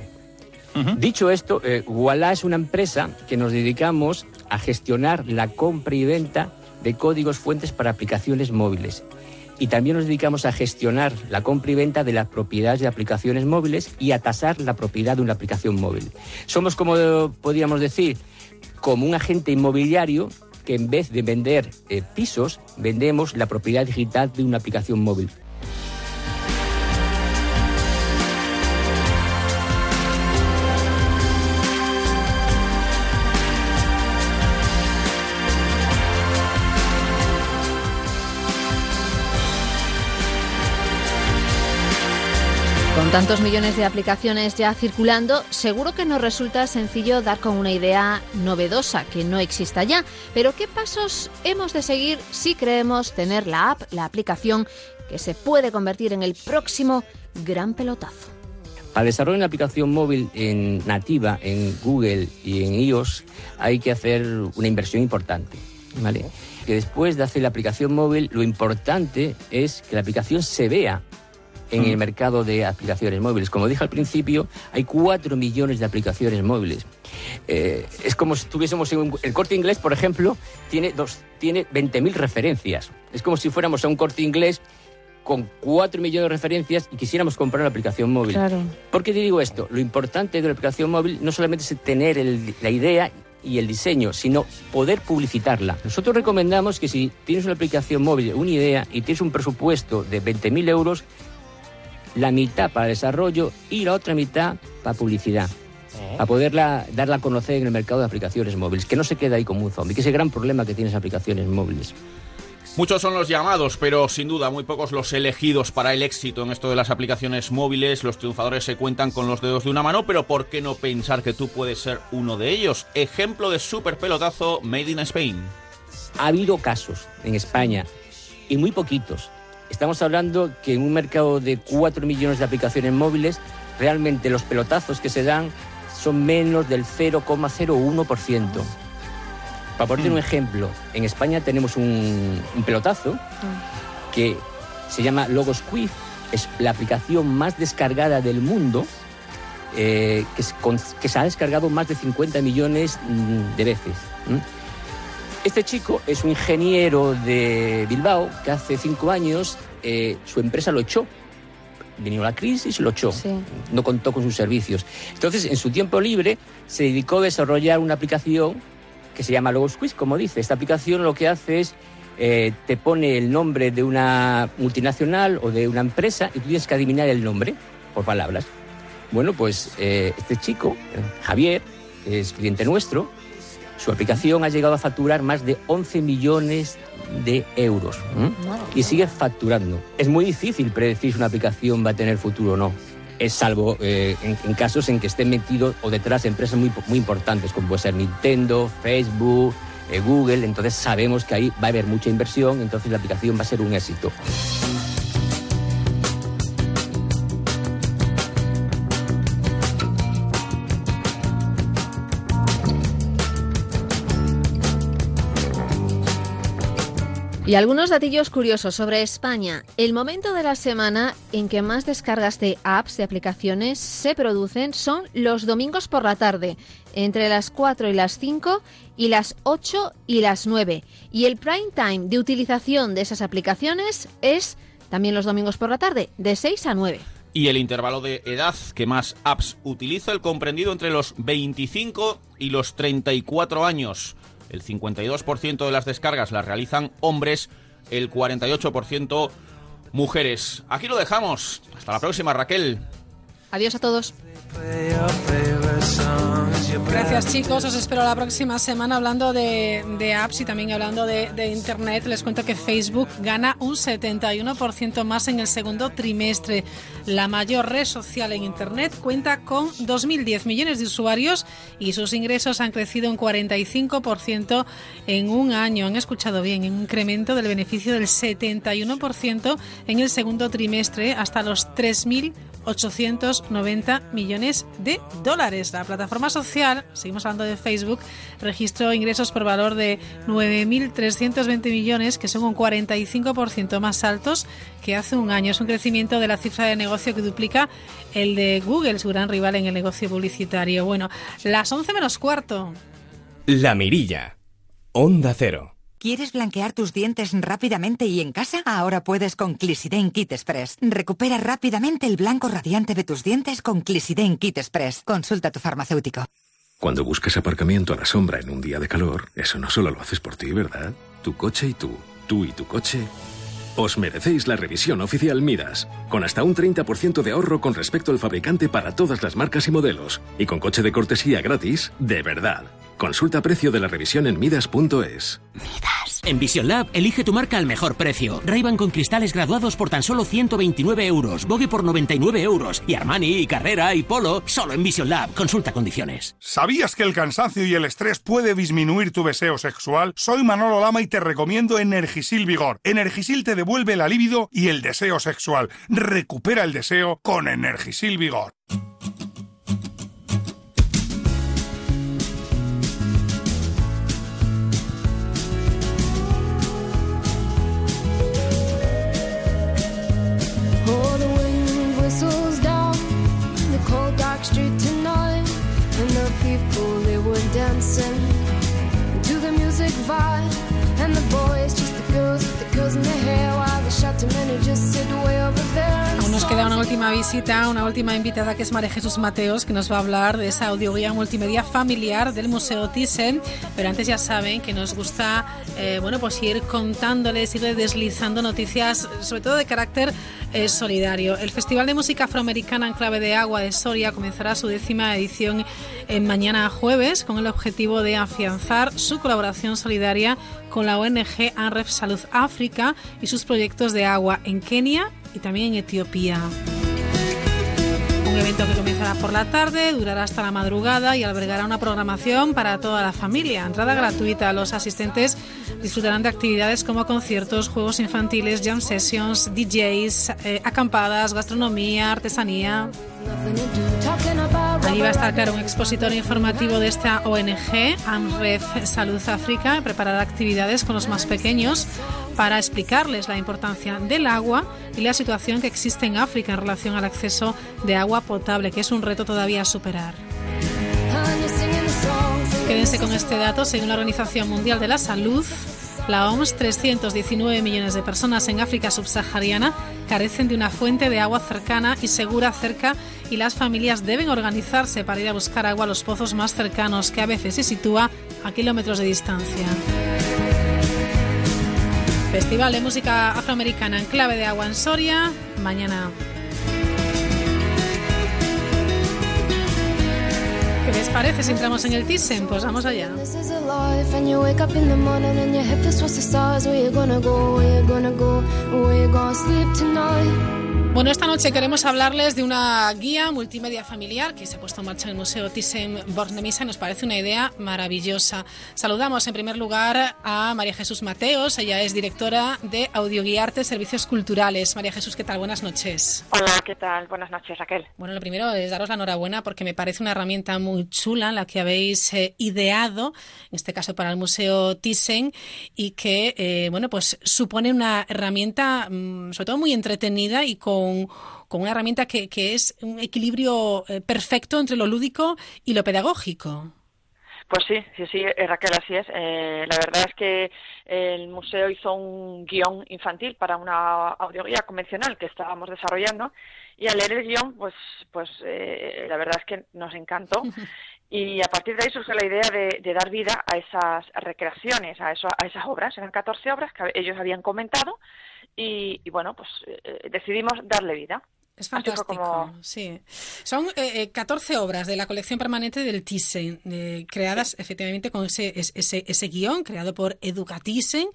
Dicho esto, eh, Walla es una empresa que nos dedicamos a gestionar la compra y venta de códigos fuentes para aplicaciones móviles. Y también nos dedicamos a gestionar la compra y venta de las propiedades de aplicaciones móviles y a tasar la propiedad de una aplicación móvil. Somos, como podríamos decir, como un agente inmobiliario que en vez de vender eh, pisos, vendemos la propiedad digital de una aplicación móvil. Tantos millones de aplicaciones ya circulando, seguro que nos resulta sencillo dar con una idea novedosa que no exista ya. Pero ¿qué pasos hemos de seguir si creemos tener la app, la aplicación, que se puede convertir en el próximo gran pelotazo? Para desarrollar una aplicación móvil en nativa en Google y en iOS hay que hacer una inversión importante. ¿vale? Que después de hacer la aplicación móvil, lo importante es que la aplicación se vea en el mercado de aplicaciones móviles. Como dije al principio, hay 4 millones de aplicaciones móviles. Eh, es como si tuviésemos en un- el corte inglés, por ejemplo, tiene, dos, tiene 20.000 referencias. Es como si fuéramos a un corte inglés con 4 millones de referencias y quisiéramos comprar una aplicación móvil. Claro. ¿Por qué te digo esto? Lo importante de la aplicación móvil no solamente es tener el- la idea y el diseño, sino poder publicitarla. Nosotros recomendamos que si tienes una aplicación móvil, una idea y tienes un presupuesto de 20.000 euros, la mitad para desarrollo y la otra mitad para publicidad. Para poderla darla a conocer en el mercado de aplicaciones móviles, que no se queda ahí como un zombie, que es el gran problema que tienes aplicaciones móviles. Muchos son los llamados, pero sin duda muy pocos los elegidos para el éxito en esto de las aplicaciones móviles. Los triunfadores se cuentan con los dedos de una mano, pero ¿por qué no pensar que tú puedes ser uno de ellos? Ejemplo de super pelotazo made in Spain. Ha habido casos en España y muy poquitos. Estamos hablando que en un mercado de 4 millones de aplicaciones móviles, realmente los pelotazos que se dan son menos del 0,01%. Para poner un ejemplo, en España tenemos un, un pelotazo que se llama Logos Quiz, es la aplicación más descargada del mundo, eh, que, es con- que se ha descargado más de 50 millones mm, de veces. Este chico es un ingeniero de Bilbao que hace cinco años eh, su empresa lo echó. Vino la crisis y lo echó. No contó con sus servicios. Entonces, en su tiempo libre, se dedicó a desarrollar una aplicación que se llama Logos Quiz, como dice. Esta aplicación lo que hace es eh, te pone el nombre de una multinacional o de una empresa y tú tienes que adivinar el nombre por palabras. Bueno, pues eh, este chico, eh, Javier, que es cliente nuestro, su aplicación ha llegado a facturar más de 11 millones de euros y sigue facturando. Es muy difícil predecir si una aplicación va a tener futuro o no. Es salvo eh, en, en casos en que estén metidos o detrás empresas muy, muy importantes, como puede ser Nintendo, Facebook, eh, Google. Entonces sabemos que ahí va a haber mucha inversión, entonces la aplicación va a ser un éxito. Y algunos datillos curiosos sobre España. El momento de la semana en que más descargas de apps, de aplicaciones, se producen son los domingos por la tarde, entre las 4 y las 5 y las 8 y las 9. Y el prime time de utilización de esas aplicaciones es también los domingos por la tarde, de 6 a 9. Y el intervalo de edad que más apps utiliza, el comprendido entre los 25 y los 34 años. El 52% de las descargas las realizan hombres, el 48% mujeres. Aquí lo dejamos. Hasta la próxima, Raquel. Adiós a todos. Gracias chicos, os espero la próxima semana hablando de, apps y también hablando de, Internet. Les cuento que Facebook gana un 71% más en el segundo trimestre. La mayor red social en Internet cuenta con 2.010 millones de usuarios y sus ingresos han crecido un 45% en un año. Han escuchado bien, un incremento del beneficio del 71% en el segundo trimestre hasta los 3.000 890 millones de dólares. La plataforma social, seguimos hablando de Facebook, registró ingresos por valor de 9.320 millones, que son un 45% más altos que hace un año. Es un crecimiento de la cifra de negocio que duplica el de Google, su gran rival en el negocio publicitario. Bueno, las 11 menos cuarto. La Mirilla. Onda Cero. ¿Quieres blanquear tus dientes rápidamente y en casa? Ahora puedes con Clisiden Kit Express. Recupera rápidamente el blanco radiante de tus dientes con Clisiden Kit Express. Consulta a tu farmacéutico. Cuando buscas aparcamiento a la sombra en un día de calor, eso no solo lo haces por ti, ¿verdad? Tu coche y tú, tú y tu coche. Os merecéis la revisión oficial Midas, con hasta un 30% de ahorro con respecto al fabricante para todas las marcas y modelos, y con coche de cortesía gratis, de verdad. Consulta precio de la revisión en midas.es. Midas. En Vision Lab, elige tu marca al mejor precio. ray con cristales graduados por tan solo 129 euros, Vogue por 99 euros y Armani, y Carrera y Polo solo en Vision Lab. Consulta condiciones. ¿Sabías que el cansancio y el estrés puede disminuir tu deseo sexual? Soy Manolo Lama y te recomiendo Energisil Vigor. Energisil te devuelve la libido y el deseo sexual. Recupera el deseo con Energisil Vigor. Última visita, una última invitada que es María Jesús Mateos, que nos va a hablar de esa audioguía multimedia familiar del Museo Thyssen. Pero antes ya saben que nos gusta eh, bueno, pues ir contándoles, ir deslizando noticias, sobre todo de carácter eh, solidario. El Festival de Música Afroamericana en Clave de Agua de Soria comenzará su décima edición en mañana jueves con el objetivo de afianzar su colaboración solidaria con la ONG ANREF Salud África y sus proyectos de agua en Kenia y también en Etiopía. Evento que comenzará por la tarde, durará hasta la madrugada y albergará una programación para toda la familia. Entrada gratuita. Los asistentes disfrutarán de actividades como conciertos, juegos infantiles, jam sessions, DJs, eh, acampadas, gastronomía, artesanía. Allí va a estar, claro, un expositor informativo de esta ONG, AMREF Salud África, preparar actividades con los más pequeños para explicarles la importancia del agua y la situación que existe en África en relación al acceso de agua potable, que es un reto todavía a superar. Quédense con este dato. Según la Organización Mundial de la Salud, la OMS, 319 millones de personas en África subsahariana carecen de una fuente de agua cercana y segura cerca y las familias deben organizarse para ir a buscar agua a los pozos más cercanos, que a veces se sitúa a kilómetros de distancia. Festival de Música Afroamericana en Clave de Agua en Soria, mañana. ¿Qué les parece si entramos en el Thyssen? Pues vamos allá. Bueno, esta noche queremos hablarles de una guía multimedia familiar que se ha puesto en marcha en el Museo Thyssen-Bornemisza y nos parece una idea maravillosa. Saludamos en primer lugar a María Jesús Mateos, ella es directora de Audioguiarte Servicios Culturales. María Jesús, ¿qué tal? Buenas noches. Hola, ¿qué tal? Buenas noches, Raquel. Bueno, lo primero es daros la enhorabuena porque me parece una herramienta muy chula la que habéis eh, ideado, en este caso para el Museo Thyssen, y que, eh, bueno, pues supone una herramienta mm, sobre todo muy entretenida y con con, una herramienta que, es un equilibrio eh, perfecto entre lo lúdico y lo pedagógico. Pues sí, sí, sí, eh, Raquel, así es. Eh, la verdad es que el museo hizo un guion infantil para una audioguía convencional que estábamos desarrollando y al leer el guion, pues, pues la verdad es que nos encantó Y a partir de ahí surge la idea de, dar vida a esas recreaciones, a, eso, a esas obras. Eran 14 obras que ellos habían comentado y, bueno, pues eh, decidimos darle vida. Es fantástico, sí. Son eh, 14 eh, obras de la colección permanente del Thyssen, eh, creadas efectivamente con ese, ese, ese guion creado por Educa Thyssen,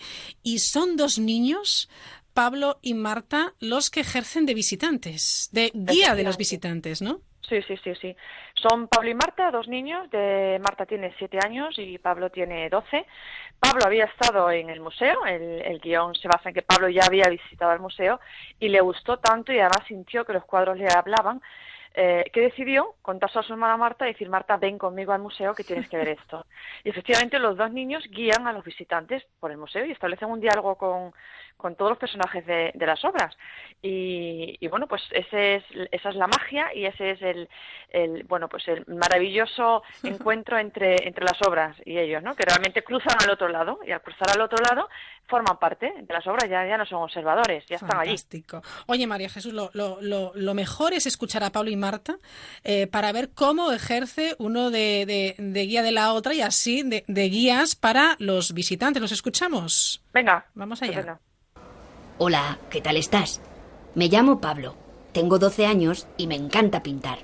y son dos niños, Pablo y Marta, los que ejercen de visitantes, de guía de los visitantes, ¿no? Sí, sí, sí, sí. Son Pablo y Marta, dos niños. De Marta tiene siete años y Pablo tiene doce. Pablo había estado en el museo. El, el, guion se basa en que Pablo ya había visitado el museo y le gustó tanto y además sintió que los cuadros le hablaban eh, que decidió contarse a su hermana Marta y decir, Marta, ven conmigo al museo que tienes que ver esto. Y efectivamente los dos niños guían a los visitantes por el museo y establecen un diálogo con, con todos los personajes de, de las obras. Y, y, bueno, pues ese es, esa es la magia y ese es el, el, bueno, pues el maravilloso encuentro entre, entre las obras y ellos, ¿no? Que realmente cruzan al otro lado y al cruzar al otro lado forman parte de las obras, ya, ya no son observadores, ya están allí. Oye, María Jesús, lo, lo, lo, mejor es escuchar a Pablo y Marta eh, para ver cómo ejerce uno de, de, guía de la otra y así de, de, guías para los visitantes. ¿Los escuchamos? Venga. Vamos allá. Hola, ¿qué tal estás? Me llamo Pablo, tengo 12 años y me encanta pintar.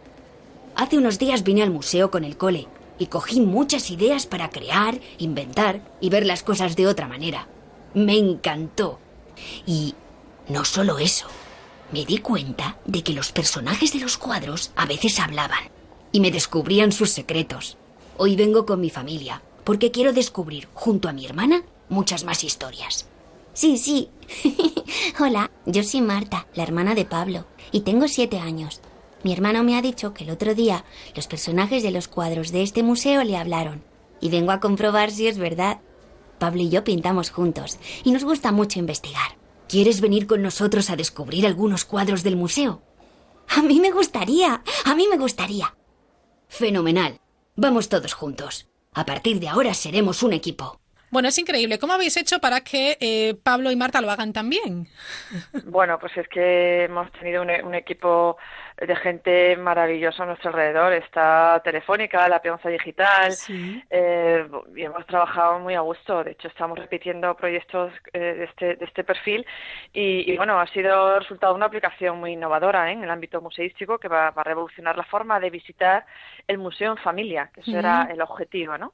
Hace unos días vine al museo con el cole y cogí muchas ideas para crear, inventar y ver las cosas de otra manera. Me encantó. Y no solo eso, me di cuenta de que los personajes de los cuadros a veces hablaban y me descubrían sus secretos. Hoy vengo con mi familia porque quiero descubrir junto a mi hermana muchas más historias. Sí, sí. Hola, yo soy Marta, la hermana de Pablo, y tengo siete años. Mi hermano me ha dicho que el otro día los personajes de los cuadros de este museo le hablaron, y vengo a comprobar si es verdad. Pablo y yo pintamos juntos, y nos gusta mucho investigar. ¿Quieres venir con nosotros a descubrir algunos cuadros del museo? A mí me gustaría, a mí me gustaría. Fenomenal. Vamos todos juntos. A partir de ahora seremos un equipo. Bueno, es increíble. ¿Cómo habéis hecho para que eh, Pablo y Marta lo hagan también? Bueno, pues es que hemos tenido un, equipo de gente maravillosa a nuestro alrededor. Está Telefónica, la Peonza Digital, eh, y hemos trabajado muy a gusto. De hecho, estamos repitiendo proyectos eh, de, este, de este perfil y, bueno, ha sido resultado una aplicación muy innovadora en el ámbito museístico que va, a revolucionar la forma de visitar el museo en familia, que eso era el objetivo, ¿no?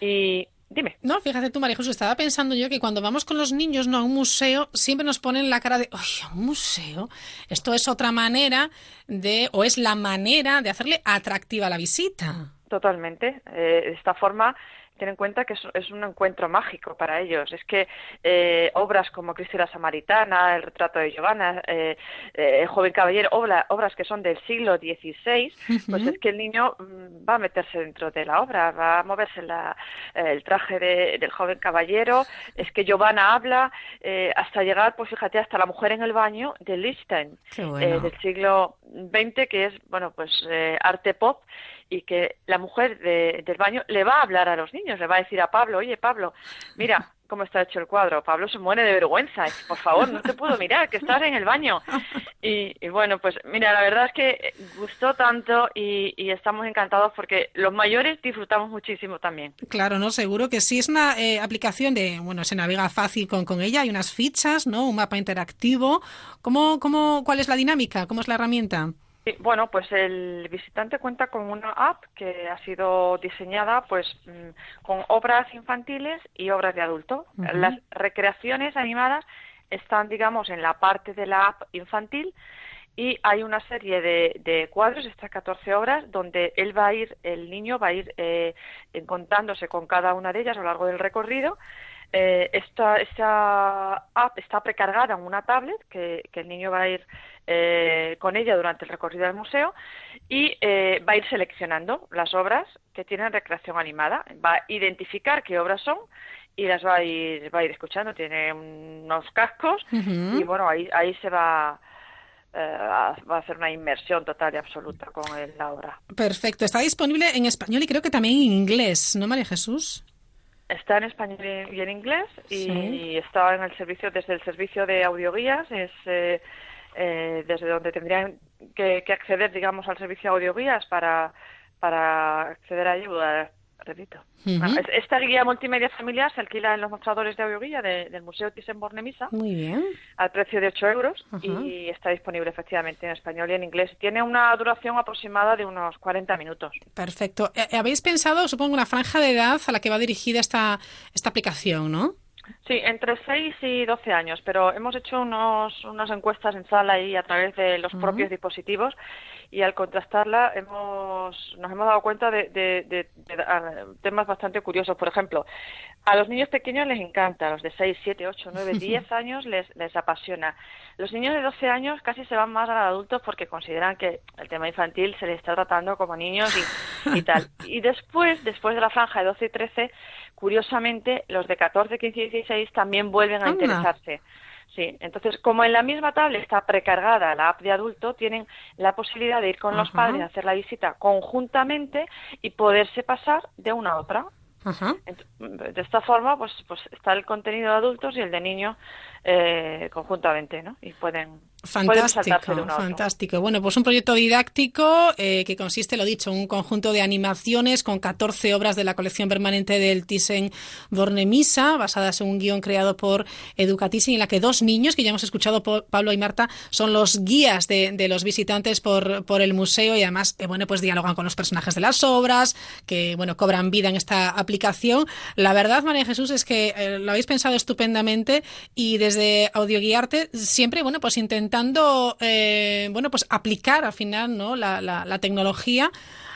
Y, Dime. No, fíjate tú, María José, estaba pensando yo que cuando vamos con los niños no a un museo, siempre nos ponen la cara de, oye, un museo. Esto es otra manera de, o es la manera de hacerle atractiva la visita. Totalmente. Eh, esta forma ten en cuenta que es, un encuentro mágico para ellos. Es que eh, obras como Cristi la Samaritana, El retrato de Giovanna, eh, eh, El joven caballero, obras que son del siglo XVI, pues es que el niño mm, va a meterse dentro de la obra, va a moverse la, el traje del joven caballero, es que Giovanna habla hasta llegar, pues fíjate, hasta la mujer en el baño de Lichtenstein, del siglo XX, que es, bueno, pues arte pop, y que la mujer del baño le va a hablar a los niños, le va a decir a Pablo, oye Pablo, mira cómo está hecho el cuadro. Pablo se muere de vergüenza, por favor, no te puedo mirar, que estás en el baño. Y, bueno, pues mira, la verdad es que gustó tanto y, estamos encantados porque los mayores disfrutamos muchísimo también. Claro, no, seguro que sí. Es una eh, aplicación de, bueno, se navega fácil con, con ella, hay unas fichas, ¿no? Un mapa interactivo. ¿Cómo, cómo, ¿Cuál es la dinámica? ¿Cómo es la herramienta? Bueno, pues el visitante cuenta con una app que ha sido diseñada pues mm, con obras infantiles y obras de adulto. Las recreaciones animadas están, digamos, en la parte de la app infantil y hay una serie de, cuadros, estas 14 obras, donde él va a ir, el niño va a ir eh, encontrándose con cada una de ellas a lo largo del recorrido. Eh, esta, esta app está precargada en una tablet que, que el niño va a ir eh, con ella durante el recorrido del museo y eh, va a ir seleccionando las obras que tienen recreación animada, va a identificar qué obras son y las va a ir, va a ir escuchando, tiene unos cascos y bueno, ahí, ahí se va... Eh, va a hacer una inmersión total y absoluta con la obra. Perfecto. Está disponible en español y creo que también en inglés, ¿no, María Jesús? Está en español y en inglés y, está en el servicio desde el servicio de audioguías es eh, desde donde tendrían que, acceder, digamos, al servicio de audioguías para, para acceder a ayuda, repito. Esta guía multimedia familiar se alquila en los mostradores de audioguía del Museo Thyssen-Bornemisza. Muy bien. Al precio de 8 euros y está disponible efectivamente en español y en inglés. Tiene una duración aproximada de unos 40 minutos. Perfecto. Eh, ¿Habéis pensado, supongo, una franja de edad a la que va dirigida esta, esta aplicación, no? Sí, entre 6 y 12 años, pero hemos hecho unos, unas encuestas en sala y a través de los propios dispositivos y al contrastarla hemos, nos hemos dado cuenta de, temas bastante curiosos. Por ejemplo, a los niños pequeños les encanta, a los de 6, 7, 8, 9, 10 años les, les apasiona. Los niños de 12 años casi se van más a los adultos porque consideran que el tema infantil se les está tratando como niños y, y tal. Y después, después de la franja de 12 y 13, curiosamente, los de 14, 15 y 16 también vuelven a interesarse. Sí, entonces como en la misma tablet está precargada la app de adulto, tienen la posibilidad de ir con los padres a hacer la visita conjuntamente y poderse pasar de una a otra. De esta forma, pues, pues está el contenido de adultos y el de niños eh, conjuntamente, ¿no? Y pueden Fantástico, fantástico. Bueno, pues un proyecto didáctico eh, que consiste, lo dicho, un conjunto de animaciones con 14 obras de la colección permanente del Thyssen Bornemisza, basadas en un guion creado por Educatissing, en la que dos niños, que ya hemos escuchado, Pablo y Marta, son los guías de, los visitantes por, por, el museo y además, eh, bueno, pues dialogan con los personajes de las obras, que, bueno, cobran vida en esta aplicación. La verdad, María Jesús, es que eh, lo habéis pensado estupendamente y desde Audioguiarte siempre, bueno, pues intentamos intentando, eh, bueno, pues aplicar al final, ¿no? La, la, tecnología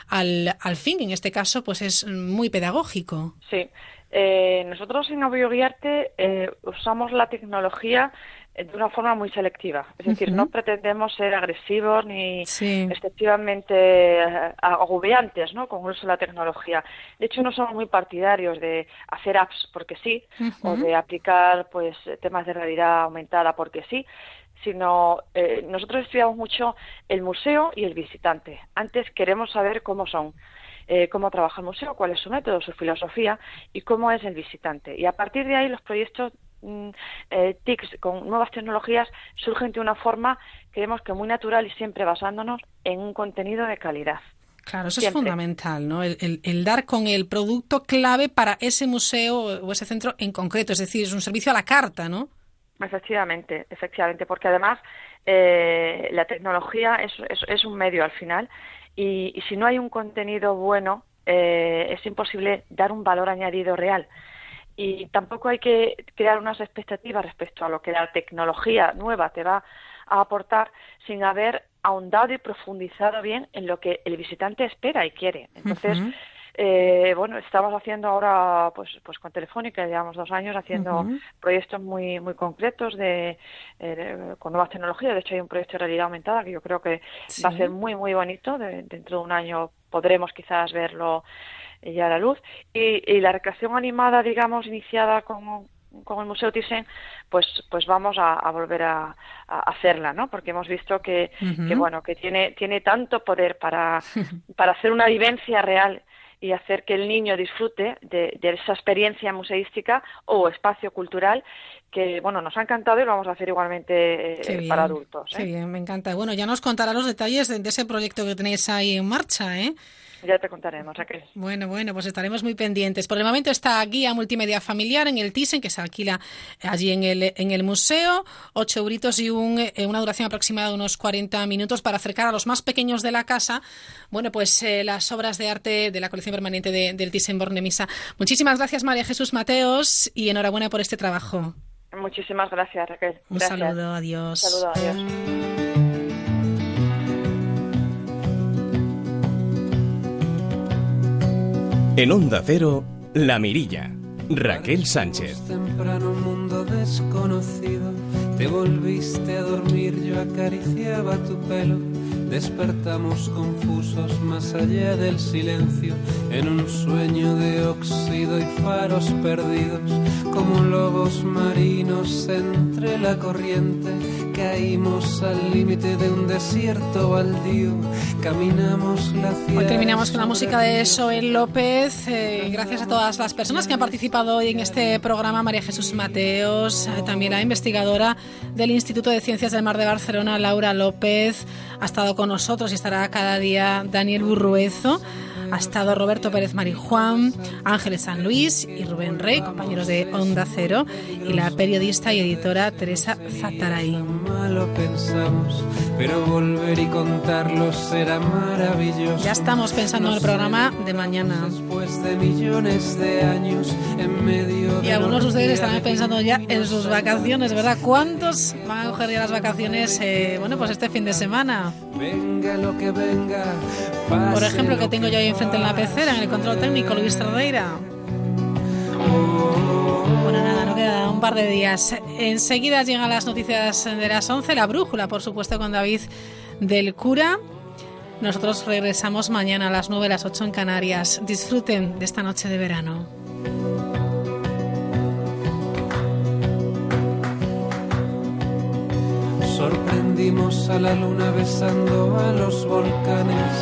al, al, fin. En este caso, pues es muy pedagógico. Sí. Eh, nosotros en Audioguiarte eh, usamos la tecnología de una forma muy selectiva. Es decir, no pretendemos ser agresivos ni excesivamente eh, agobiantes ¿no? con el uso de la tecnología. De hecho, no somos muy partidarios de hacer apps porque sí, o de aplicar pues temas de realidad aumentada porque sí, sino eh, nosotros estudiamos mucho el museo y el visitante. Antes queremos saber cómo son, eh, cómo trabaja el museo, cuál es su método, su filosofía y cómo es el visitante. Y a partir de ahí los proyectos mm, eh, TICs con nuevas tecnologías surgen de una forma, creemos que muy natural y siempre basándonos en un contenido de calidad. Claro, eso es fundamental, ¿no? el, dar con el producto clave para ese museo o ese centro en concreto, es decir, es un servicio a la carta, ¿no? Efectivamente, efectivamente, porque además eh, la tecnología es, es, un medio al final y, si no hay un contenido bueno eh, es imposible dar un valor añadido real. Y tampoco hay que crear unas expectativas respecto a lo que la tecnología nueva te va a aportar sin haber ahondado y profundizado bien en lo que el visitante espera y quiere. Entonces, eh, bueno, estamos haciendo ahora, pues, pues con Telefónica, llevamos dos años haciendo proyectos muy, muy concretos de, eh, con nuevas tecnologías. De hecho, hay un proyecto de realidad aumentada que yo creo que va a ser muy, muy bonito. dentro de un año podremos quizás verlo ya a la luz. Y, la recreación animada, digamos, iniciada con, con el Museo Thyssen, pues, pues vamos a, volver a, hacerla, ¿no? Porque hemos visto que, que, bueno, que tiene, tiene tanto poder para, para hacer una vivencia real y hacer que el niño disfrute de, esa experiencia museística o espacio cultural que bueno nos ha encantado y lo vamos a hacer igualmente eh, para adultos. ¿eh? bien, me encanta. Bueno, ya nos contará los detalles de, de, ese proyecto que tenéis ahí en marcha, ¿eh? Ya te contaremos, Raquel. Bueno, bueno, pues estaremos muy pendientes. Por el momento esta guía multimedia familiar en el Thyssen, que se alquila allí en el, en el museo, ocho euritos y un, eh, una duración aproximada de unos 40 minutos para acercar a los más pequeños de la casa, bueno, pues eh, las obras de arte de la colección permanente del Thyssen Bornemisa. Muchísimas gracias, María Jesús Mateos, y enhorabuena por este trabajo. Muchísimas gracias, Raquel. Un saludo, adiós. Un saludo, adiós. En Onda Cero, La Mirilla. Raquel Sánchez. Despertamos confusos más allá del silencio, en un sueño de óxido y faros perdidos, como lobos marinos entre la corriente caímos al límite de un desierto baldío, caminamos la Hoy terminamos con la música de Soel López. Eh, gracias a todas las personas que han participado hoy en este programa. María Jesús Mateos, eh, también la investigadora del Instituto de Ciencias del Mar de Barcelona, Laura López, ha estado con nosotros y estará cada día Daniel Burruezo. Ha estado Roberto Pérez Marijuán, Ángeles San Luis y Rubén Rey, compañeros de Onda Cero, y la periodista y editora Teresa Zataray. Pensamos, pero volver y contarlo será maravilloso. Ya estamos pensando en el programa de mañana. Después de millones de años en medio Y algunos de ustedes estarán pensando ya en sus vacaciones, ¿verdad? ¿Cuántos van a coger ya las vacaciones, eh, bueno, pues este fin de semana? Venga lo que venga. Por ejemplo, que tengo yo ahí enfrente en la pecera, en el control técnico, Luis Tradeira. Bueno, nada, no queda un par de días. Enseguida llegan las noticias de las 11, la brújula, por supuesto, con David del Cura. Nosotros regresamos mañana a las 9, a las 8 en Canarias. Disfruten de esta noche de verano. Sorprendimos a la luna besando a los volcanes,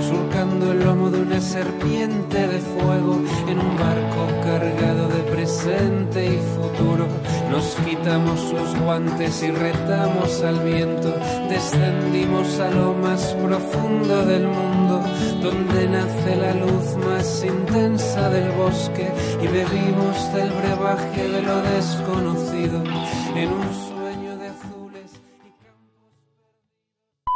surcando el lomo de una serpiente de fuego en un barco cargado de presente y futuro. Nos quitamos los guantes y retamos al viento, descendimos a lo más profundo del mundo, donde nace la luz más intensa del bosque y bebimos del brebaje de lo desconocido en un